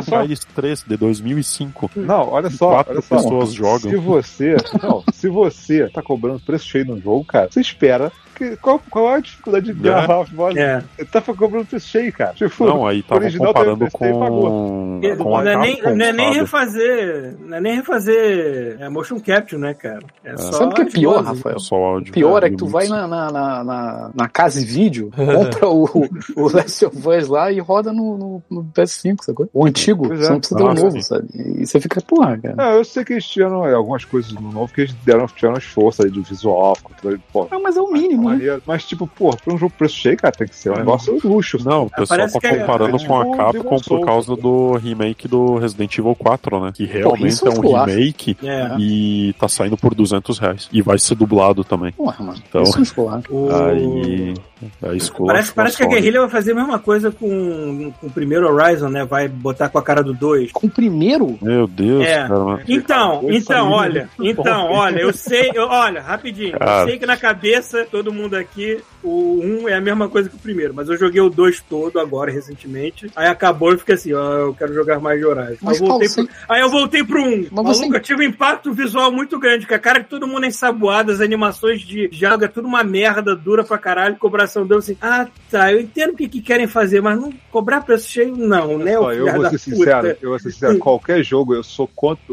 Só. Empires 3 de 2005. Não, olha só. Quatro olha só. pessoas jogam. Se você, não, se você tá cobrando preço cheio no jogo, cara, você espera. Que, qual, qual é a dificuldade de gravar a voz? É. Tá cobrando preço cheio, cara. Tipo, Não, aí original comparando teve preço, com, Não com a é, nem, não é nem refazer. Não é nem refazer é, motion capture, né, cara? É só Sabe o que é pior, vozes. Rafael? Só o áudio. Pior é que E tu vai na, na, na, na, na casa e vídeo, compra o, o Last of Us lá e roda no, no, no PS5, sacou? O antigo, Pois é. você não precisa ter o Ah, novo, sim. sabe? E você fica, porra, cara. Não, eu sei que eles tiveram é, algumas coisas no novo que eles deram, tiveram esforço aí do visual, pô. Ah, mas é o mínimo, né? Maneiro. Mas, tipo, pô, pra um jogo preço cheio, cara, tem que ser um negócio luxo. Não, o pessoal Parece tá é- comparando é com a Capcom por causa do remake do Resident Evil 4, né? Que realmente é é um remake É. e tá saindo por 200 reais. E vai ser dublado também. Porra, mano. Então- Isso é Aí. Aí esculacho Parece, parece que a Sony. Guerrilla vai fazer a mesma coisa com, com o primeiro Horizon, né? Vai botar com a cara do 2. Com o primeiro, Meu Deus, É. cara. Então, então, olha, então, bom. olha, eu sei, eu- olha, rapidinho, Cara. eu sei que na cabeça, todo mundo aqui, o 1 é a mesma coisa que o primeiro, mas eu joguei o 2 todo agora, recentemente, aí acabou e fiquei assim, ó, eu quero jogar mais de Horizon. Mas, eu voltei Paulo, pro- Aí eu voltei pro 1. Mas Maluco, você- eu tive um impacto visual muito grande, com a cara que todo mundo é ensaboado, as animações de joga, tudo uma merda, dura pra caralho, cobração deu assim, ah, tá, eu entendo o que, que querem fazer, mas não cobrar preço cheio, não, né, só, eu vou ser puta. sincero, eu vou ser sincero, qualquer jogo eu sou contra.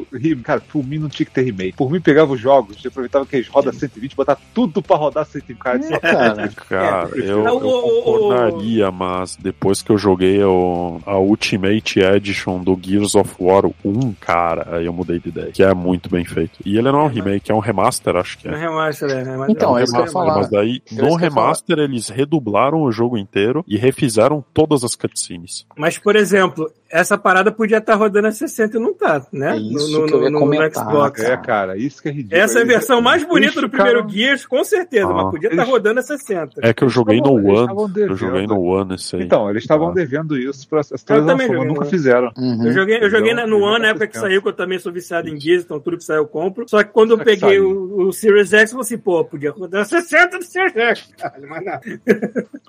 Cara, por mim não tinha que ter remake. Por mim pegava os jogos, eu aproveitava que eles rodam 120, botar tudo pra rodar 120. Cara, É, cara. Cara, É, eu, eu o- o- concordaria, mas depois que eu joguei o, a Ultimate Edition do Gears of War 1, cara, aí eu mudei de ideia. Que é muito bem feito. E ele não é um remake, é um remaster, acho que Não é. remaster, né? Mas Então, um é isso que eu ia remaster. falar. Mas daí, É no ia falar. remaster, eles redublaram o jogo inteiro e refizeram todas as cutscenes. Mas, por exemplo, essa parada podia estar rodando a 60 e não tá, né? É isso que eu ia comentar, Xbox. É, cara, isso que é ridículo. Essa é a versão mais bonita do primeiro ficaram- Gears, com certeza, Ah. mas podia estar Eles- rodando a 60. É que eu joguei no estavam- eles One. Eu joguei no One esse aí. Então, eles estavam Ah. devendo isso joguei mas no nunca fizeram. Uhum. Eu joguei, eu joguei na- no Então, One na época que saiu, que eu também sou viciado em Gears, então tudo que saiu eu compro. Só que quando eu é peguei o, o Series X, eu falei assim, pô, podia rodar a 60 do Series X. Caralho, mas não.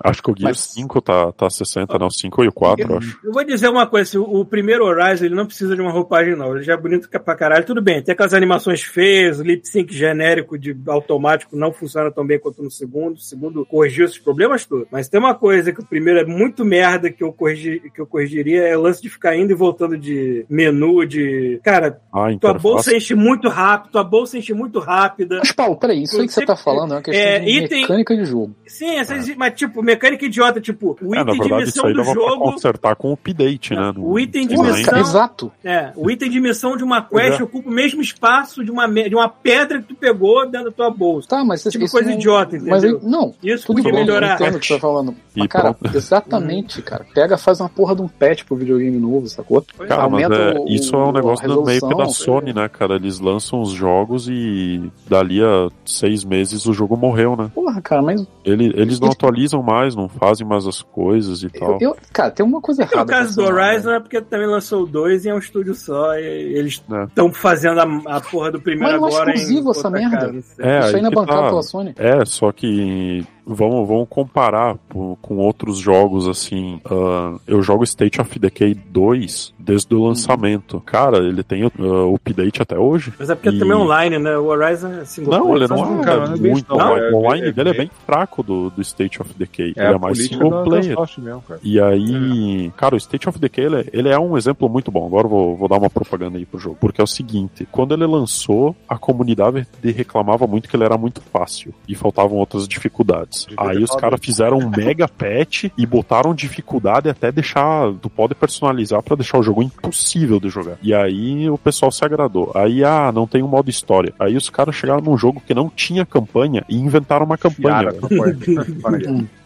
Acho que o Gears Mas- 5 tá, tá 60, não, 5 e o 4, eu acho. Eu vou dizer uma coisa, o, primeiro Horizon ele não precisa de uma roupagem nova, ele já é bonito pra caralho, tudo bem, tem aquelas animações feias, o lip sync genérico de automático não funciona tão bem quanto no segundo, o segundo corrigiu esses problemas todos, mas tem uma coisa que o primeiro é muito merda que eu, corrigi, que eu corrigiria, é o lance de ficar indo e voltando de menu, de... Cara, Ah, tua bolsa enche muito rápido, tua bolsa enche muito rápida, Mas, Paulo, peraí, isso aí que você tá falando é uma questão É, de item- mecânica de jogo. sim, essas, mas tipo, mecânica idiota, tipo, o É, na item de verdade, isso missão aí do jogo... consertar com o update, né? No O item de Porra, missão- cara, exato. É, o item de missão de uma quest é. ocupa o mesmo espaço de uma, de uma pedra que tu pegou dentro da tua bolsa. Tá, mas Tipo isso coisa não- idiota, entendeu? Mas não, Isso tudo podia bem, melhorar. eu entendo o que você tá falando. Mas, cara, pronto. exatamente, cara. Pega, faz uma porra de um patch pro videogame novo, sacou? Cara, mas Aumenta é, o- isso é um a negócio do meio que da resolução, Sony, né, cara? Eles lançam os jogos e dali a seis meses o jogo morreu, né? Porra, cara, mas Ele- eles não Isso- atualizam mais, não fazem mais as coisas e eu, tal. eu- cara, tem uma coisa No errada. caso com do Horizon é porque também lançou o 2 e é um estúdio só. E eles É. estão fazendo a, a porra do primeiro Mas é agora. em exclusivo essa merda. casa, sei. É, Isso aí não é que bancado tá. pela Sony. É, só que vamos, vamos comparar com outros jogos assim. ah, eu jogo State of Decay 2 desde Uhum. o lançamento. Cara, ele tem uh, update até hoje. Mas é porque E- também é online, né? O Horizon é single Não, player, ele não um- é cara, não é muito não. online. É- O online é- dele é é- bem fraco do, do State of Decay. É ele é mais single da, da player. mesmo, cara. E aí, cara, o State of Decay ele é, ele é um exemplo muito bom. Agora eu vou, vou dar uma propaganda aí pro jogo. Porque é o seguinte: quando ele lançou, a comunidade reclamava muito que ele era muito fácil e faltavam outras dificuldades. Aí os caras fizeram um mega patch e botaram dificuldade até deixar. Tu pode personalizar pra deixar o jogo impossível de jogar. E aí o pessoal se agradou. Aí, ah, não tem um modo história. Aí os caras chegaram num jogo que não tinha campanha e inventaram uma campanha.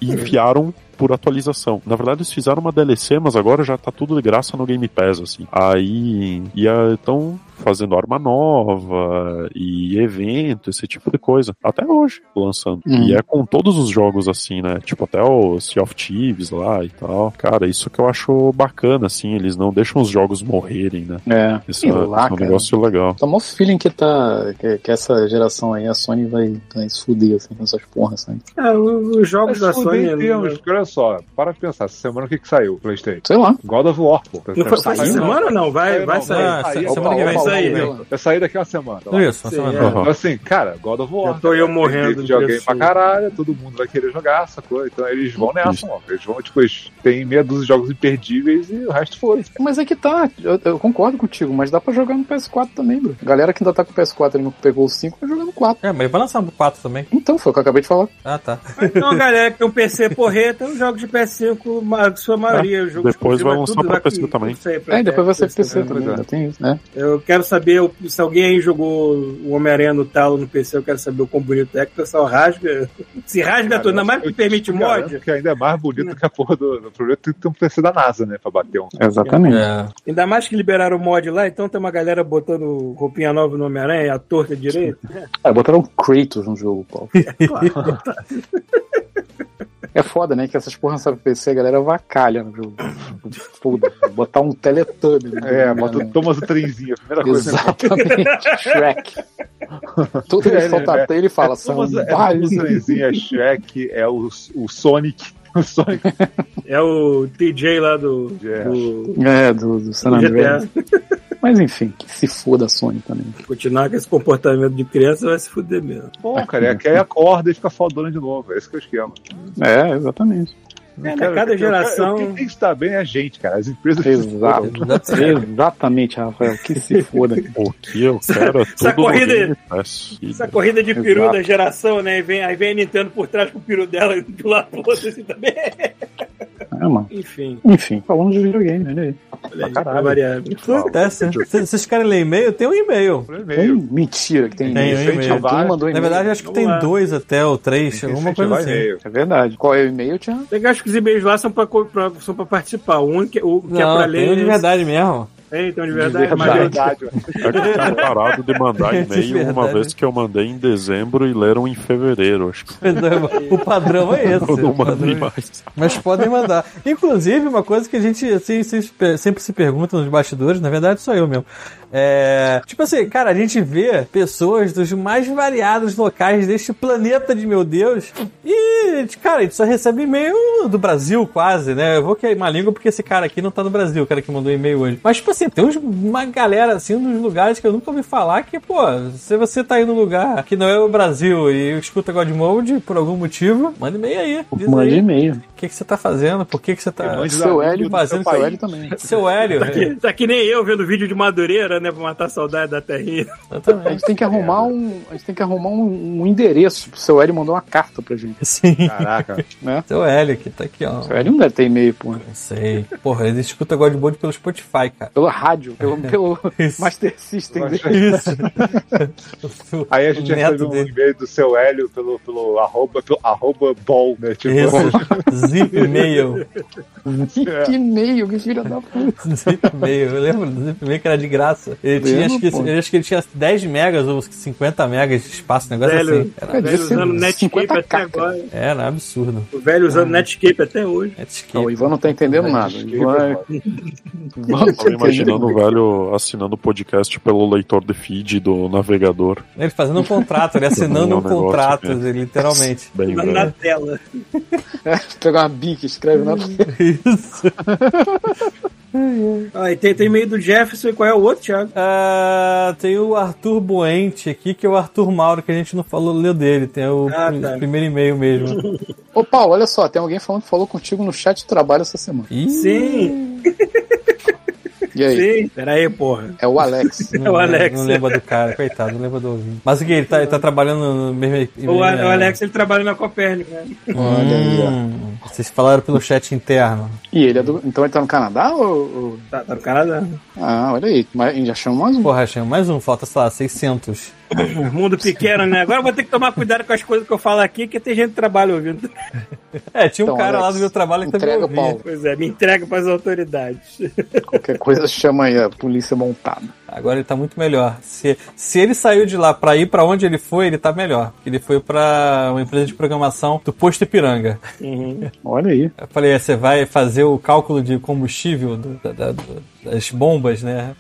E enfiaram por atualização. Na verdade, eles fizeram uma DLC, mas agora já tá tudo de graça no Game Pass, assim. Aí. E então fazendo arma nova e evento, esse tipo de coisa. Até hoje, lançando. Hum. E é com todos os jogos assim, né? Tipo até o Sea of Thieves lá e tal. Cara, isso que eu acho bacana, assim. Eles não deixam os jogos morrerem, né? É. Isso é, lá, é um cara. negócio legal. Tá mó feeling que tá. Que, que essa geração aí, a Sony vai, vai se fuder, assim, com essas porras, assim. É, os jogos da Sony. termos, porque olha só, para pensar, essa semana o que que saiu Playstation? Sei lá. God of War, pô. Não foi, foi essa Saiu, semana ou não? Vai, vai não, sair. Ah, Saiu, se- semana que vem né? né? Vai sair daqui a semana. lá. Isso, uma Sim, semana. é. Então, assim, cara, God of War. Já tô eu né? morrendo de videogame pra caralho, todo mundo vai querer jogar, sacou? Então eles vão nessa, mano. Eles vão, tipo, eles têm meia dúzia de jogos imperdíveis e o resto foi. Mas é que tá, eu, eu concordo contigo, mas dá pra jogar no PS4 também, bro. Galera que ainda tá com o PS4 e não pegou o 5 vai jogar no 4. É, mas vai lançar um 4 também. Então, foi o que eu acabei de falar. Ah, tá. Então, galera, que tem um PC porreta, os jogos de PS5, ma- sua maioria. o jogo depois vai é lançar tudo pra vai PC também. pra É, depois vai ser PC PC também. tem isso, né? Eu quero saber o- se alguém aí jogou o Homem-Aranha no talo no PC, eu quero saber o quão bonito é, que o pessoal rasga. Se rasga Cara, tudo, ainda mais que permite mod. Que ainda é mais bonito que a porra do, do problema tem que ter um PC da NASA, né? Pra bater um. Exatamente. É. Ainda mais que liberaram o mod lá, então tem uma galera botando roupinha nova no Homem-Aranha, a torta direito. É, botaram Kratos no jogo, Paulo. Claro. É foda, né? Que essas porra não sabem PC, a galera vacalha no jogo. Foda. Botar um Teletubby. no É, bota o Thomas o trenzinho, a primeira coisa. Exatamente. Shrek. Tudo É, ele solta é. até ele fala, É são Thomas, é vários. O trenzinho, é Shrek, é o, o Sonic. O Sonic É o TJ lá do, É. do É, do, do San Andreas. Mas enfim, que se foda a Sony também. Continuar com esse comportamento de criança vai se fuder mesmo. Pô, cara, é que aí acorda e fica fodona de novo. É esse que é o esquema. É, exatamente. É, né, Cara, cada geração- Quem tem que estar bem é a gente, cara. As empresas. Exato. Exatamente, Rafael. Que se foda. O que eu quero é tudo Essa corrida-. E- Essa corrida de peru Exato. da geração, né? E vem, aí vem a Nintendo por trás com o peru dela de um lado pro outro assim também. É, mano. Enfim, Enfim, falando de videogame, olha aí. aí, caralho. pra variar. Acontece. né? Se vocês querem ler e-mail, tem um e-mail. Tem mentira que tem Tem e-mail. um e-mail. Mandou Na verdade, acho que Vamos tem lá. dois até, ou três, alguma coisa assim. É verdade. Qual é o e-mail, Tiago? Eu acho que os e-mails lá são pra, pra- são pra participar. O único que, o que é Não, pra tem ler. um de verdade mesmo. É, então de verdade. De Verdade. É eu tinha parado de mandar De e-mail uma verdade. vez que eu mandei em dezembro e leram em fevereiro. Acho que O padrão é esse. eu não mandei é- mais. Mas podem mandar. Inclusive, uma coisa que a gente assim, sempre, sempre se pergunta nos bastidores, na verdade sou eu mesmo. É, tipo assim, cara, a gente vê pessoas dos mais variados locais deste planeta de meu Deus. E, cara, a gente só recebe e-mail do Brasil, quase, né? Eu vou queimar a língua porque esse cara aqui não tá no Brasil, o cara que mandou e-mail hoje. Mas, tipo assim, tem uns- uma galera assim nos lugares que eu nunca ouvi falar que, pô, se você tá aí num lugar que não é o Brasil e escuta God Mode por algum motivo, manda e-mail aí. Aí. e-mail. O que, que você tá fazendo? Por que, que você tá. Seu da- Hélio, do fazendo seu. Hélio também. Seu Hélio. é, Tá, tá que nem eu vendo vídeo de Madureira, né? Pra matar a saudade da terrinha. A exatamente. gente tem que arrumar um, a gente tem que arrumar um, um endereço. O seu Hélio mandou uma carta pra gente, Sim. Caraca. né? Seu Hélio que tá aqui, ó. O seu Hélio não deve ter e-mail, porra. Não sei. Porra, ele escuta God Mode pelo Spotify, cara. Pelo rádio, pelo, pelo Isso. Master System dele. Isso. Aí a gente O neto recebe um e-mail do seu Hélio pelo, pelo arroba, pelo arroba ball, né? Tipo, Isso. Zip Mail. Que e-mail, que filha da puta. Zip Mail. Eu lembro do Zip Mail que era de graça. Ele tinha, acho que, ele, acho que ele tinha 10 megas ou 50 megas de espaço, um negócio Velho. assim. Era, velho usando Netscape 50 até agora. era absurdo. O velho usando Netscape até hoje. Netscape. Não, o Ivan não tá entendendo nada. Ivan, é- Ivan tá Tava imaginando o velho assinando o podcast pelo leitor de feed do navegador. Ele fazendo um contrato, ele assinando É um um contrato, que- literalmente. Bem Na, velho. na tela. Pegar uma bica, escreve na Isso. Ah, e tem, tem e-mail do Jefferson e qual é o outro, Thiago? Ah, tem o Arthur Buente aqui, que é o Arthur Mauro, que a gente não falou, leu dele. Tem o Ah, pr- tá. primeiro e-mail mesmo. Ô, Paulo, olha só, tem alguém falando que falou contigo no chat de trabalho essa semana. Ih, Sim, E aí? sim. Pera aí, porra. É o Alex. Não, É o Alex. Não lembra do cara, coitado, não lembra do ouvinte. Mas o que? Ele tá, ele tá trabalhando no mesmo. O, A- o Alex ele trabalha na Copérnico, né? Olha aí, ó. Hum, vocês falaram pelo chat interno. E ele é do. Então ele tá no Canadá ou. Tá, tá no Canadá. Ah, olha aí. Mas já chama mais um. Porra, achei mais um, falta, sei lá, 600. Mundo pequeno, né? Agora eu vou ter que tomar cuidado com as coisas que eu falo aqui, que tem gente que trabalha ouvindo. É, tinha um Então, cara lá do meu trabalho que também ouvia. Pois é, me entrega para as autoridades. Qualquer coisa chama aí a polícia montada. Agora ele tá muito melhor. Se, se ele saiu de lá pra ir pra onde ele foi, ele tá melhor. Ele foi pra uma empresa de programação do posto Ipiranga. Olha aí. Eu falei, é, você vai fazer o cálculo de combustível do- da- da- das bombas, né?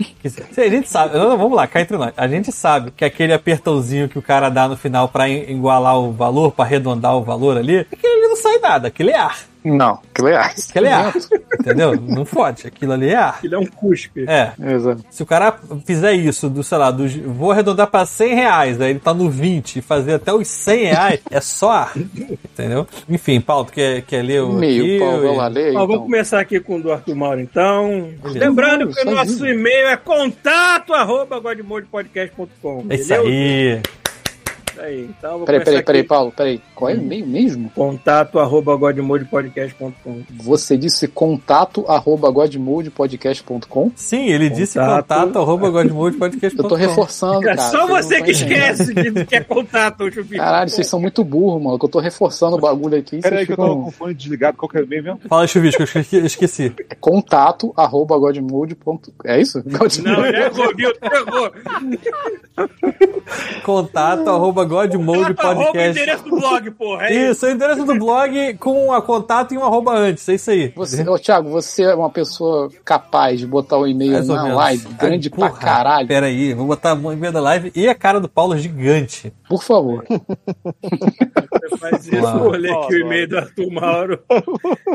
A gente sabe, não, vamos lá, cá entre nós. A gente sabe que aquele apertãozinho que o cara dá no final pra igualar o valor, pra arredondar o valor ali, aquele ali não sai nada, aquilo é ar. Não, aquilo é arte. Aquilo é ar. Entendeu? Não fode, aquilo ali é ar. Ele é um cuspe. É, Exato. se o cara fizer isso, do, sei lá, do, vou arredondar pra 100 reais, aí ele tá no 20 e fazer até os 100 reais, é só ar. Entendeu? Enfim, Paulo, tu quer, quer ler o. Meio, aqui, Paulo, e- lá, aí, Ó, vamos então. começar aqui com o do Arthur Mauro, então. Beleza. Lembrando que o nosso e-mail é contato arroba godmodepodcast.com. É isso aí. Aí. Então, Peraí, peraí, peraí. Paulo, peraí. Qual é o e-mail mesmo? Contato arroba godmodepodcast.com. Você disse contato arroba godmodepodcast.com? Sim, ele disse Contato. contato arroba godmodepodcast.com. Eu tô reforçando, É cara. só você que esquece de que é contato, Chupico. Caralho, vocês são muito burros, mano. que Eu tô reforçando o bagulho aqui. Pera aí vocês que eu tava ficam... com o fone desligado, qual que é o e-mail mesmo? Fala, Chuvisco, eu esqueci. eu esqueci. É contato arroba godmode.com. É isso? Não, já errou, viu? Errou. Contato arroba Contato arroba o endereço do blog, porra. É Isso, é o endereço do blog com a contato e um arroba antes, é isso aí. Você, ô, Thiago, você é uma pessoa capaz de botar o e-mail Mais ou na menos. live, grande Ai, pra porra, caralho. Pera aí, vou botar a mão em meio da live e a cara do Paulo gigante. Por favor. Você faz isso, vou ler aqui o e-mail do Arthur Mauro,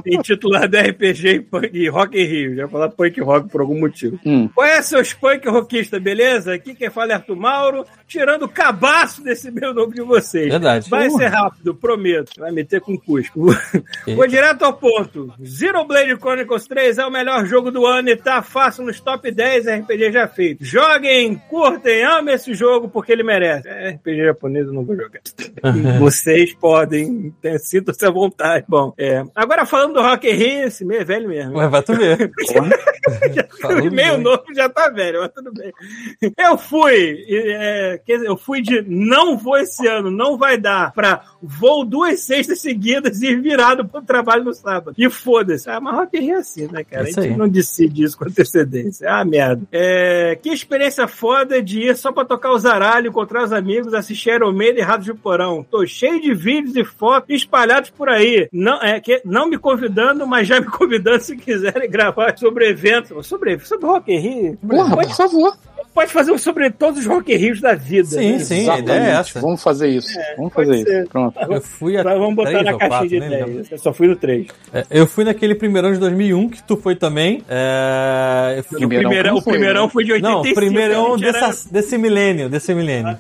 intitulado RPG e Punk- e Rock in Rio. Já falar punk rock por algum motivo. Hum. Qual é, seus punk rockistas, beleza? Aqui quem fala é Arthur Mauro, tirando o cabaço desse meu nome de vocês. Verdade. Vai Uh. ser rápido, prometo. Vai meter com cusco. Vou direto ao ponto. Zero Blade Chronicles 3 é o melhor jogo do ano e tá fácil nos top 10 RPG já feitos. Joguem, curtem, amem esse jogo porque ele merece. É, RPG japonês eu não vou jogar. Vocês podem, né, sintam-se à vontade. Bom, é. Agora falando do Rock in Rio, esse meio é velho mesmo. Ué, vai tu ver. Falou meio bem. novo já tá velho, mas tudo bem. Eu fui, é, quer dizer, eu fui de não vou esse ano, não vai dar, pra vou duas sextas seguidas e ir virado pro trabalho no sábado. E foda-se. Ah, mas Rock é assim, né, cara? É isso a gente aí. não decide isso com antecedência. Ah, merda. É, que experiência foda de ir só pra tocar o zaralho, encontrar os amigos, assistir Iron Maiden e Rato de Porão. Tô cheio de vídeos e fotos espalhados por aí. Não, é, que, não me convidando, mas já me convidando se quiserem gravar sobre eventos. Sobre, sobre Rock in Rio. Porra, pode, por favor. Pode fazer um sobre todos os Rock Rios da vida. Sim, né? sim, a ideia é essa. Vamos fazer isso. Vamos pode fazer ser. isso. Pronto. Eu fui a Mas Vamos botar na caixinha quatro, de nem lembro. ideias. Eu só fui no 3. É, eu fui naquele primeirão de 2001, que tu foi também. É, eu fui- O Primeirão primeirão, o foi, primeirão né? foi de 85. Não, primeirão a gente era- dessa- desse milênio, desse milênio.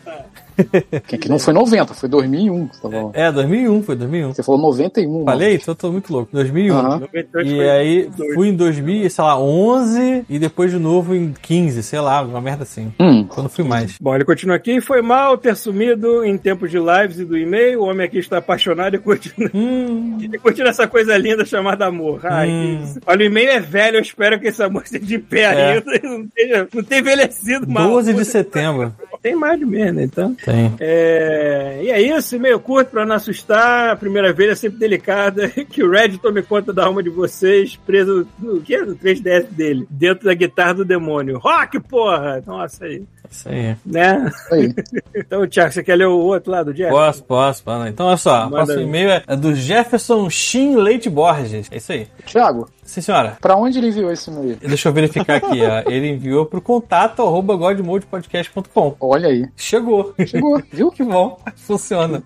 Que, que não foi 90, foi 2001. que Você, tá falando. É, 2001, foi 2001. você falou 91. Falei? Então eu tô muito louco. 2001. Aham. 98 E aí fui em 2000, sei lá, 11 e depois de novo em 15, sei lá, uma merda assim. Hum. Quando fui mais. Bom, ele continua aqui. Foi mal ter sumido em tempos de lives e do e-mail. O homem aqui está apaixonado e curtindo, Hum, e curtindo essa coisa linda chamada amor. Ai, Hum. Olha, o e-mail é velho. Eu espero que esse amor esteja de pé É. ainda. Não tenha, não tenha envelhecido mal. 12 de setembro. Tem mais de mês, né? Então. Tem. É, e é isso, meio curto pra não assustar. A primeira vez é sempre delicada. Que o Red tome conta da alma de vocês, preso no, que? no 3DS dele, dentro da guitarra do demônio. Rock, porra! Nossa, aí. Isso aí. Né? Aí. Então, Thiago, você quer ler o outro lado, Jeff? Posso, posso, posso. Então, olha só, o Manda próximo aí. e-mail é do Jefferson Shin Leite Borges. É isso aí. Thiago, Sim, senhora. pra onde ele enviou esse e-mail? Deixa eu verificar aqui, ó. Ele enviou pro contato arroba godmodepodcast.com. Olha aí. Chegou. Chegou, viu? Que bom, funciona.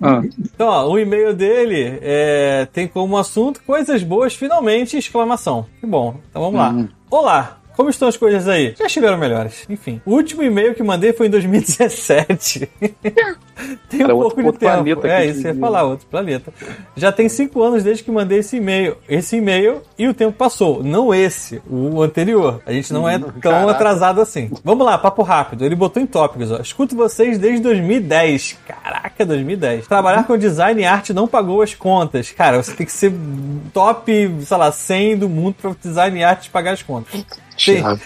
Ah. Então, ó, o e-mail dele é, tem como assunto coisas boas, finalmente, exclamação. Que bom. Então vamos lá. Uhum. Olá! Como estão as coisas aí? Já estiveram melhores. Enfim. O último e-mail que mandei foi em 2017. tem um Era pouco outro- de outro tempo. planeta É, isso ia falar, outro planeta. Já tem cinco anos desde que mandei esse e-mail. Esse e-mail e o tempo passou. Não esse, o anterior. A gente não é tão Caraca. atrasado assim. Vamos lá, papo rápido. Ele botou em tópicos, ó. Escuto vocês desde 2010. Caraca, 2010. Trabalhar com design e arte não pagou as contas. Cara, você tem que ser top, sei lá, 100 do mundo pra design e arte pagar as contas. Sim. Thiago.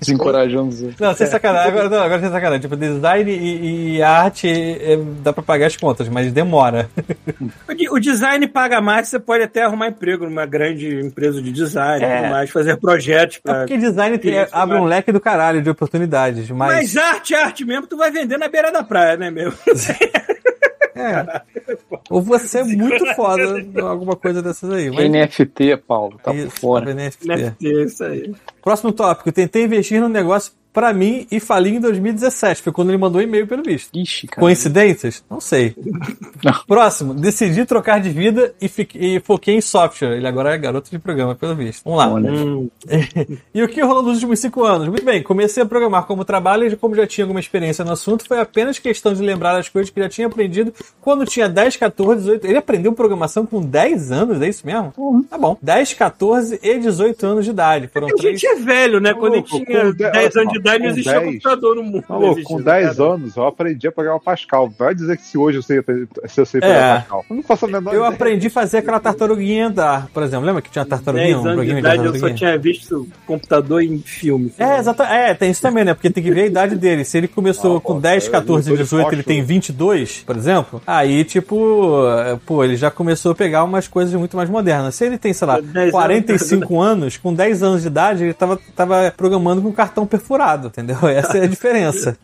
Desencorajando os outros. Não, sem sacanagem, agora, não, agora sem sacanagem. Tipo, design e, e arte é, dá pra pagar as contas, mas demora. O O design paga mais, você pode até arrumar emprego numa grande empresa de design, É. mais, fazer projetos É pra. porque design tem- Isso, abre um leque do caralho de oportunidades, mas. Mas arte, arte mesmo, tu vai vender na beira da praia, né, meu? é. Ou você é muito foda em alguma coisa dessas aí. Mas... NFT, Paulo, tá Isso, por fora. NFT. NFT, isso aí. Próximo tópico. Tentei investir num negócio pra mim e falei em 2017. Foi quando ele mandou um e-mail pelo visto. Ixi, cara. Coincidências? Não sei. Não. Próximo. Decidi trocar de vida e, fiquei- e foquei em software. Ele agora é garoto de programa, pelo visto. Vamos lá. Olha. Hum, E o que rolou nos últimos cinco anos? Muito bem, comecei a programar como trabalho e como já tinha alguma experiência no assunto, foi apenas questão de lembrar as coisas que já tinha aprendido quando tinha 10, 14, 18. Ele aprendeu programação com 10 anos, é isso mesmo? Tá bom. 10, 14 e 18 anos de idade. Foram a três. gente é velho, né? Quando Louco, tinha com de- 10 anos de idade, não com existia 10. computador no mundo. Tá louco, existia, com 10 cara. anos eu aprendi a programar Pascal. Vai dizer que se hoje eu sei, se eu sei É. programar Pascal. Eu não faço a menor Eu ideia. aprendi a fazer aquela tartaruguinha andar, por exemplo. Lembra que tinha tartaruguinha? 10 Um anos de programinha de idade, eu só tinha visto computador em filme. É, exato. É, tem isso também, né? Porque tem que ver a idade dele. Se ele começou Ah, com pô, 10, eu 14, tô de 18, ele tem 22, por exemplo, aí, tipo, é, pô, ele já começou a pegar umas coisas muito mais modernas. Se ele tem, sei lá, 10 anos. 45 anos, com 10 anos de idade, ele tava, tava programando com cartão perfurado, entendeu? Essa é a diferença.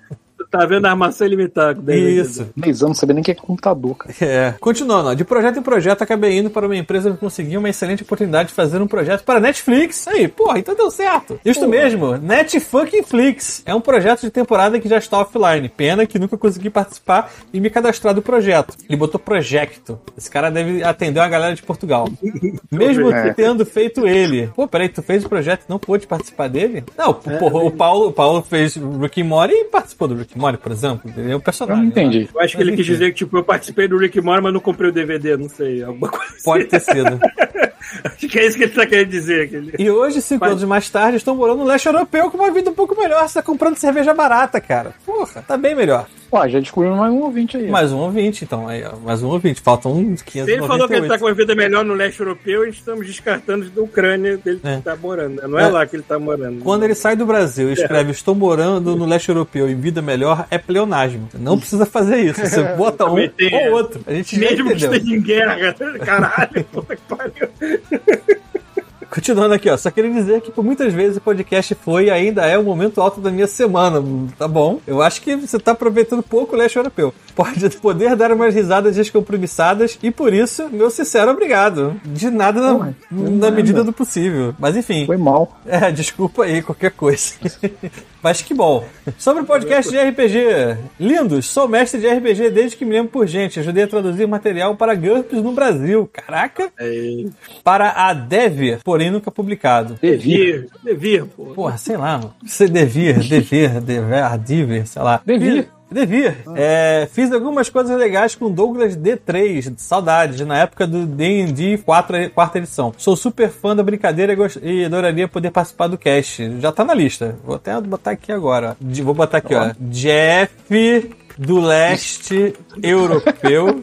Tá vendo a armação ilimitada com 10 anos de Isso. 10 anos, não sabia nem o que é computador, cara. É. Continuando, ó, de projeto em projeto, acabei indo para uma empresa que conseguiu uma excelente oportunidade de fazer um projeto para Netflix. Aí, porra, então deu certo. Isso mesmo, Netfuckingflix. É um projeto de temporada que já está offline. Pena que nunca consegui participar e me cadastrar do projeto. Ele botou Projecto. Esse cara deve atender uma galera de Portugal. Mesmo É. tendo feito ele. Pô, peraí, tu fez o projeto e não pôde participar dele? Não, porra, o Paulo, o Paulo fez Rick Morty e participou do Rick Morty, por exemplo. Ele é um Eu personagem. não entendi. Eu acho que ele Mas quis enfim. dizer que, tipo, eu participei do Rick Morty, mas não comprei o DVD, não sei, alguma coisa Pode ter sido. Acho que é isso que ele tá querendo dizer. Que ele... E hoje, cinco Mas- anos mais tarde, estou morando no leste europeu com uma vida um pouco melhor. Você tá comprando cerveja barata, cara. Porra, tá bem melhor. Ó, já descobrimos mais um ouvinte aí. Mais um ouvinte, então. Aí, ó, mais um ouvinte. Faltam uns 598. Se ele falou que ele tá com uma vida melhor no leste europeu, estamos descartando da Ucrânia dele É. que tá morando. Não é, É. lá que ele tá morando. Quando ele sai do Brasil e escreve Estou morando no leste europeu em vida melhor, é pleonasmo. Não precisa fazer isso. Você bota um ou outro. A gente Mesmo que esteja em guerra, caralho, puta que pariu. Continuando aqui, ó. Só queria dizer que por muitas vezes o podcast foi e ainda é o momento alto da minha semana. Tá bom. Eu acho que você tá aproveitando pouco o leste europeu. Pode poder dar umas risadas descompromissadas e por isso, meu sincero obrigado. De nada na, na medida do possível. Mas enfim. Foi mal. É, desculpa aí qualquer coisa. Mas que bom. Sobre o podcast de RPG. Lindos, sou mestre de RPG desde que me lembro por gente. Ajudei a traduzir material para GURPS no Brasil. Caraca! É, Para a Dever, porém nunca publicado. devir, devir, pô. Porra, sei lá, mano. Você devia, dever, dever, diver, sei lá. Devia. Fiz- Devia. É, fiz algumas coisas legais com Douglas D3, saudades, na época do D&D 4, quarta edição. Sou super fã da brincadeira e adoraria poder participar do cast. Já tá na lista. Vou até botar aqui agora. Vou botar aqui, ó. Jeff do leste europeu,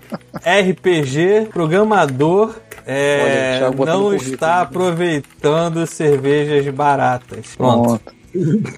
RPG, programador, é, Olha, não está aproveitando cervejas baratas. Pronto. Pronto.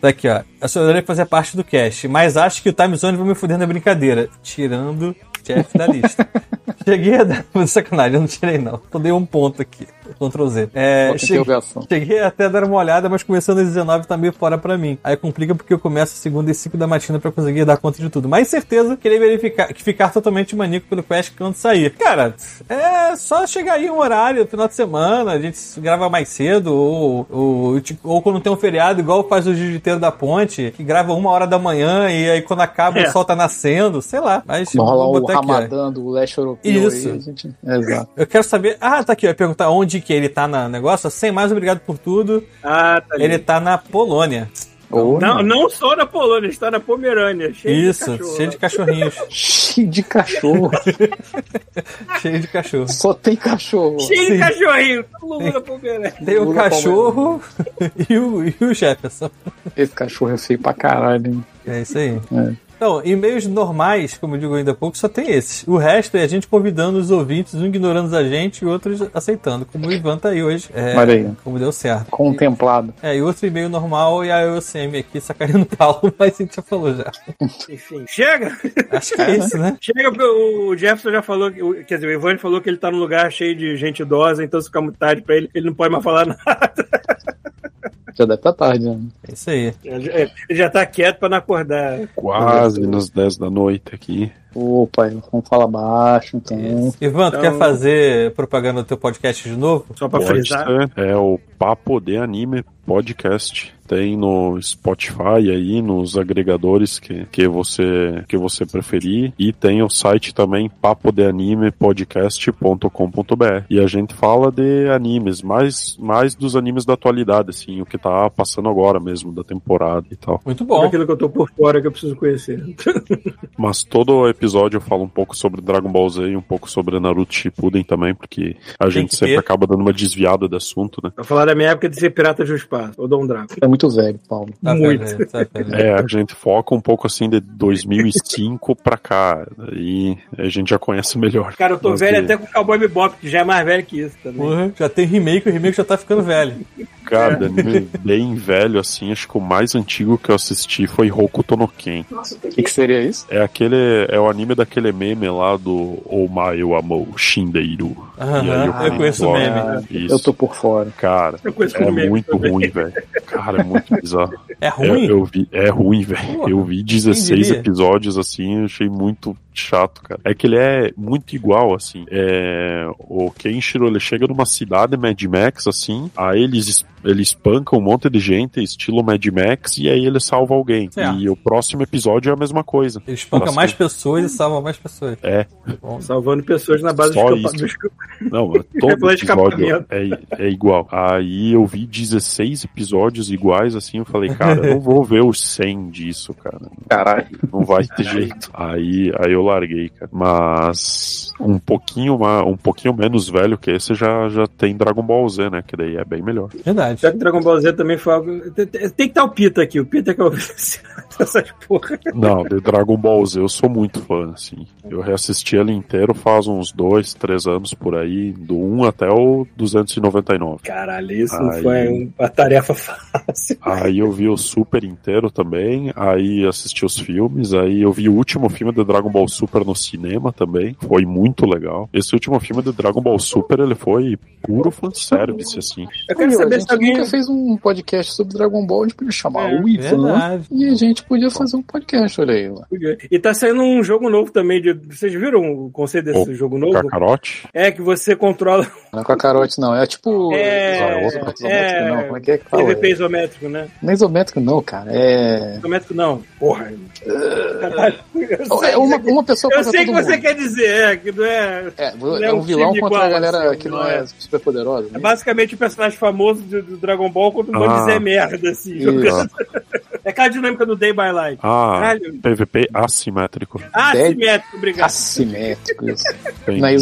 Tá aqui, ó. Eu só adoraria fazer parte do cast, mas acho que o Time Zone vai me fuder na brincadeira. Tirando Jeff da lista. Cheguei a dar. Sacanagem, eu não tirei não. Só dei um ponto aqui. Ctrl Z. É, cheguei, cheguei até a dar uma olhada, mas começando às 19 tá meio fora pra mim. Aí complica porque eu começo segunda e 5 da matina pra conseguir dar conta de tudo. Mas certeza queria verificar que ficar totalmente maníaco pelo quest quando sair. Cara, é só chegar aí um horário, final de semana, a gente grava mais cedo, ou, ou, ou quando tem um feriado, igual faz o Jiu-Jiteiro da Ponte, que grava uma hora da manhã e aí quando acaba É. o sol tá nascendo, sei lá. Mas o botar. Ramadã do leste europeu Isso. aí, a gente... Exato. Eu quero saber. Ah, tá aqui, eu ia perguntar onde que ele tá no negócio. Sem mais, obrigado por tudo. Ah, tá ali. Ele tá na Polônia. Não, não só na Polônia, está na Pomerânia. Cheio Isso, de cheio de cachorrinhos. Cheio de cachorro. cheio de cachorro. Só tem cachorro. Cheio Sim. de cachorrinho. Todo mundo na Pomerânia. Tem o Lula cachorro e o, e o Jefferson. Esse cachorro é feio pra caralho, hein? É isso aí. É. Então, e-mails normais, como eu digo ainda há pouco, só tem esses. O resto é a gente convidando os ouvintes, um ignorando a gente e outros aceitando. Como o Ivan tá aí hoje. É, Olha aí. Como deu certo. Contemplado. É, e outro e-mail normal e a EOCM aqui sacaneando o Paulo, mas a gente já falou já. Enfim, chega! Acho que é isso, né? Chega porque o Jefferson já falou, quer dizer, o Ivan falou que ele tá num lugar cheio de gente idosa, então se ficar muito tarde pra ele, ele não pode mais falar nada. Já deve estar tarde, né? É isso aí. Ele já tá quieto pra não acordar. Quase nas 10 da noite aqui. Opa, vamos falar baixo, então. Ivan, tu Então- quer fazer propaganda do teu podcast de novo? Só pra Pode frisar. ser. É o Papo de Anime Podcast. Tem no Spotify aí, nos agregadores que, que, você, que você preferir. E tem o site também papodeanimepodcast.com.br. E a gente fala de animes, mais, mais dos animes da atualidade, assim, o que tá passando agora mesmo, da temporada e tal. Muito bom. aquilo que eu tô por fora que eu preciso conhecer. Mas todo episódio eu falo um pouco sobre Dragon Ball Z e um pouco sobre Naruto Shippuden também, porque a gente que sempre ter. acaba dando uma desviada do assunto, né? Pra falar da minha época de ser pirata de um espaço, ou Dom Draco. É muito velho, Paulo. Tá Muito. velho, tá velho. É, a gente foca um pouco assim de 2005 pra cá, e a gente já conhece melhor. Cara, eu tô velho de- até com o Cowboy Bebop, que já é mais velho que isso também. Porra, já tem remake, o remake já tá ficando velho. Cara, anime bem velho, assim, acho que o mais antigo que eu assisti foi Hokuto no Ken. Nossa, O que, que que seria isso? É aquele, é o anime daquele meme lá do Omae wa Amou Shindeiru. Aham, E aí eu conheço o meme. Ah, Isso. Eu tô por fora. Cara, Eu é muito também. ruim, velho. Cara, é muito bizarro. É É, ruim? eu vi, é ruim, velho. Eu vi quem 16 diria? episódios assim, eu achei muito chato, cara. É que ele é muito igual, assim. É, o Kenshiro, ele chega numa cidade Mad Max, assim, aí eles, es- ele espanca um monte de gente, estilo Mad Max, e aí ele salva alguém. Certo. E o próximo episódio é a mesma coisa. Ele espanca mais pessoas e salva mais pessoas. É, Bom, Salvando pessoas na base Só dos, campa- isso. não, é todo episódio é, é igual. Aí eu vi 16 episódios iguais, assim, eu falei, cara, eu não vou ver os 100 disso, cara. Caralho. Não vai ter jeito. Aí, aí eu larguei, cara. Mas um pouquinho, um pouquinho menos velho que esse já, já tem Dragon Ball Z, né? Que daí é bem melhor. verdade. Já que Dragon Ball Z também foi algo. Tem, tem- que estar o Pita aqui, o Pita que é o dessas porra. Não, de Dragon Ball Z eu sou muito fã, assim. Eu reassisti ele inteiro faz uns dois, três anos por aí, do 1 até o 299. Caralho, isso não Aí. foi uma tarefa fácil. Aí eu vi o Super inteiro também, aí assisti os filmes, aí eu vi o último filme de Dragon Ball Super no cinema também, foi muito legal. Esse último filme de Dragon Ball Super, ele foi puro fanservice, assim. Eu quero saber a se gente alguém. nunca fez um podcast sobre Dragon Ball, a gente podia chamar É, o Ivan Verdade. e a gente podia fazer um podcast, olha aí. E tá saindo um jogo novo também. De... Vocês viram o conceito desse O jogo novo? Kakarote? É que você controla Não é com a carote, não. É tipo. É, isométrico, é, não. Como é que é que fala? PVP isométrico, né? Não é isométrico, não, cara. É. Isométrico não. Porra. Sei, É uma, uma pessoa eu contra sei o que todo você mundo. quer dizer, é, que não é. É, não é é um um vilão contra igual, a galera assim, que não não é é. super poderosa. É né? basicamente o personagem famoso do, do Dragon Ball contra um monte Ah. de Zé Merda, assim. Isso. É aquela dinâmica do Day by Light. Ah, Caralho. PVP assimétrico. Assimétrico, obrigado. Assimétrico, isso. Tem- Não é.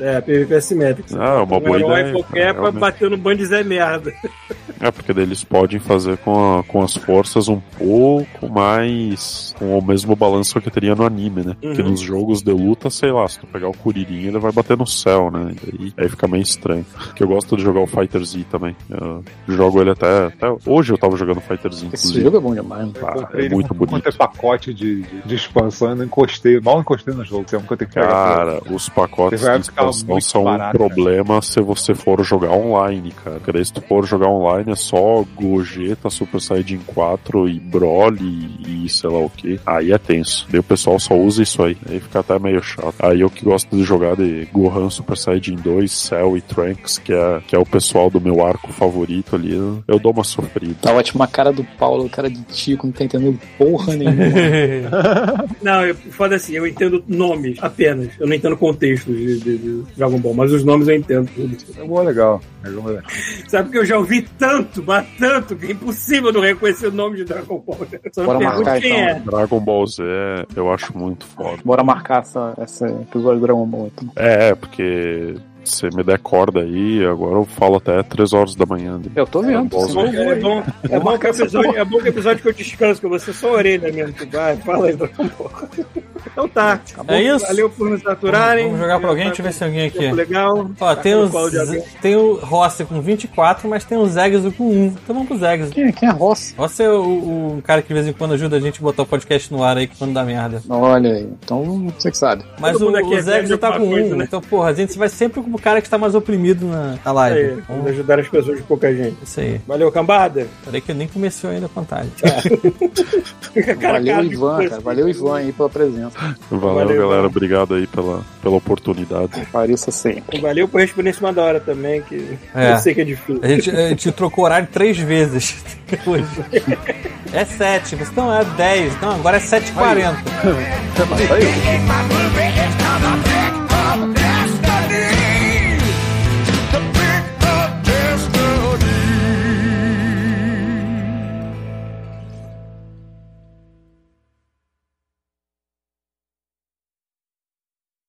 É, PVP assimétrico. Ah, é uma um boa herói ideia. qualquer pra bater no bando de Zé Merda. É, porque daí eles podem fazer com, a- com as forças um pouco mais. com o mesmo balanço que teria no anime, né? Porque Uhum. nos jogos de luta, sei lá, se tu pegar o Kuririn, ele vai bater no céu, né? E aí fica meio estranho. Porque eu gosto de jogar o Fighter Z também. Eu jogo ele até, até. Hoje eu tava jogando Fighter Z, Esse inclusive. jogo é bom demais. né? Ah, é muito com- bonito. Quanto é pacote de, de, de expansão, eu não encostei, mal encostei no jogo. Sempre que que pegar. Cara, os pacotes de expansão são barato, um problema se você for jogar online, cara. Porque se tu for jogar online é só Gogeta, Super Saiyajin 4 e Broly e sei lá o que. Aí é tenso. Daí o pessoal só usa isso aí. Aí fica até meio chato. Aí eu que gosto de jogar de Gohan, Super Saiyajin 2, Cell e Trunks, que é, que é o pessoal do meu arco favorito ali, eu, dou uma sofrida. Tá ótima a cara do Paulo, cara de Tico, não tá entendendo porra nenhuma. Não, eu, foda assim, eu entendo nomes apenas. Eu não entendo contextos de, de- de Dragon Ball, mas os nomes eu entendo tudo. É bom, legal. É bom, legal. Sabe que eu já ouvi tanto, mas tanto, que é impossível não reconhecer o nome de Dragon Ball. né? Só me Bora pergunto marcar, quem então. é. Dragon Ball Z eu acho muito foda. Bora marcar essa, esse episódio do Dragon Ball. Então. É, porque se me der corda aí, agora eu falo até 3 horas da manhã. Eu tô vendo. É bom, é bom, é bom que o episódio, é bom que o episódio que eu descanso, que você só a orelha mesmo que vai. Fala aí, Dragon Ball. Então tá. Acabou. É isso? Valeu por nos aturarem. Vamos jogar pra alguém, deixa eu ver se tem alguém aqui. Legal. Ó, tem o, Tá de alguém? tem o Rossi com 24, mas tem o Zegzo com 1. Então vamos pro Zegzo. Quem, quem é Ross? Rossi é o, o cara que de vez em quando ajuda a gente a botar o podcast no ar aí quando dá merda. Olha aí. Então, você que sabe. Mas Todo o, o é Zegzo tá com 1. alguma coisa, né? Então, porra, a gente vai sempre com o cara que está mais oprimido na, na Aí, live. vamos Então, ajudar as pessoas de pouca gente. isso aí. Valeu, cambada. Peraí que eu nem comecei ainda a contagem. Cara a Valeu, cara Ivan, cara. Valeu, Ivan aí pela presença. Valeu, Valeu, galera. mano. Obrigado aí pela, pela oportunidade. Pareça sempre. Valeu por responder em cima da hora também, que É. eu sei que é difícil. A gente, a gente trocou horário três vezes hoje. É 7, você não é 10, não, agora é 7h40. Mas aí,